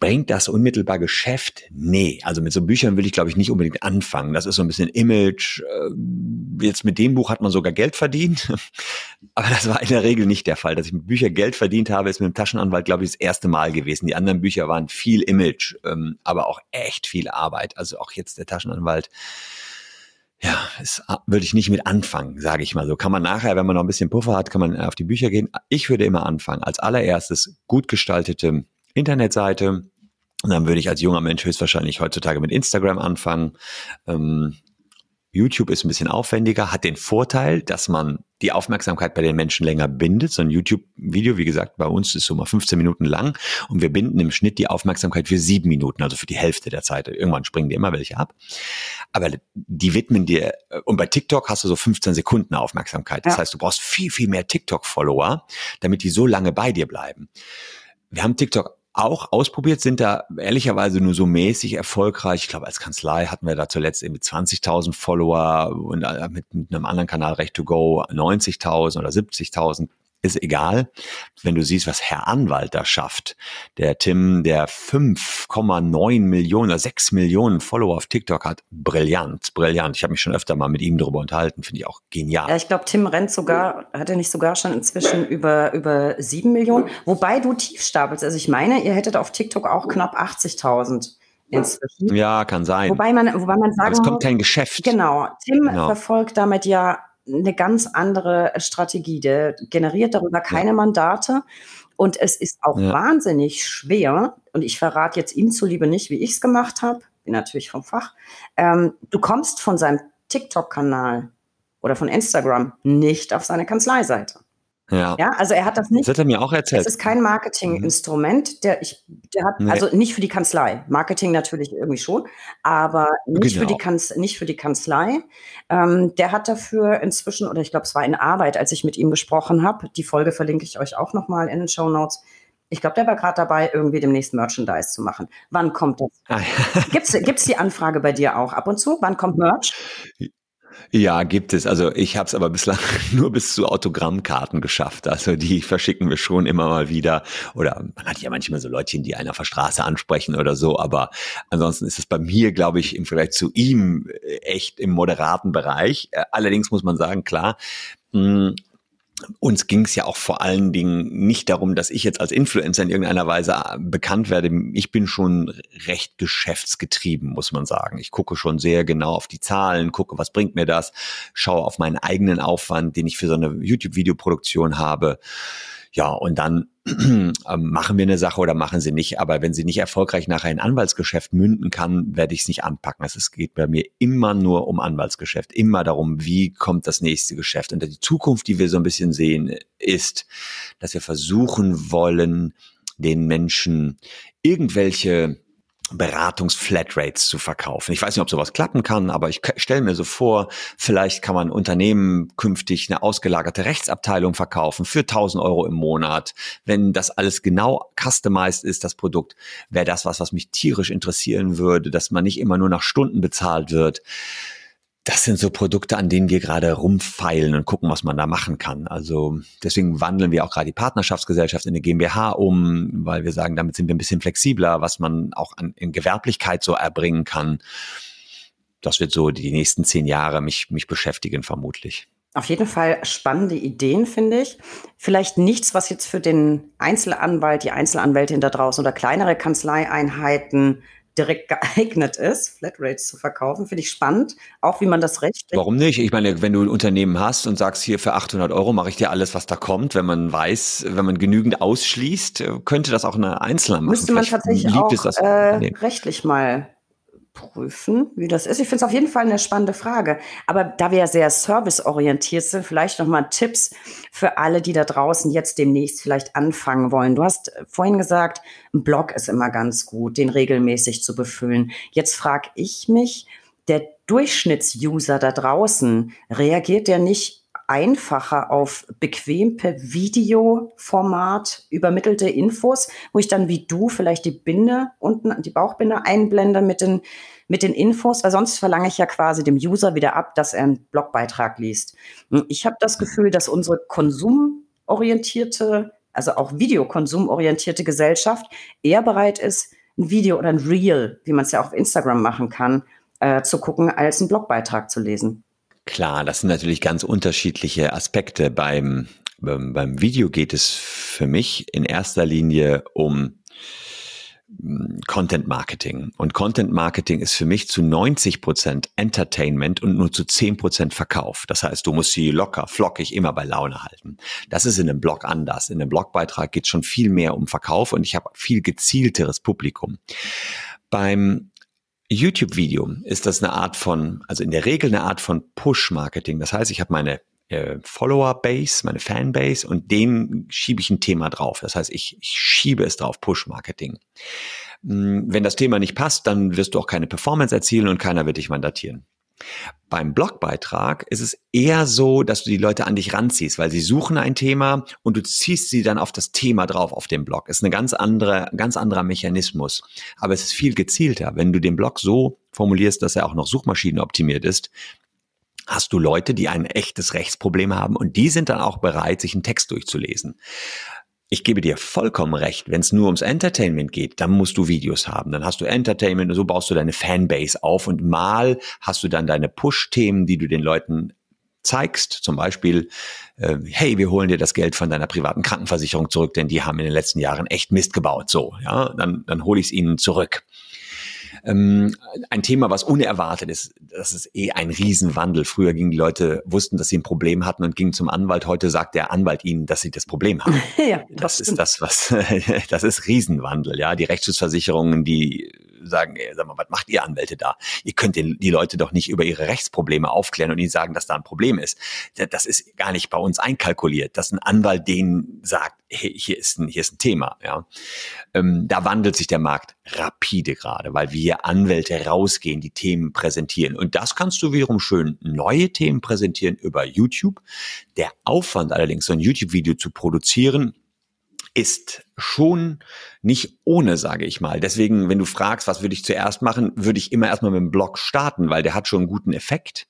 Bringt das unmittelbar Geschäft? Nee. Also mit so Büchern will ich, glaube ich, nicht unbedingt anfangen. Das ist so ein bisschen Image. Äh, jetzt mit dem Buch hat man sogar Geld verdient. <laughs> Aber das war in der Regel nicht der Fall. Dass ich mit Büchern Geld verdient habe, ist mit dem Taschenanwalt, glaube ich, das erste Mal gewesen. Die anderen Bücher waren viel Image, ähm, aber auch echt viel Arbeit. Also auch jetzt der Taschenanwalt ja, das würde ich nicht mit anfangen, sage ich mal so. Kann man nachher, wenn man noch ein bisschen Puffer hat, kann man auf die Bücher gehen. Ich würde immer anfangen. Als allererstes gut gestaltete Internetseite. Und dann würde ich als junger Mensch höchstwahrscheinlich heutzutage mit Instagram anfangen. Ähm, YouTube ist ein bisschen aufwendiger, hat den Vorteil, dass man die Aufmerksamkeit bei den Menschen länger bindet. So ein YouTube-Video, wie gesagt, bei uns ist so mal 15 Minuten lang und wir binden im Schnitt die Aufmerksamkeit für sieben Minuten, also für die Hälfte der Zeit. Irgendwann springen dir immer welche ab. Aber die widmen dir, und bei TikTok hast du so 15 Sekunden Aufmerksamkeit. Das ja. heißt, du brauchst viel, viel mehr TikTok-Follower, damit die so lange bei dir bleiben. Wir haben TikTok auch ausprobiert, sind da ehrlicherweise nur so mäßig erfolgreich. Ich glaube, als Kanzlei hatten wir da zuletzt irgendwie 20.000 Follower und äh, mit, mit einem anderen Kanal Recht to Go 90.000 oder 70.000 ist egal. Wenn du siehst, was Herr Anwalt da schafft, der Tim, der 5,9 Millionen oder 6 Millionen Follower auf TikTok hat, brillant, brillant. Ich habe mich schon öfter mal mit ihm darüber unterhalten, finde ich auch genial. Ja, ich glaube, Tim rennt sogar, hat er nicht sogar schon inzwischen über, über 7 Millionen, wobei du tief stapelst. Also ich meine, ihr hättet auf TikTok auch knapp 80.000 inzwischen. Ja, kann sein. Wobei man, wobei man sagen Aber es kommt kein Geschäft. Genau. Tim genau. verfolgt damit ja eine ganz andere Strategie. Der generiert darüber keine ja. Mandate. Und es ist auch ja. wahnsinnig schwer, und ich verrate jetzt ihm zuliebe nicht, wie ich es gemacht habe, bin natürlich vom Fach. Ähm, du kommst von seinem TikTok-Kanal oder von Instagram nicht auf seine Kanzleiseite. Ja. ja, also er hat das nicht. Das hat er mir auch erzählt. Es ist kein Marketinginstrument, der ich, der hat, nee. also nicht für die Kanzlei. Marketing natürlich irgendwie schon, aber nicht genau. für die genau. Kanz, nicht für die Kanzlei. Ähm, der hat dafür inzwischen, oder ich glaube, es war in Arbeit, als ich mit ihm gesprochen habe. Die Folge verlinke ich euch auch nochmal in den Show Notes. Ich glaube, der war gerade dabei, irgendwie demnächst Merchandise zu machen. Wann kommt das? Ah, ja. Gibt's, gibt's die Anfrage bei dir auch ab und zu? Wann kommt Merch? Ja, gibt es. Also ich habe es aber bislang <laughs> nur bis zu Autogrammkarten geschafft. Also die verschicken wir schon immer mal wieder. Oder man hat ja manchmal so Leutchen, die einer auf der Straße ansprechen oder so. Aber ansonsten ist es bei mir, glaube ich, im Vergleich zu ihm äh, echt im moderaten Bereich. Äh, allerdings muss man sagen, klar, hm, uns ging es ja auch vor allen Dingen nicht darum, dass ich jetzt als Influencer in irgendeiner Weise äh, bekannt werde. Ich bin schon recht geschäftsgetrieben, muss man sagen. Ich gucke schon sehr genau auf die Zahlen, gucke, was bringt mir das, schaue auf meinen eigenen Aufwand, den ich für so eine YouTube-Videoproduktion habe. Ja, und dann <clears throat> ähm, machen wir eine Sache oder machen sie nicht. Aber wenn sie nicht erfolgreich nachher in Anwaltsgeschäft münden kann, werde ich es nicht anpacken. Also es geht bei mir immer nur um Anwaltsgeschäft, immer darum, wie kommt das nächste Geschäft. Und die Zukunft, die wir so ein bisschen sehen, ist, dass wir versuchen wollen, den Menschen irgendwelche Beratungs-Flatrates zu verkaufen. Ich weiß nicht, ob sowas klappen kann, aber ich stelle mir so vor, vielleicht kann man Unternehmen künftig eine ausgelagerte Rechtsabteilung verkaufen für 1000 Euro im Monat. Wenn das alles genau customized ist, das Produkt, wäre das was, was mich tierisch interessieren würde, dass man nicht immer nur nach Stunden bezahlt wird das sind so Produkte, an denen wir gerade rumfeilen und gucken, was man da machen kann. Also deswegen wandeln wir auch gerade die Partnerschaftsgesellschaft in eine GmbH um, weil wir sagen, damit sind wir ein bisschen flexibler, was man auch an, in Gewerblichkeit so erbringen kann. Das wird so die nächsten zehn Jahre mich, mich beschäftigen, vermutlich. Auf jeden Fall spannende Ideen, finde ich. Vielleicht nichts, was jetzt für den Einzelanwalt, die Einzelanwältin da draußen oder kleinere Kanzleieinheiten direkt geeignet ist, Flatrates zu verkaufen. Finde ich spannend, auch wie man das recht. Warum nicht? Ich meine, wenn du ein Unternehmen hast und sagst, hier für 800 Euro mache ich dir alles, was da kommt, wenn man weiß, wenn man genügend ausschließt, könnte das auch eine Einzelne machen. Müsste man Vielleicht tatsächlich auch äh, rechtlich mal prüfen, wie das ist. Ich finde es auf jeden Fall eine spannende Frage. Aber da wir ja sehr serviceorientiert sind, vielleicht nochmal Tipps für alle, die da draußen jetzt demnächst vielleicht anfangen wollen. Du hast vorhin gesagt, ein Blog ist immer ganz gut, den regelmäßig zu befüllen. Jetzt frage ich mich, der Durchschnittsuser da draußen, reagiert der nicht einfacher auf bequem per Videoformat übermittelte Infos, wo ich dann wie du vielleicht die Binde unten, die Bauchbinde einblende mit den, mit den Infos, weil sonst verlange ich ja quasi dem User wieder ab, dass er einen Blogbeitrag liest. Ich habe das Gefühl, dass unsere konsumorientierte, also auch videokonsumorientierte Gesellschaft eher bereit ist, ein Video oder ein Reel, wie man es ja auch auf Instagram machen kann, äh, zu gucken, als einen Blogbeitrag zu lesen. Klar, das sind natürlich ganz unterschiedliche Aspekte. Beim, beim, beim Video geht es für mich in erster Linie um Content Marketing. Und Content Marketing ist für mich zu 90 Prozent Entertainment und nur zu 10 Prozent Verkauf. Das heißt, du musst sie locker, flockig immer bei Laune halten. Das ist in einem Blog anders. In einem Blogbeitrag geht es schon viel mehr um Verkauf und ich habe viel gezielteres Publikum. Beim YouTube-Video ist das eine Art von, also in der Regel eine Art von Push-Marketing. Das heißt, ich habe meine äh, Follower-Base, meine Fanbase und denen schiebe ich ein Thema drauf. Das heißt, ich, ich schiebe es drauf, Push-Marketing. Hm, wenn das Thema nicht passt, dann wirst du auch keine Performance erzielen und keiner wird dich mandatieren. Beim Blogbeitrag ist es eher so, dass du die Leute an dich ranziehst, weil sie suchen ein Thema und du ziehst sie dann auf das Thema drauf auf dem Blog. Ist eine ganz andere, ganz anderer Mechanismus. Aber es ist viel gezielter. Wenn du den Blog so formulierst, dass er auch noch suchmaschinenoptimiert ist, hast du Leute, die ein echtes Rechtsproblem haben und die sind dann auch bereit, sich einen Text durchzulesen. Ich gebe dir vollkommen recht, wenn es nur ums Entertainment geht, dann musst du Videos haben. Dann hast du Entertainment und so baust du deine Fanbase auf und mal hast du dann deine Push-Themen, die du den Leuten zeigst, zum Beispiel, äh, hey, wir holen dir das Geld von deiner privaten Krankenversicherung zurück, denn die haben in den letzten Jahren echt Mist gebaut. So, ja, dann, dann hole ich es ihnen zurück. Ähm, ein Thema, was unerwartet ist, das ist eh ein Riesenwandel. Früher gingen die Leute, wussten, dass sie ein Problem hatten und gingen zum Anwalt. Heute sagt der Anwalt ihnen, dass sie das Problem haben. <laughs> ja, das, das ist das, was, <laughs> das ist Riesenwandel, ja. Die Rechtsschutzversicherungen, die sagen, ey, sag mal, was macht ihr Anwälte da? Ihr könnt den, die Leute doch nicht über ihre Rechtsprobleme aufklären und ihnen sagen, dass da ein Problem ist. Das ist gar nicht bei uns einkalkuliert, dass ein Anwalt denen sagt, hey, hier ist ein, hier ist ein Thema. Ja. Ähm, da wandelt sich der Markt rapide gerade, weil wir Anwälte rausgehen, die Themen präsentieren. Und das kannst du wiederum schön neue Themen präsentieren über YouTube. Der Aufwand allerdings, so ein YouTube-Video zu produzieren, ist schon nicht ohne, sage ich mal. Deswegen, wenn du fragst, was würde ich zuerst machen, würde ich immer erstmal mit dem Blog starten, weil der hat schon einen guten Effekt.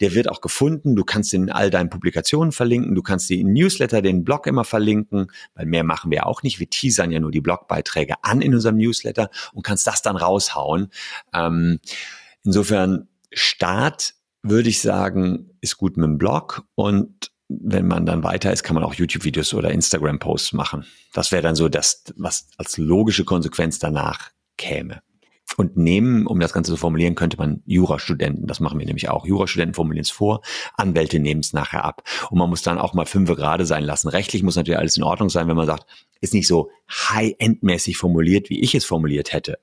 Der wird auch gefunden. Du kannst in all deinen Publikationen verlinken. Du kannst den Newsletter, den Blog immer verlinken, weil mehr machen wir auch nicht. Wir teasern ja nur die Blogbeiträge an in unserem Newsletter und kannst das dann raushauen. Ähm, insofern Start würde ich sagen, ist gut mit dem Blog und wenn man dann weiter ist, kann man auch YouTube-Videos oder Instagram-Posts machen. Das wäre dann so das, was als logische Konsequenz danach käme. Und nehmen, um das Ganze zu formulieren, könnte man Jurastudenten, das machen wir nämlich auch. Jurastudenten formulieren es vor, Anwälte nehmen es nachher ab. Und man muss dann auch mal fünfe gerade sein lassen. Rechtlich muss natürlich alles in Ordnung sein, wenn man sagt, ist nicht so high-end-mäßig formuliert, wie ich es formuliert hätte.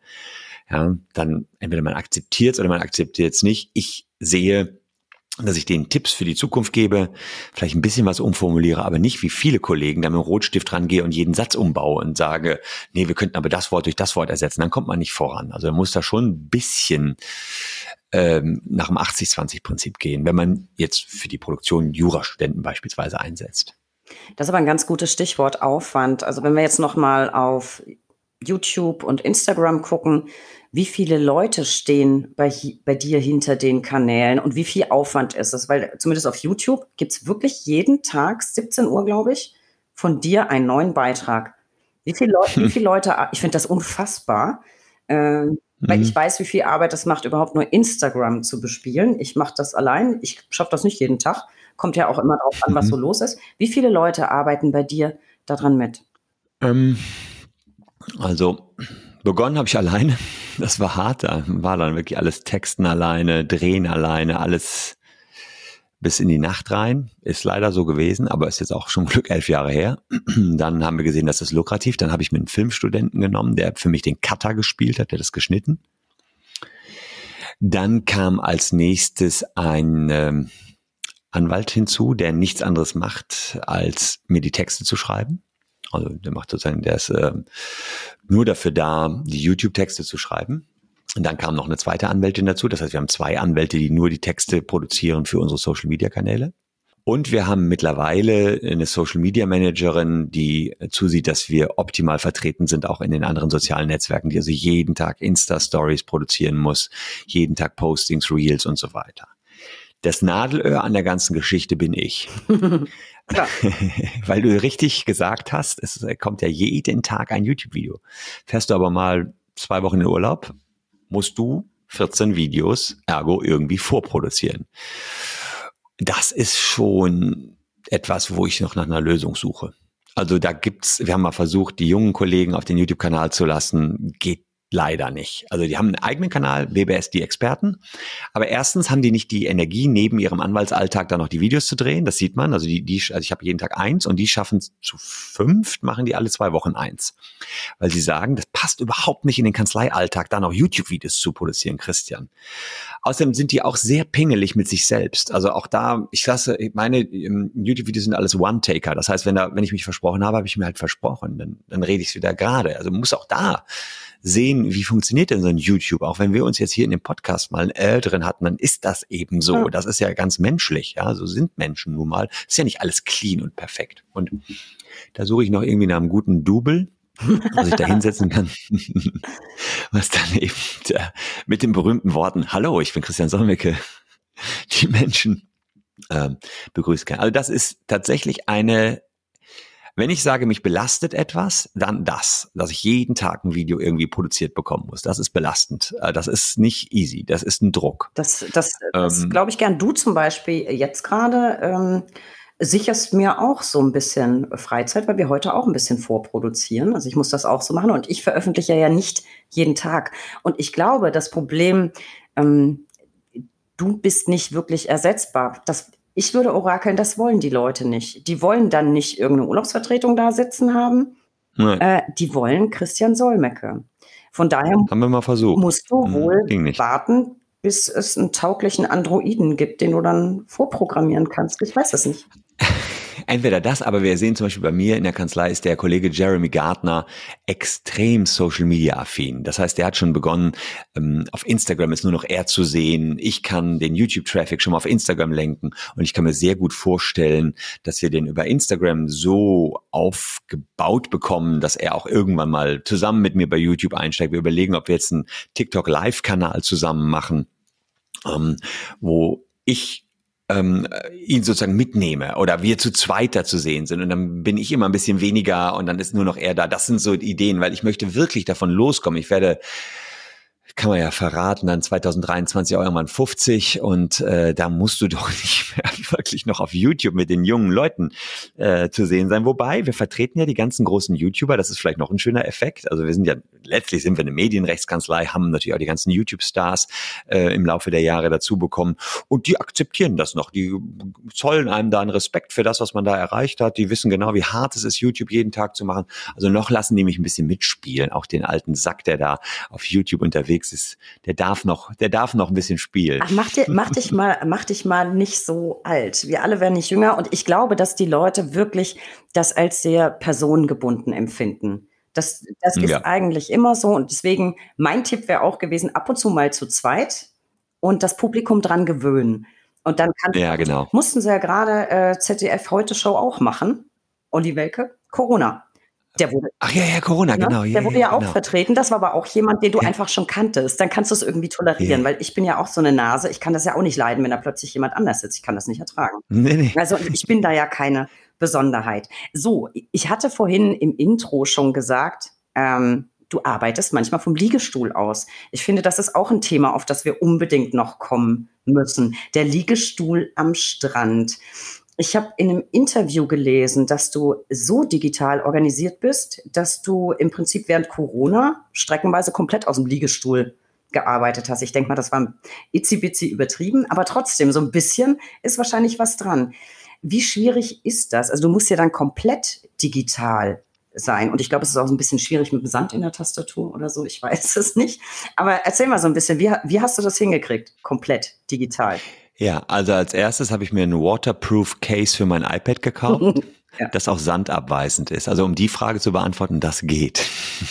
Ja, dann entweder man akzeptiert es oder man akzeptiert es nicht. Ich sehe dass ich denen Tipps für die Zukunft gebe, vielleicht ein bisschen was umformuliere, aber nicht wie viele Kollegen da mit dem Rotstift rangehe und jeden Satz umbaue und sage, nee, wir könnten aber das Wort durch das Wort ersetzen, dann kommt man nicht voran. Also man muss da schon ein bisschen ähm, nach dem 80-20-Prinzip gehen, wenn man jetzt für die Produktion Jurastudenten beispielsweise einsetzt. Das ist aber ein ganz gutes Stichwort Aufwand. Also wenn wir jetzt noch mal auf YouTube und Instagram gucken, wie viele Leute stehen bei, bei dir hinter den Kanälen und wie viel Aufwand ist es? Weil zumindest auf YouTube gibt es wirklich jeden Tag, 17 Uhr, glaube ich, von dir einen neuen Beitrag. Wie viele, <laughs> Leute, wie viele Leute, ich finde das unfassbar, äh, mhm. weil ich weiß, wie viel Arbeit das macht, überhaupt nur Instagram zu bespielen. Ich mache das allein, ich schaffe das nicht jeden Tag, kommt ja auch immer darauf an, was mhm. so los ist. Wie viele Leute arbeiten bei dir daran mit? Ähm, also begonnen habe ich alleine. Das war hart. Da war dann wirklich alles Texten alleine, Drehen alleine, alles bis in die Nacht rein. Ist leider so gewesen, aber ist jetzt auch schon <laughs> Glück elf Jahre her. Dann haben wir gesehen, das ist lukrativ. Dann habe ich mir einen Filmstudenten genommen, der für mich den Cutter gespielt hat, der das geschnitten. Dann kam als nächstes ein ähm, Anwalt hinzu, der nichts anderes macht, als mir die Texte zu schreiben. Also der macht sozusagen, der ist äh, nur dafür da, die YouTube-Texte zu schreiben. Und dann kam noch eine zweite Anwältin dazu. Das heißt, wir haben zwei Anwälte, die nur die Texte produzieren für unsere Social-Media-Kanäle. Und wir haben mittlerweile eine Social Media Managerin, die zusieht, dass wir optimal vertreten sind, auch in den anderen sozialen Netzwerken, die also jeden Tag Insta-Stories produzieren muss, jeden Tag Postings, Reels und so weiter. Das Nadelöhr an der ganzen Geschichte bin ich. <laughs> <laughs> Weil du richtig gesagt hast, es kommt ja jeden Tag ein YouTube-Video. Fährst du aber mal zwei Wochen in Urlaub, musst du 14 Videos ergo irgendwie vorproduzieren. Das ist schon etwas, wo ich noch nach einer Lösung suche. Also da gibt's, wir haben mal versucht, die jungen Kollegen auf den YouTube-Kanal zu lassen, geht leider nicht. Also die haben einen eigenen Kanal, WBS die Experten. Aber erstens haben die nicht die Energie, neben ihrem Anwaltsalltag da noch die Videos zu drehen. Das sieht man. Also die, die also ich habe jeden Tag eins und die schaffen es zu fünft, machen die alle zwei Wochen eins. Weil sie sagen, das passt überhaupt nicht in den Kanzleialltag, da noch YouTube-Videos zu produzieren, Christian. Außerdem sind die auch sehr pingelig mit sich selbst. Also auch da, ich lasse, meine ähm, YouTube-Videos sind alles One-Taker. Das heißt, wenn da, wenn ich mich versprochen habe, habe ich mir halt versprochen. Dann, dann rede ich es wieder gerade. Also muss auch da sehen, wie funktioniert denn so ein YouTube. Auch wenn wir uns jetzt hier in dem Podcast mal einen Älteren hatten, dann ist das eben so. Ja. Das ist ja ganz menschlich. Ja, so sind Menschen nun mal. Ist ja nicht alles clean und perfekt. Und da suche ich noch irgendwie nach einem guten Double, was ich da hinsetzen kann, <laughs> was dann eben äh, mit den berühmten Worten, hallo, ich bin Christian Solmecke, die Menschen ähm, begrüßen kann. Also das ist tatsächlich eine wenn ich sage, mich belastet etwas, dann das, dass ich jeden Tag ein Video irgendwie produziert bekommen muss. Das ist belastend. Äh, das ist nicht easy. Das ist ein Druck. Das, das, das ähm, glaube ich gern. Du zum Beispiel jetzt gerade ähm, sicherst mir auch so ein bisschen Freizeit, weil wir heute auch ein bisschen vorproduzieren. Also ich muss das auch so machen und ich veröffentliche ja nicht jeden Tag. Und ich glaube, das Problem, ähm, du bist nicht wirklich ersetzbar. Das ich würde orakeln, das wollen die Leute nicht. Die wollen dann nicht irgendeine Urlaubsvertretung da sitzen haben. Äh, die wollen Christian Solmecke. Von daher haben wir mal versucht. musst du hm, wohl warten, bis es einen tauglichen Androiden gibt, den du dann vorprogrammieren kannst. Ich weiß es nicht. <laughs> Entweder das, aber wir sehen zum Beispiel bei mir in der Kanzlei ist der Kollege Jeremy Gardner extrem Social Media affin. Das heißt, der hat schon begonnen, ähm, auf Instagram ist nur noch er zu sehen. Ich kann den YouTube-Traffic schon mal auf Instagram lenken und ich kann mir sehr gut vorstellen, dass wir den über Instagram so aufgebaut bekommen, dass er auch irgendwann mal zusammen mit mir bei YouTube einsteigt. Wir überlegen, ob wir jetzt einen TikTok Live-Kanal zusammen machen, ähm, wo ich ähm, ihn sozusagen mitnehme oder wir zu zweit da zu sehen sind und dann bin ich immer ein bisschen weniger und dann ist nur noch er da. Das sind so Ideen, weil ich möchte wirklich davon loskommen. Ich werde kann man ja verraten, dann 2023 auch irgendwann 50 und äh, da musst du <laughs> doch nicht mehr wirklich noch auf YouTube mit den jungen Leuten äh, zu sehen sein. Wobei, wir vertreten ja die ganzen großen YouTuber, das ist vielleicht noch ein schöner Effekt. Also wir sind ja, letztlich sind wir eine Medienrechtskanzlei, haben natürlich auch die ganzen YouTube-Stars äh, im Laufe der Jahre dazu bekommen und die akzeptieren das noch. Die zollen einem da einen Respekt für das, was man da erreicht hat. Die wissen genau, wie hart es ist, YouTube jeden Tag zu machen. Also noch lassen die mich ein bisschen mitspielen, auch den alten Sack, der da auf YouTube unterwegs unterwegs ist, der darf noch, der darf noch ein bisschen spielen. Ach, mach, dir, mach dich mal, mach dich mal nicht so alt. Wir alle werden nicht jünger und ich glaube, dass die Leute wirklich das als sehr personengebunden empfinden. Das, das ist ja. eigentlich immer so und deswegen mein Tipp wäre auch gewesen, ab und zu mal zu zweit und das Publikum dran gewöhnen. Und dann kann, ja, genau. mussten sie ja gerade äh, ZDF Heute Show auch machen. Olli Welke, Corona. Der wurde, Ach ja, ja, Corona, ne? genau. Ja, der wurde ja, ja auch genau. vertreten. Das war aber auch jemand, den du ja. einfach schon kanntest. Dann kannst du es irgendwie tolerieren, weil ich bin ja auch so eine Nase. Ich kann das ja auch nicht leiden, wenn da plötzlich jemand anders sitzt. Ich kann das nicht ertragen. Nee, nee. Also ich bin da ja keine Besonderheit. So, ich hatte vorhin im Intro schon gesagt, ähm, du arbeitest manchmal vom Liegestuhl aus. Ich finde, das ist auch ein Thema, auf das wir unbedingt noch kommen müssen. Der Liegestuhl am Strand. Ich habe in einem Interview gelesen, dass du so digital organisiert bist, dass du im Prinzip während Corona streckenweise komplett aus dem Liegestuhl gearbeitet hast. Ich denke mal, das war itzi-bitzi übertrieben, aber trotzdem, so ein bisschen ist wahrscheinlich was dran. Wie schwierig ist das? Also du musst ja dann komplett digital sein. Und ich glaube, es ist auch ein bisschen schwierig mit dem Sand in der Tastatur oder so. Ich <laughs> weiß es nicht. Aber erzähl mal so ein bisschen, wie, wie hast du das hingekriegt? Komplett digital. Ja, also als erstes habe ich mir ein Waterproof Case für mein iPad gekauft, <laughs> ja. das auch sandabweisend ist. Also um die Frage zu beantworten, das geht.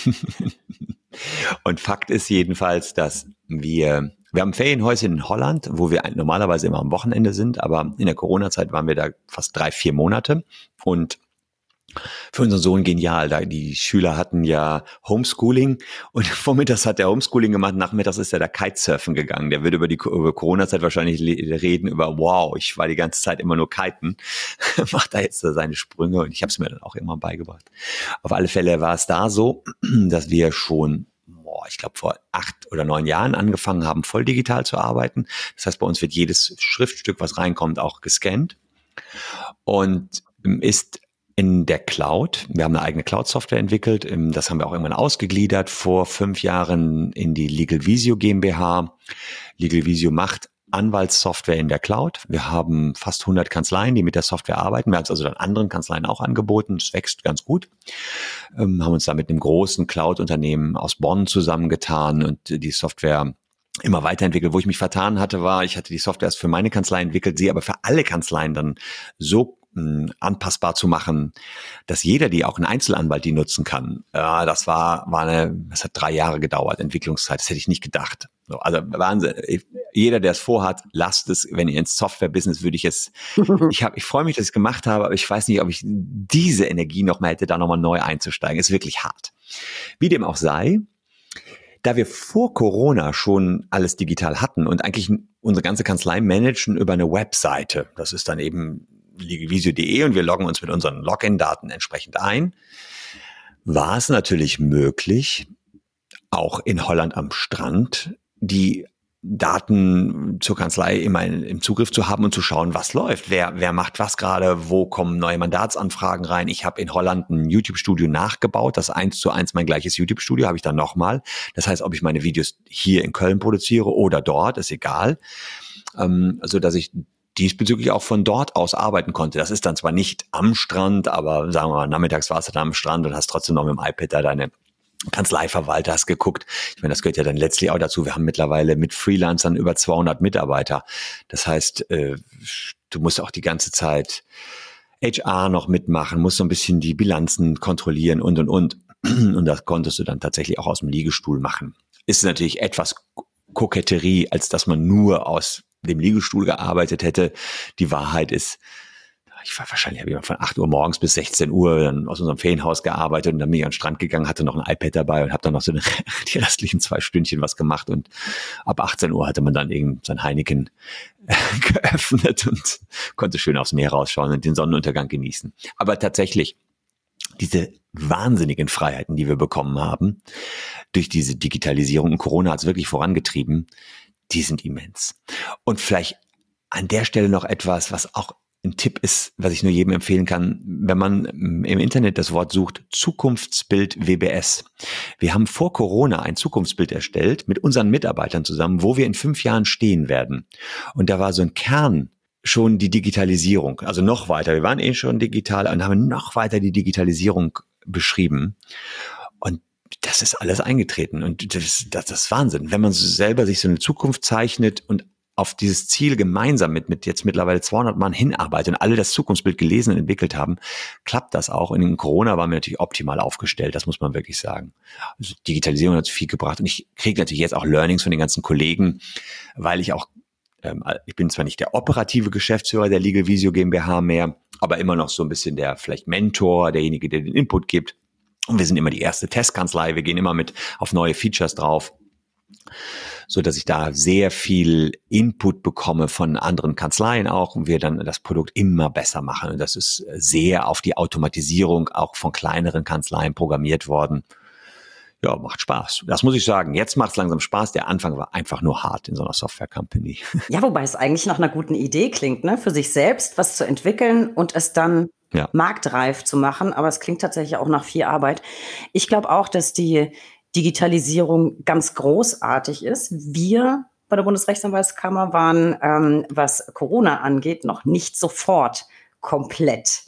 <laughs> Und Fakt ist jedenfalls, dass wir, wir haben Ferienhäuschen in Holland, wo wir normalerweise immer am Wochenende sind, aber in der Corona-Zeit waren wir da fast drei, vier Monate. Und für unseren Sohn genial. Da die Schüler hatten ja Homeschooling und <laughs> vormittags hat er Homeschooling gemacht, nachmittags ist er da Kitesurfen gegangen. Der wird über die Corona-Zeit wahrscheinlich reden über, wow, ich war die ganze Zeit immer nur kiten, <laughs> macht da jetzt seine Sprünge und ich habe es mir dann auch immer beigebracht. Auf alle Fälle war es da so, <clears throat> dass wir schon ich glaube, vor acht oder neun Jahren angefangen haben, voll digital zu arbeiten. Das heißt, bei uns wird jedes Schriftstück, was reinkommt, auch gescannt und ähm, ist in der Cloud. Wir haben eine eigene Cloud-Software entwickelt. Ähm, das haben wir auch irgendwann ausgegliedert vor fünf Jahren in die Legal Visio GmbH. Legal Visio macht Anwaltssoftware in der Cloud. Wir haben fast 100 Kanzleien, die mit der Software arbeiten. Wir haben es also dann anderen Kanzleien auch angeboten. Es wächst ganz gut. Ähm, haben uns da mit einem großen Cloud-Unternehmen aus Bonn zusammengetan und die Software immer weiterentwickelt. Wo ich mich vertan hatte, war, ich hatte die Software erst für meine Kanzlei entwickelt, sie aber für alle Kanzleien dann so anpassbar zu machen, dass jeder, die auch ein Einzelanwalt die nutzen kann. Ja, das war, war eine, das hat drei Jahre gedauert, Entwicklungszeit. Das hätte ich nicht gedacht. So, also Wahnsinn. Jeder, der es vorhat, lasst es, wenn ihr ins Software-Business würde ich es, <laughs> ich habe, ich freue mich, dass ich es gemacht habe, aber ich weiß nicht, ob ich diese Energie nochmal hätte, da nochmal neu einzusteigen. Ist wirklich hart. Wie dem auch sei, da wir vor Corona schon alles digital hatten und eigentlich unsere ganze Kanzlei managen über eine Webseite, das ist dann eben legalvisio.de und wir loggen uns mit unseren Login-Daten entsprechend ein, war es natürlich möglich, auch in Holland am Strand die Daten zur Kanzlei immer im Zugriff zu haben und zu schauen, was läuft, wer, wer macht was gerade, wo kommen neue Mandatsanfragen rein. Ich habe in Holland ein YouTube-Studio nachgebaut, das eins zu eins mein gleiches YouTube-Studio habe ich dann nochmal. Das heißt, ob ich meine Videos hier in Köln produziere oder dort, ist egal. Ähm, also dass ich diesbezüglich auch von dort aus arbeiten konnte. Das ist dann zwar nicht am Strand, aber sagen wir mal, nachmittags warst du da am Strand und hast trotzdem noch mit dem iPad da deine Kanzleiverwalter hast geguckt. Ich meine, das gehört ja dann letztlich auch dazu. Wir haben mittlerweile mit Freelancern über 200 Mitarbeiter. Das heißt, äh, du musst auch die ganze Zeit HR noch mitmachen, musst so ein bisschen die Bilanzen kontrollieren und, und, und. <clears throat> Und das konntest du dann tatsächlich auch aus dem Liegestuhl machen. Ist natürlich etwas Koketterie, als dass man nur aus dem Liegestuhl gearbeitet hätte. Die Wahrheit ist, ich war wahrscheinlich habe ich von 8 Uhr morgens bis 16 Uhr dann aus unserem Ferienhaus gearbeitet und dann bin ich an den Strand gegangen, hatte noch ein iPad dabei und habe dann noch so <laughs> die restlichen zwei Stündchen was gemacht und ab 18 Uhr hatte man dann irgend sein Heineken <laughs> geöffnet und konnte schön aufs Meer rausschauen und den Sonnenuntergang genießen. Aber tatsächlich, diese wahnsinnigen Freiheiten, die wir bekommen haben, durch diese Digitalisierung und Corona hat es wirklich vorangetrieben, die sind immens. Und vielleicht an der Stelle noch etwas, was auch ein Tipp ist, was ich nur jedem empfehlen kann, wenn man im Internet das Wort sucht, Zukunftsbild WBS. Wir haben vor Corona ein Zukunftsbild erstellt mit unseren Mitarbeitern zusammen, wo wir in fünf Jahren stehen werden. Und da war so ein Kern schon die Digitalisierung, also noch weiter. Wir waren eh schon digital und haben noch weiter die Digitalisierung beschrieben. Das ist alles eingetreten und das, das, das ist Wahnsinn. Wenn man selber sich so eine Zukunft zeichnet und auf dieses Ziel gemeinsam mit, mit jetzt mittlerweile 200 Mann hinarbeitet und alle das Zukunftsbild gelesen und entwickelt haben, klappt das auch. In Corona waren wir natürlich optimal aufgestellt, das muss man wirklich sagen. Also Digitalisierung hat viel gebracht und ich kriege natürlich jetzt auch Learnings von den ganzen Kollegen, weil ich auch, ähm, ich bin zwar nicht der operative Geschäftsführer der Legal Visio GmbH mehr, aber immer noch so ein bisschen der vielleicht Mentor, derjenige, der den Input gibt. Und wir sind immer die erste Testkanzlei, wir gehen immer mit auf neue Features drauf so dass ich da sehr viel Input bekomme von anderen Kanzleien auch und wir dann das Produkt immer besser machen. Und das ist sehr auf die Automatisierung auch von kleineren Kanzleien programmiert worden. Ja, macht Spaß. Das muss ich sagen. Jetzt macht es langsam Spaß. Der Anfang war einfach nur hart in so einer Software-Company. Ja, wobei es eigentlich nach einer guten Idee klingt, ne? Für sich selbst was zu entwickeln und es dann ja. marktreif zu machen. Aber es klingt tatsächlich auch nach viel Arbeit. Ich glaube auch, dass die, Digitalisierung ganz großartig ist. Wir bei der Bundesrechtsanwaltskammer waren, ähm, was Corona angeht, noch nicht sofort komplett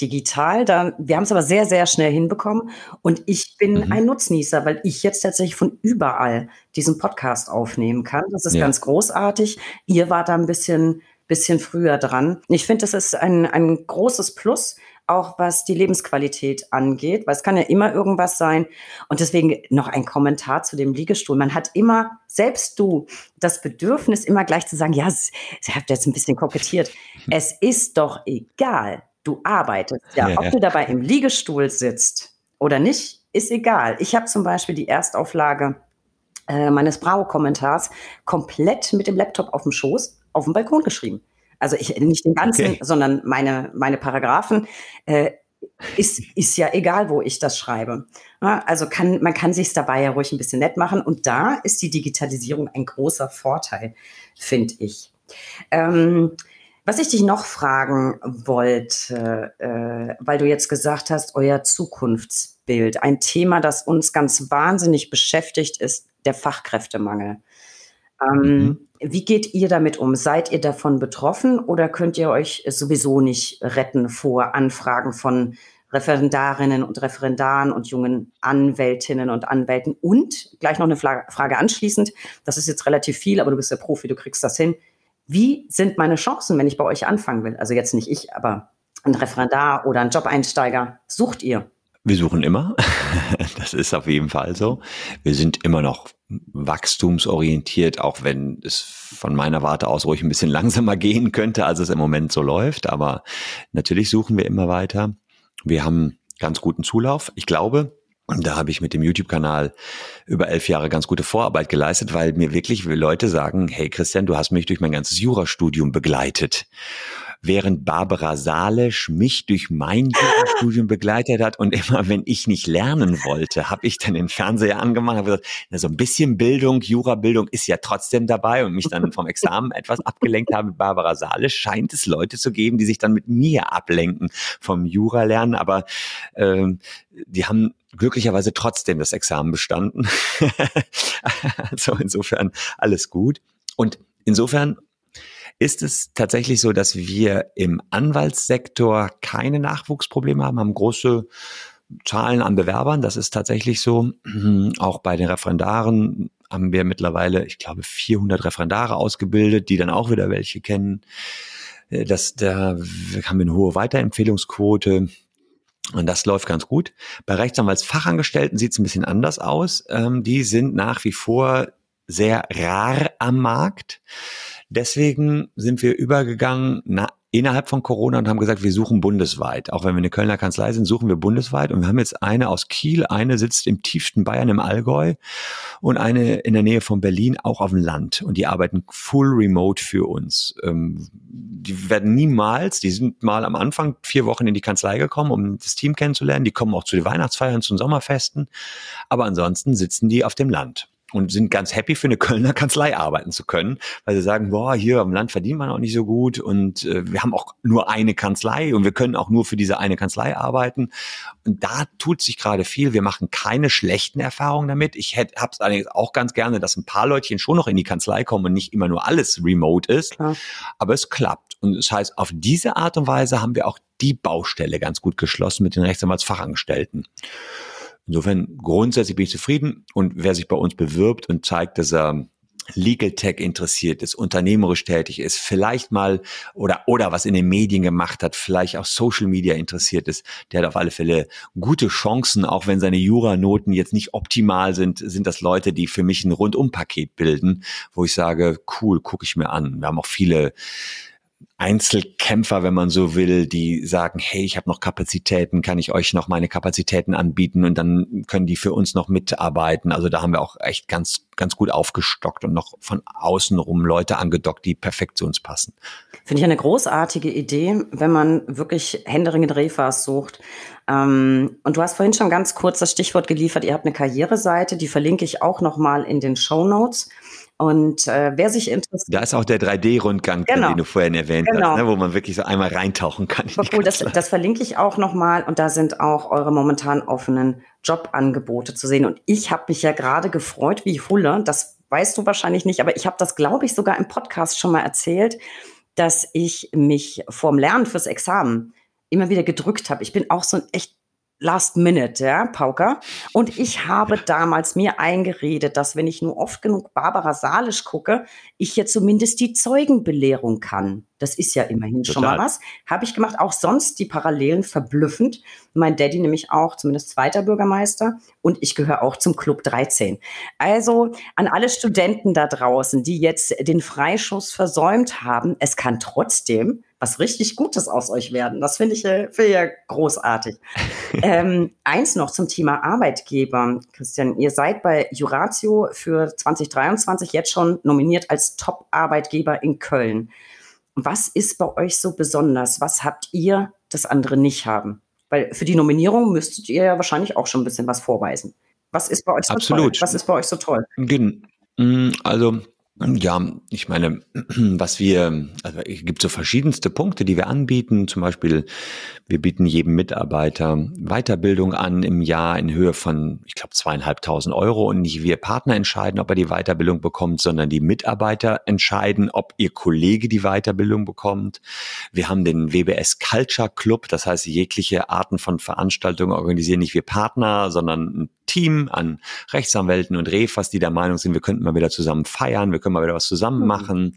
digital. Da, wir haben es aber sehr, sehr schnell hinbekommen. Und ich bin mhm. ein Nutznießer, weil ich jetzt tatsächlich von überall diesen Podcast aufnehmen kann. Das ist ja. ganz großartig. Ihr wart da ein bisschen, bisschen früher dran. Ich finde, das ist ein, ein großes Plus auch was die Lebensqualität angeht, weil es kann ja immer irgendwas sein. Und deswegen noch ein Kommentar zu dem Liegestuhl. Man hat immer, selbst du, das Bedürfnis, immer gleich zu sagen, ja, sie hat jetzt ein bisschen kokettiert. Es ist doch egal. Du arbeitest. Ja, ja ob ja. du dabei im Liegestuhl sitzt oder nicht, ist egal. Ich habe zum Beispiel die Erstauflage äh, meines Bravo-Kommentars komplett mit dem Laptop auf dem Schoß auf dem Balkon geschrieben. Also ich nicht den ganzen, okay. sondern meine, meine Paragraphen. Äh, ist, ist ja egal, wo ich das schreibe. Also kann, man kann sich dabei ja ruhig ein bisschen nett machen. Und da ist die Digitalisierung ein großer Vorteil, finde ich. Ähm, was ich dich noch fragen wollte, äh, weil du jetzt gesagt hast, euer Zukunftsbild, ein Thema, das uns ganz wahnsinnig beschäftigt, ist der Fachkräftemangel. Ähm, mhm. Wie geht ihr damit um? Seid ihr davon betroffen oder könnt ihr euch sowieso nicht retten vor Anfragen von Referendarinnen und Referendaren und jungen Anwältinnen und Anwälten? Und gleich noch eine Frage anschließend, das ist jetzt relativ viel, aber du bist der Profi, du kriegst das hin. Wie sind meine Chancen, wenn ich bei euch anfangen will? Also jetzt nicht ich, aber ein Referendar oder ein Jobeinsteiger. Sucht ihr? Wir suchen immer. <laughs> Das ist auf jeden Fall so. Wir sind immer noch wachstumsorientiert, auch wenn es von meiner Warte aus ruhig ein bisschen <laughs> langsamer gehen könnte, als es im Moment so läuft. Aber natürlich suchen wir immer weiter. Wir haben ganz guten Zulauf. Ich glaube, da habe ich mit dem YouTube-Kanal über elf Jahre ganz gute Vorarbeit geleistet, weil mir wirklich Leute sagen, hey Christian, du hast mich durch mein ganzes Jurastudium begleitet während Barbara Salesch mich durch mein Studium begleitet hat und immer, wenn ich nicht lernen wollte, habe ich dann den Fernseher angemacht und gesagt, na, so ein bisschen Bildung, Jurabildung ist ja trotzdem dabei und mich dann vom Examen <laughs> etwas abgelenkt habe. Barbara Salesch scheint es Leute zu geben, die sich dann mit mir ablenken vom Jura lernen, aber ähm, die haben glücklicherweise trotzdem das Examen bestanden. <laughs> also insofern alles gut. Und insofern ist es tatsächlich so, dass wir im Anwaltssektor keine Nachwuchsprobleme haben, haben große Zahlen an Bewerbern. Das ist tatsächlich so. <clears throat> Auch bei den Referendaren haben wir mittlerweile, ich glaube, 400 Referendare ausgebildet, die dann auch wieder welche kennen. Äh, das, da haben wir eine hohe Weiterempfehlungsquote. Und das läuft ganz gut. Bei Rechtsanwaltsfachangestellten sieht es ein bisschen anders aus. Ähm, die sind nach wie vor sehr rar am Markt. Deswegen sind wir übergegangen na, innerhalb von Corona und haben gesagt, wir suchen bundesweit. Auch wenn wir eine Kölner Kanzlei sind, suchen wir bundesweit. Und wir haben jetzt eine aus Kiel, eine sitzt im tiefsten Bayern im Allgäu und eine in der Nähe von Berlin, auch auf dem Land. Und die arbeiten full remote für uns. Ähm, die werden niemals, die sind mal am Anfang vier Wochen in die Kanzlei gekommen, um das Team kennenzulernen. Die kommen auch zu den Weihnachtsfeiern, zu den Sommerfesten. Aber ansonsten sitzen die auf dem Land und sind ganz happy für eine Kölner Kanzlei arbeiten zu können, weil sie sagen, boah, hier am Land verdient man auch nicht so gut und äh, wir haben auch nur eine Kanzlei und wir können auch nur für diese eine Kanzlei arbeiten. Und da tut sich gerade viel. Wir machen keine schlechten Erfahrungen damit. Ich hätte hab's allerdings auch ganz gerne, dass ein paar Leutchen schon noch in die Kanzlei kommen und nicht immer nur alles remote ist. Klar. Aber es klappt. Und das heißt, auf diese Art und Weise haben wir auch die Baustelle ganz gut geschlossen mit den Rechtsanwaltsfachangestellten. Insofern grundsätzlich bin ich zufrieden und wer sich bei uns bewirbt und zeigt, dass er Legal Tech interessiert ist, unternehmerisch tätig ist, vielleicht mal oder oder was in den Medien gemacht hat, vielleicht auch Social Media interessiert ist, der hat auf alle Fälle gute Chancen, auch wenn seine Juranoten jetzt nicht optimal sind, sind das Leute, die für mich ein Rundumpaket bilden, wo ich sage, cool, gucke ich mir an. Wir haben auch viele Einzelkämpfer, wenn man so will, die sagen, hey, ich habe noch Kapazitäten, kann ich euch noch meine Kapazitäten anbieten und dann können die für uns noch mitarbeiten. Also da haben wir auch echt ganz, ganz gut aufgestockt und noch von außen rum Leute angedockt, die perfekt zu uns passen. Finde ich eine großartige Idee, wenn man wirklich händeringend Refas sucht. Ähm, und du hast vorhin schon ganz kurz das Stichwort geliefert, ihr habt eine Karriereseite, die verlinke ich auch nochmal in den Show Notes. Und äh, wer sich interessiert. Da ist auch der 3D-Rundgang, genau. den du vorhin erwähnt genau. hast, ne, wo man wirklich so einmal reintauchen kann. Cool, das, das verlinke ich auch nochmal und da sind auch eure momentan offenen Jobangebote zu sehen. Und ich habe mich ja gerade gefreut wie Hulle, das weißt du wahrscheinlich nicht, aber ich habe das, glaube ich, sogar im Podcast schon mal erzählt, dass ich mich vorm Lernen fürs Examen immer wieder gedrückt habe. Ich bin auch so ein echt Last Minute, ja, Pauker. Und ich habe damals mir eingeredet, dass wenn ich nur oft genug Barbara Salisch gucke, ich ja zumindest die Zeugenbelehrung kann. Das ist ja immerhin Total. schon mal was. Habe ich gemacht. Auch sonst die Parallelen verblüffend. Mein Daddy nämlich auch, zumindest zweiter Bürgermeister. Und ich gehöre auch zum Club 13. Also an alle Studenten da draußen, die jetzt den Freischuss versäumt haben, es kann trotzdem was richtig Gutes aus euch werden. Das finde ich, äh, find ich ja großartig. <laughs> ähm, eins noch zum Thema Arbeitgeber. Christian, ihr seid bei Juratio für 2023 jetzt schon nominiert als Top-Arbeitgeber in Köln. Was ist bei euch so besonders? Was habt ihr, das andere nicht haben? Weil für die Nominierung müsstet ihr ja wahrscheinlich auch schon ein bisschen was vorweisen. Was ist bei euch so Absolut. toll? Was ist bei euch so toll? Also ja, ich meine, <clears throat> was wir, also es gibt so verschiedenste Punkte, die wir anbieten. Zum Beispiel, wir bieten jedem Mitarbeiter Weiterbildung an im Jahr in Höhe von, ich glaube, zweieinhalbtausend Euro. Und nicht wir Partner entscheiden, ob er die Weiterbildung bekommt, sondern die Mitarbeiter entscheiden, ob ihr Kollege die Weiterbildung bekommt. Wir haben den WBS Culture Club, das heißt, jegliche Arten von Veranstaltungen organisieren nicht wir Partner, sondern ein Team an Rechtsanwälten und Refas, die der Meinung sind, wir könnten mal wieder zusammen feiern, wir können mal wieder was zusammen mhm. machen.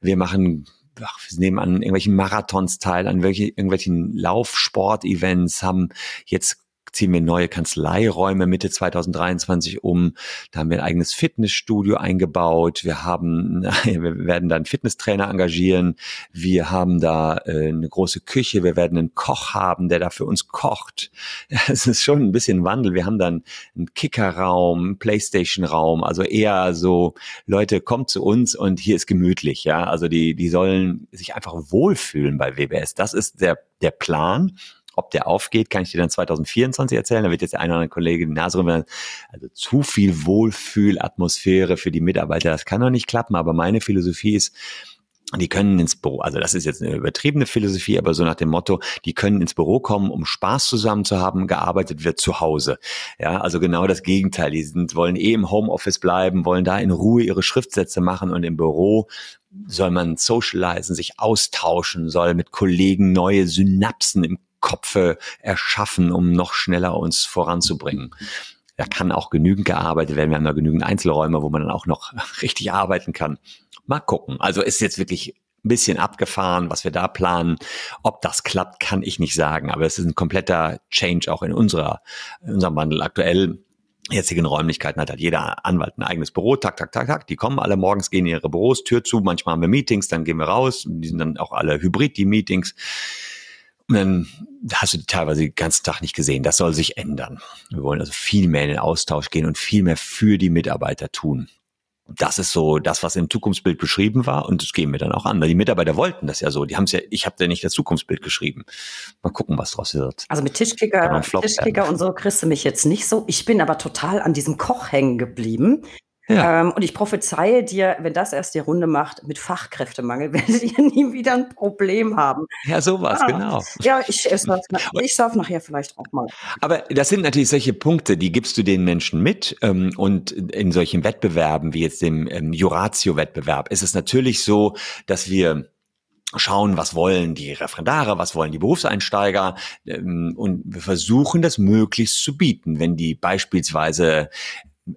Wir machen ach, wir nehmen an irgendwelchen Marathons teil, an welche, irgendwelchen Laufsport-Events, haben jetzt ziehen wir neue Kanzleiräume Mitte 2023 um. Da haben wir ein eigenes Fitnessstudio eingebaut. Wir haben, <laughs> wir werden da einen Fitnesstrainer engagieren. Wir haben da äh, eine große Küche. Wir werden einen Koch haben, der da für uns kocht. <laughs> Es ist schon ein bisschen Wandel. Wir haben dann einen Kickerraum, einen Playstation-Raum. Also eher so, Leute, kommt zu uns und hier ist gemütlich. Ja, also die, die sollen sich einfach wohlfühlen bei WBS. Das ist der, der Plan. Ob der aufgeht, kann ich dir dann 2024 erzählen. Da wird jetzt der eine oder andere Kollege die Nase rüber. Also zu viel Wohlfühlatmosphäre für die Mitarbeiter, das kann doch nicht klappen. Aber meine Philosophie ist, die können ins Büro, also das ist jetzt eine übertriebene Philosophie, aber so nach dem Motto, die können ins Büro kommen, um Spaß zusammen zu haben, gearbeitet wird zu Hause. Ja, also genau das Gegenteil. Die sind, wollen eh im Homeoffice bleiben, wollen da in Ruhe ihre Schriftsätze machen und im Büro soll man socialisen, sich austauschen, soll mit Kollegen neue Synapsen im Kopfe erschaffen, um noch schneller uns voranzubringen. Da kann auch genügend gearbeitet werden. Wir haben da genügend Einzelräume, wo man dann auch noch <laughs> richtig arbeiten kann. Mal gucken. Also ist jetzt wirklich ein bisschen abgefahren, was wir da planen. Ob das klappt, kann ich nicht sagen. Aber es ist ein kompletter Change auch in unserer, in unserem Wandel. Aktuell jetzigen Räumlichkeiten hat halt jeder Anwalt ein eigenes Büro, tak, tak, tak, tak. Die kommen alle morgens, gehen in ihre Büros, Tür zu. Manchmal haben wir Meetings, dann gehen wir raus. Die sind dann auch alle hybrid, die Meetings. Und dann hast du die teilweise den ganzen Tag nicht gesehen. Das soll sich ändern. Wir wollen also viel mehr in den Austausch gehen und viel mehr für die Mitarbeiter tun. Das ist so das, was im Zukunftsbild beschrieben war und das gehen wir dann auch an. Weil die Mitarbeiter wollten das ja so. Die haben es ja, ich habe ja nicht das Zukunftsbild geschrieben. Mal gucken, was draus wird. Also mit Tischkicker, Tischkicker und so kriegst du mich jetzt nicht so. Ich bin aber total an diesem Koch hängen geblieben. Ja. Ähm, und ich prophezeie dir, wenn das erst die Runde macht, mit Fachkräftemangel <laughs> werdet ihr nie wieder ein Problem haben. Ja, sowas, ah, genau. Ja, ich, ich, <laughs> ich surf nachher vielleicht auch mal. Aber das sind natürlich solche Punkte, die gibst du den Menschen mit. Ähm, und in solchen Wettbewerben, wie jetzt dem ähm, Juratio-Wettbewerb, ist es natürlich so, dass wir schauen, was wollen die Referendare, was wollen die Berufseinsteiger ähm, und wir versuchen das möglichst zu bieten. Wenn die beispielsweise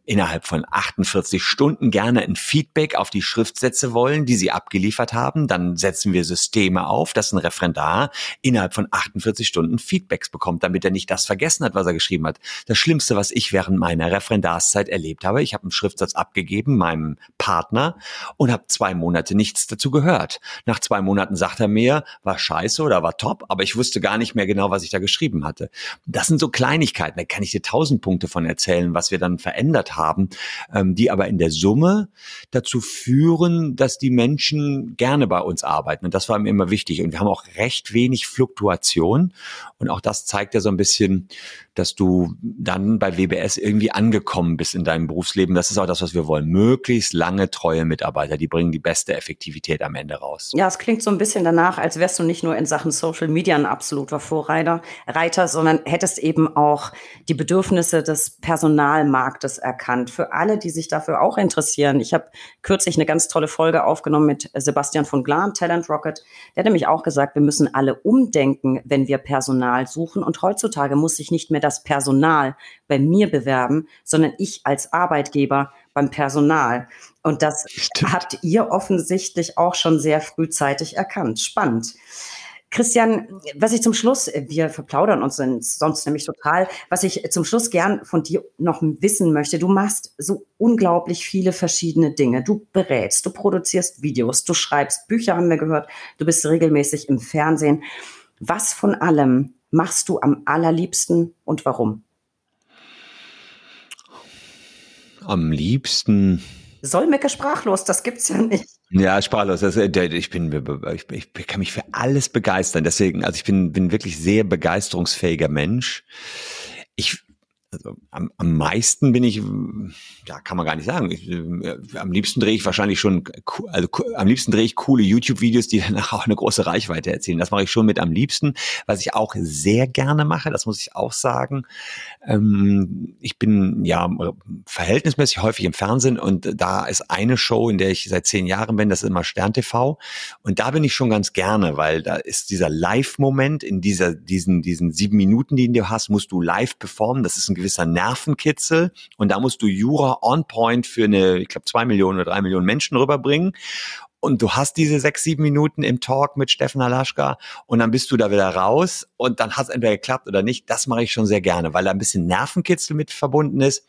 innerhalb von 48 Stunden gerne ein Feedback auf die Schriftsätze wollen, die sie abgeliefert haben, dann setzen wir Systeme auf, dass ein Referendar innerhalb von 48 Stunden Feedbacks bekommt, damit er nicht das vergessen hat, was er geschrieben hat. Das Schlimmste, was ich während meiner Referendarszeit erlebt habe, ich habe einen Schriftsatz abgegeben meinem Partner und habe zwei Monate nichts dazu gehört. Nach zwei Monaten sagt er mir, war scheiße oder war top, aber ich wusste gar nicht mehr genau, was ich da geschrieben hatte. Das sind so Kleinigkeiten, da kann ich dir tausend Punkte von erzählen, was wir dann verändert verändert haben, ähm, die aber in der Summe dazu führen, dass die Menschen gerne bei uns arbeiten. Und das war mir immer wichtig. Und wir haben auch recht wenig Fluktuation. Und auch das zeigt ja so ein bisschen, dass du dann bei WBS irgendwie angekommen bist in deinem Berufsleben. Das ist auch das, was wir wollen. Möglichst lange treue Mitarbeiter, die bringen die beste Effektivität am Ende raus. Ja, es klingt so ein bisschen danach, als wärst du nicht nur in Sachen Social Media ein absoluter Vorreiter, Reiter, sondern hättest eben auch die Bedürfnisse des Personalmarktes erkannt. Für alle, die sich dafür auch interessieren. Ich habe kürzlich eine ganz tolle Folge aufgenommen mit Sebastian von Glan, Talent Rocket. Der hat nämlich auch gesagt, wir müssen alle umdenken, wenn wir Personal suchen. Und heutzutage muss sich nicht mehr das Personal bei mir bewerben, sondern ich als Arbeitgeber beim Personal. Und das Stimmt. habt ihr offensichtlich auch schon sehr frühzeitig erkannt. Spannend. Christian, was ich zum Schluss, wir verplaudern uns sonst nämlich total, was ich zum Schluss gern von dir noch wissen möchte, du machst so unglaublich viele verschiedene Dinge. Du berätst, du produzierst Videos, du schreibst Bücher, haben wir gehört, du bist regelmäßig im Fernsehen. Was von allem machst du am allerliebsten und warum? Am liebsten Solmecke sprachlos, das gibt's ja nicht. Ja, sprachlos. Äh, ich bin, ich, ich kann mich für alles begeistern. Deswegen, also ich bin, bin wirklich sehr begeisterungsfähiger Mensch. Ich also am, am meisten bin ich, ja, kann man gar nicht sagen. Ich, äh, am liebsten drehe ich wahrscheinlich schon, also am liebsten drehe ich coole YouTube-Videos, die <laughs> danach auch eine große Reichweite erzielen. Das mache ich schon mit am liebsten. Was ich auch sehr gerne mache, das muss ich auch sagen. Ähm, ich bin ja verhältnismäßig häufig im Fernsehen und da ist eine Show, in der ich seit zehn Jahren bin, das ist immer Stern TV. Und da bin ich schon ganz gerne, weil da ist dieser Live-Moment in dieser, diesen, diesen sieben Minuten, die du hast, musst du live performen. Das ist ein gewisser Nervenkitzel und da musst du Jura on point für eine, ich glaube, zwei Millionen oder drei Millionen Menschen rüberbringen und du hast diese sechs, sieben Minuten im Talk mit Steffen Alaschka und dann bist du da wieder raus und dann hat es entweder geklappt oder nicht. Das mache ich schon sehr gerne, weil da ein bisschen Nervenkitzel mit verbunden ist.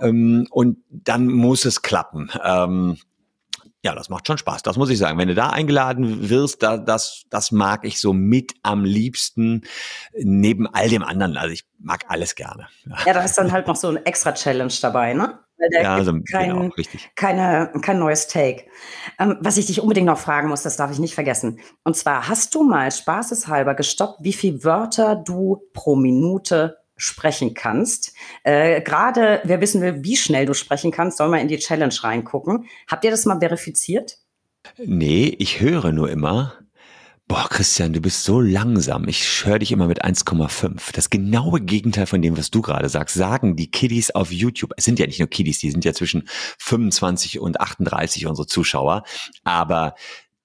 Ähm, und dann muss es klappen. Ja, das macht schon Spaß, das muss ich sagen. Wenn du da eingeladen wirst, da, das, das mag ich so mit am liebsten neben all dem anderen. Also ich mag alles gerne. Ja, da ist dann halt noch so ein extra Challenge dabei, ne? Weil der ja, so, kein, genau, richtig. Keine, kein neues Take. Ähm, was ich dich unbedingt noch fragen muss, das darf ich nicht vergessen. Und zwar, hast du mal spaßeshalber gestoppt, wie viele Wörter du pro Minute sprechen kannst. Äh, Gerade wer wissen will, wie schnell du sprechen kannst, soll mal in die Challenge reingucken. Habt ihr das mal verifiziert? Nee, ich höre nur immer. Boah, Christian, du bist so langsam. Ich höre dich immer mit 1,5. Das genaue Gegenteil von dem, was du gerade sagst, sagen die Kiddies auf YouTube. Es sind ja nicht nur Kiddies, die sind ja zwischen 25 und 38 unsere Zuschauer. Aber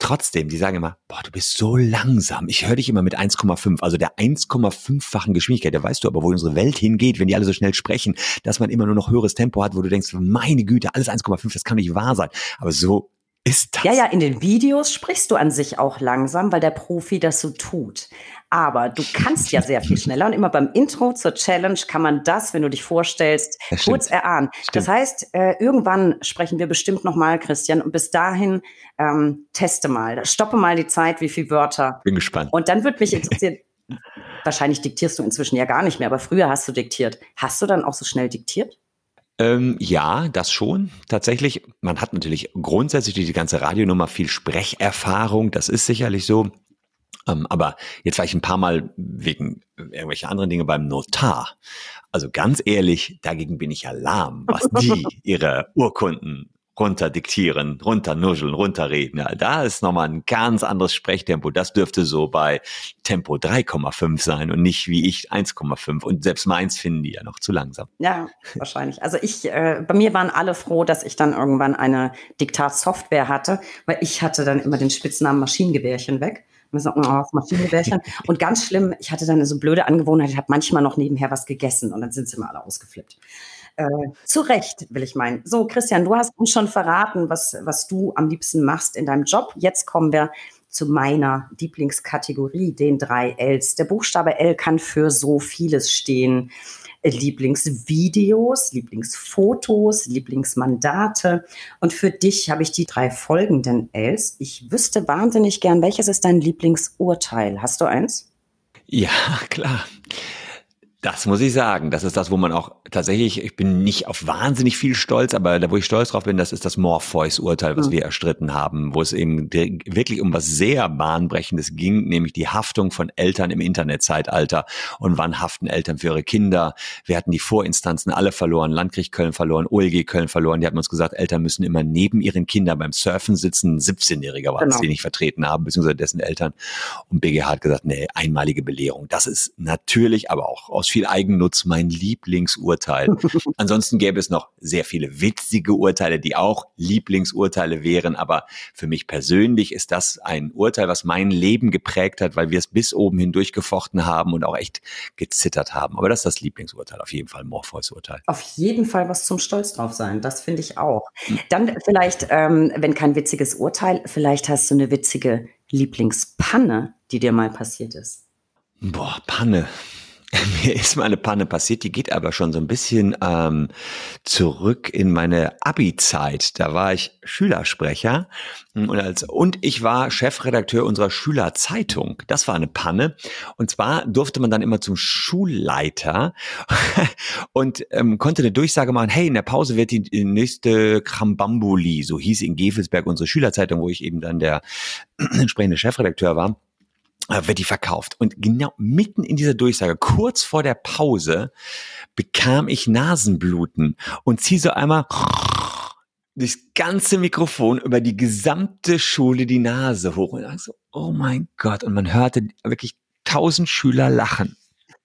Trotzdem, die sagen immer, boah, du bist so langsam. Ich höre dich immer mit 1,5, also der 1,5-fachen Geschwindigkeit. Da weißt du aber, wo unsere Welt hingeht, wenn die alle so schnell sprechen, dass man immer nur noch höheres Tempo hat, wo du denkst, meine Güte, alles 1,5, das kann nicht wahr sein. Aber so ist das. Ja, ja, in den Videos sprichst du an sich auch langsam, weil der Profi das so tut. Aber du kannst ja sehr viel schneller und immer beim Intro zur Challenge kann man das, wenn du dich vorstellst, kurz erahnen. Stimmt. Das heißt, äh, irgendwann sprechen wir bestimmt nochmal, Christian, und bis dahin ähm, teste mal, stoppe mal die Zeit, wie viele Wörter. Bin gespannt. Und dann würde mich interessieren, <laughs> wahrscheinlich diktierst du inzwischen ja gar nicht mehr, aber früher hast du diktiert. Hast du dann auch so schnell diktiert? Ähm, ja, das schon. Tatsächlich, man hat natürlich grundsätzlich die ganze Radionummer viel Sprecherfahrung, das ist sicherlich so. Ähm, aber jetzt war ich ein paar Mal wegen irgendwelcher anderen Dinge beim Notar. Also ganz ehrlich, dagegen bin ich ja lahm, was die <laughs> ihre Urkunden runterdiktieren, runternuscheln, runterreden. Ja, da ist nochmal ein ganz anderes Sprechtempo. Das dürfte so bei Tempo 3,5 sein und nicht wie ich 1,5. Und selbst meins finden die ja noch zu langsam. Ja, wahrscheinlich. Also ich, äh, bei mir waren alle froh, dass ich dann irgendwann eine Diktatsoftware hatte, weil ich hatte dann immer den Spitznamen Maschinengewehrchen weg. So, oh, Maschinengewehrchen. Und ganz schlimm, ich hatte dann so blöde Angewohnheit, ich habe manchmal noch nebenher was gegessen und dann sind sie immer alle ausgeflippt. Äh, zu Recht, will ich meinen. So, Christian, du hast uns schon verraten, was, was du am liebsten machst in deinem Job. Jetzt kommen wir zu meiner Lieblingskategorie, den drei Ls. Der Buchstabe L kann für so vieles stehen. Lieblingsvideos, Lieblingsfotos, Lieblingsmandate. Und für dich habe ich die drei folgenden Ls. Ich wüsste wahnsinnig gern, welches ist dein Lieblingsurteil? Hast du eins? Ja, <laughs> klar. Das muss ich sagen. Das ist das, wo man auch tatsächlich, ich bin nicht auf wahnsinnig viel stolz, aber da, wo ich stolz drauf bin, das ist das Morpheus-Urteil, was mhm. wir erstritten haben, wo es eben wirklich um was sehr Bahnbrechendes ging, nämlich die Haftung von Eltern im Internetzeitalter und wann haften Eltern für ihre Kinder. Wir hatten die Vorinstanzen alle verloren, Landgericht Köln verloren, OLG Köln verloren. Die hatten uns gesagt, Eltern müssen immer neben ihren Kindern beim Surfen sitzen. 17-Jähriger war genau. das, die nicht vertreten haben, beziehungsweise dessen Eltern. Und BGH hat gesagt, nee, einmalige Belehrung. Das ist natürlich, aber auch aus viel Eigennutz mein Lieblingsurteil. <laughs> Ansonsten gäbe es noch sehr viele witzige Urteile, die auch Lieblingsurteile wären. Aber für mich persönlich ist das ein Urteil, was mein Leben geprägt hat, weil wir es bis oben hindurch gefochten haben und auch echt gezittert haben. Aber das ist das Lieblingsurteil, auf jeden Fall Morpheus Urteil. Auf jeden Fall was zum Stolz drauf sein. Das finde ich auch. Dann vielleicht, ähm, wenn kein witziges Urteil, vielleicht hast du eine witzige Lieblingspanne, die dir mal passiert ist. Boah, Panne. <laughs> mir ist mal eine Panne passiert, die geht aber schon so ein bisschen ähm, zurück in meine Abi-Zeit. Da war ich Schülersprecher und, als, und ich war Chefredakteur unserer Schülerzeitung. Das war eine Panne. Und zwar durfte man dann immer zum Schulleiter <laughs> und ähm, konnte eine Durchsage machen, hey, in der Pause wird die nächste Krambambuli, so hieß in Gevelsberg unsere Schülerzeitung, wo ich eben dann der <clears throat> entsprechende Chefredakteur war wird die verkauft. Und genau mitten in dieser Durchsage, kurz vor der Pause, bekam ich Nasenbluten und ziehe so einmal das ganze Mikrofon über die gesamte Schule die Nase hoch und so, oh mein Gott. Und man hörte wirklich tausend Schüler lachen.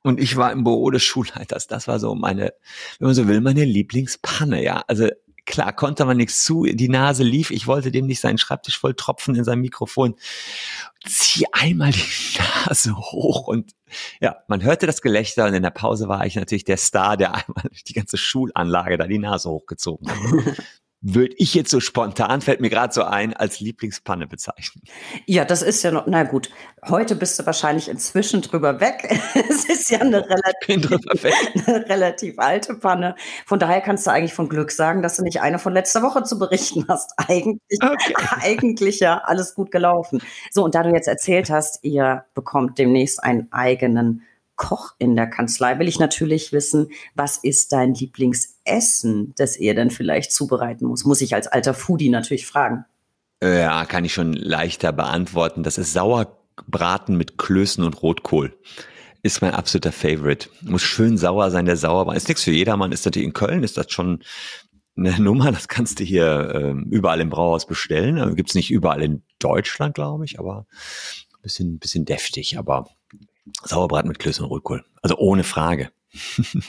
Und ich war im Büro des Schulleiters. Das war so meine, wenn man so will, meine Lieblingspanne, ja. Also klar konnte man nichts zu, die Nase lief, ich wollte dem nicht seinen Schreibtisch voll tropfen in seinem Mikrofon. Zieh einmal die <laughs> Nase hoch und ja, man hörte das Gelächter und in der Pause war ich natürlich der Star, der <laughs> einmal die ganze Schulanlage da die Nase hochgezogen hat. Würde ich jetzt so spontan, fällt mir gerade so ein, als Lieblingspanne bezeichnen. Ja, das ist ja noch, na gut, heute bist du wahrscheinlich inzwischen drüber weg. <laughs> es ist ja eine relativ, <laughs> eine relativ alte Panne. Von daher kannst du eigentlich von Glück sagen, dass du nicht eine von letzter Woche zu berichten hast. <laughs> Eigentlich, okay. eigentlich ja alles gut gelaufen. So, und da du jetzt erzählt hast, ihr bekommt demnächst einen eigenen Koch in der Kanzlei, will ich natürlich wissen, was ist dein Lieblingsessen, das er dann vielleicht zubereiten muss? Muss ich als alter Foodie natürlich fragen. Ja, kann ich schon leichter beantworten. Das ist Sauerbraten mit Klößen und Rotkohl. Ist mein absoluter Favorite. Muss schön sauer sein, der Sauerbraten. Ist nichts für jedermann. Ist natürlich in Köln, ist das schon eine <laughs> Nummer. Das kannst du hier äh, überall im Brauhaus bestellen. Also Gibt es nicht überall in Deutschland, glaube ich, aber ein bisschen, bisschen deftig. Aber Sauerbraten mit Klößen und Rotkohl. Also ohne Frage.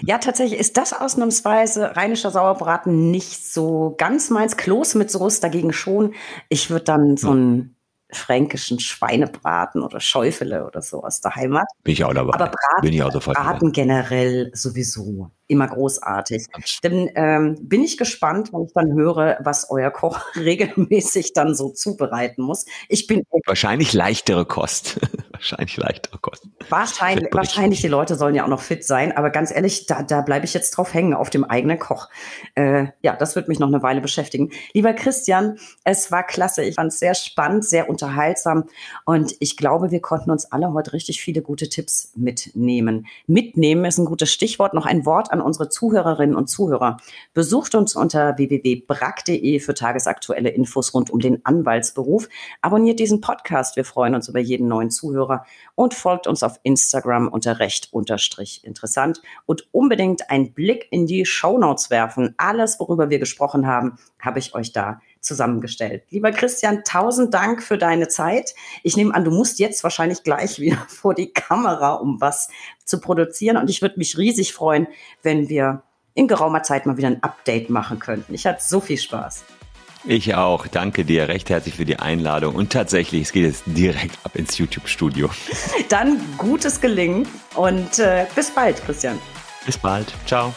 ja, tatsächlich ist das ausnahmsweise rheinischer Sauerbraten nicht so ganz meins. Kloß mit Soße dagegen schon. Ich würde dann so ein fränkischen Schweinebraten oder Schäufele oder so aus der Heimat. Bin ich auch dabei. Aber Braten, Bin ich auch sofort Braten dabei. generell sowieso immer großartig. Dann ähm, bin ich gespannt, wenn ich dann höre, was euer Koch <laughs> regelmäßig dann so zubereiten muss. Ich bin <laughs> wahrscheinlich leichtere Kost. wahrscheinlich leichtere Kost. Wahrscheinlich, wahrscheinlich die Leute sollen ja auch noch fit sein, aber ganz ehrlich, da, da bleibe ich jetzt drauf hängen auf dem eigenen Koch. Äh, ja, das wird mich noch eine Weile beschäftigen. Lieber Christian, es war klasse. Ich fand es sehr spannend, sehr unterhaltsam und ich glaube, wir konnten uns alle heute richtig viele gute Tipps mitnehmen. Mitnehmen ist ein gutes Stichwort. Noch ein Wort an an unsere Zuhörerinnen und Zuhörer. Besucht uns unter www.brack.de für tagesaktuelle Infos rund um den Anwaltsberuf. Abonniert diesen Podcast. Wir freuen uns über jeden neuen Zuhörer und folgt uns auf Instagram unter recht unterstrich interessant und unbedingt einen Blick in die Shownotes werfen. Alles, worüber wir gesprochen haben, habe ich euch da zusammengestellt. Lieber Christian, tausend Dank für deine Zeit. Ich nehme an, du musst jetzt wahrscheinlich gleich <laughs> wieder vor die Kamera, um was zu produzieren. Und ich würde mich riesig freuen, wenn wir in geraumer Zeit mal wieder ein Update machen könnten. Ich hatte so viel Spaß. Ich auch. Danke dir recht herzlich für die Einladung. Und tatsächlich, es geht jetzt direkt ab ins YouTube-Studio. <laughs> Dann gutes Gelingen und äh, bis bald, Christian. Bis bald. Ciao.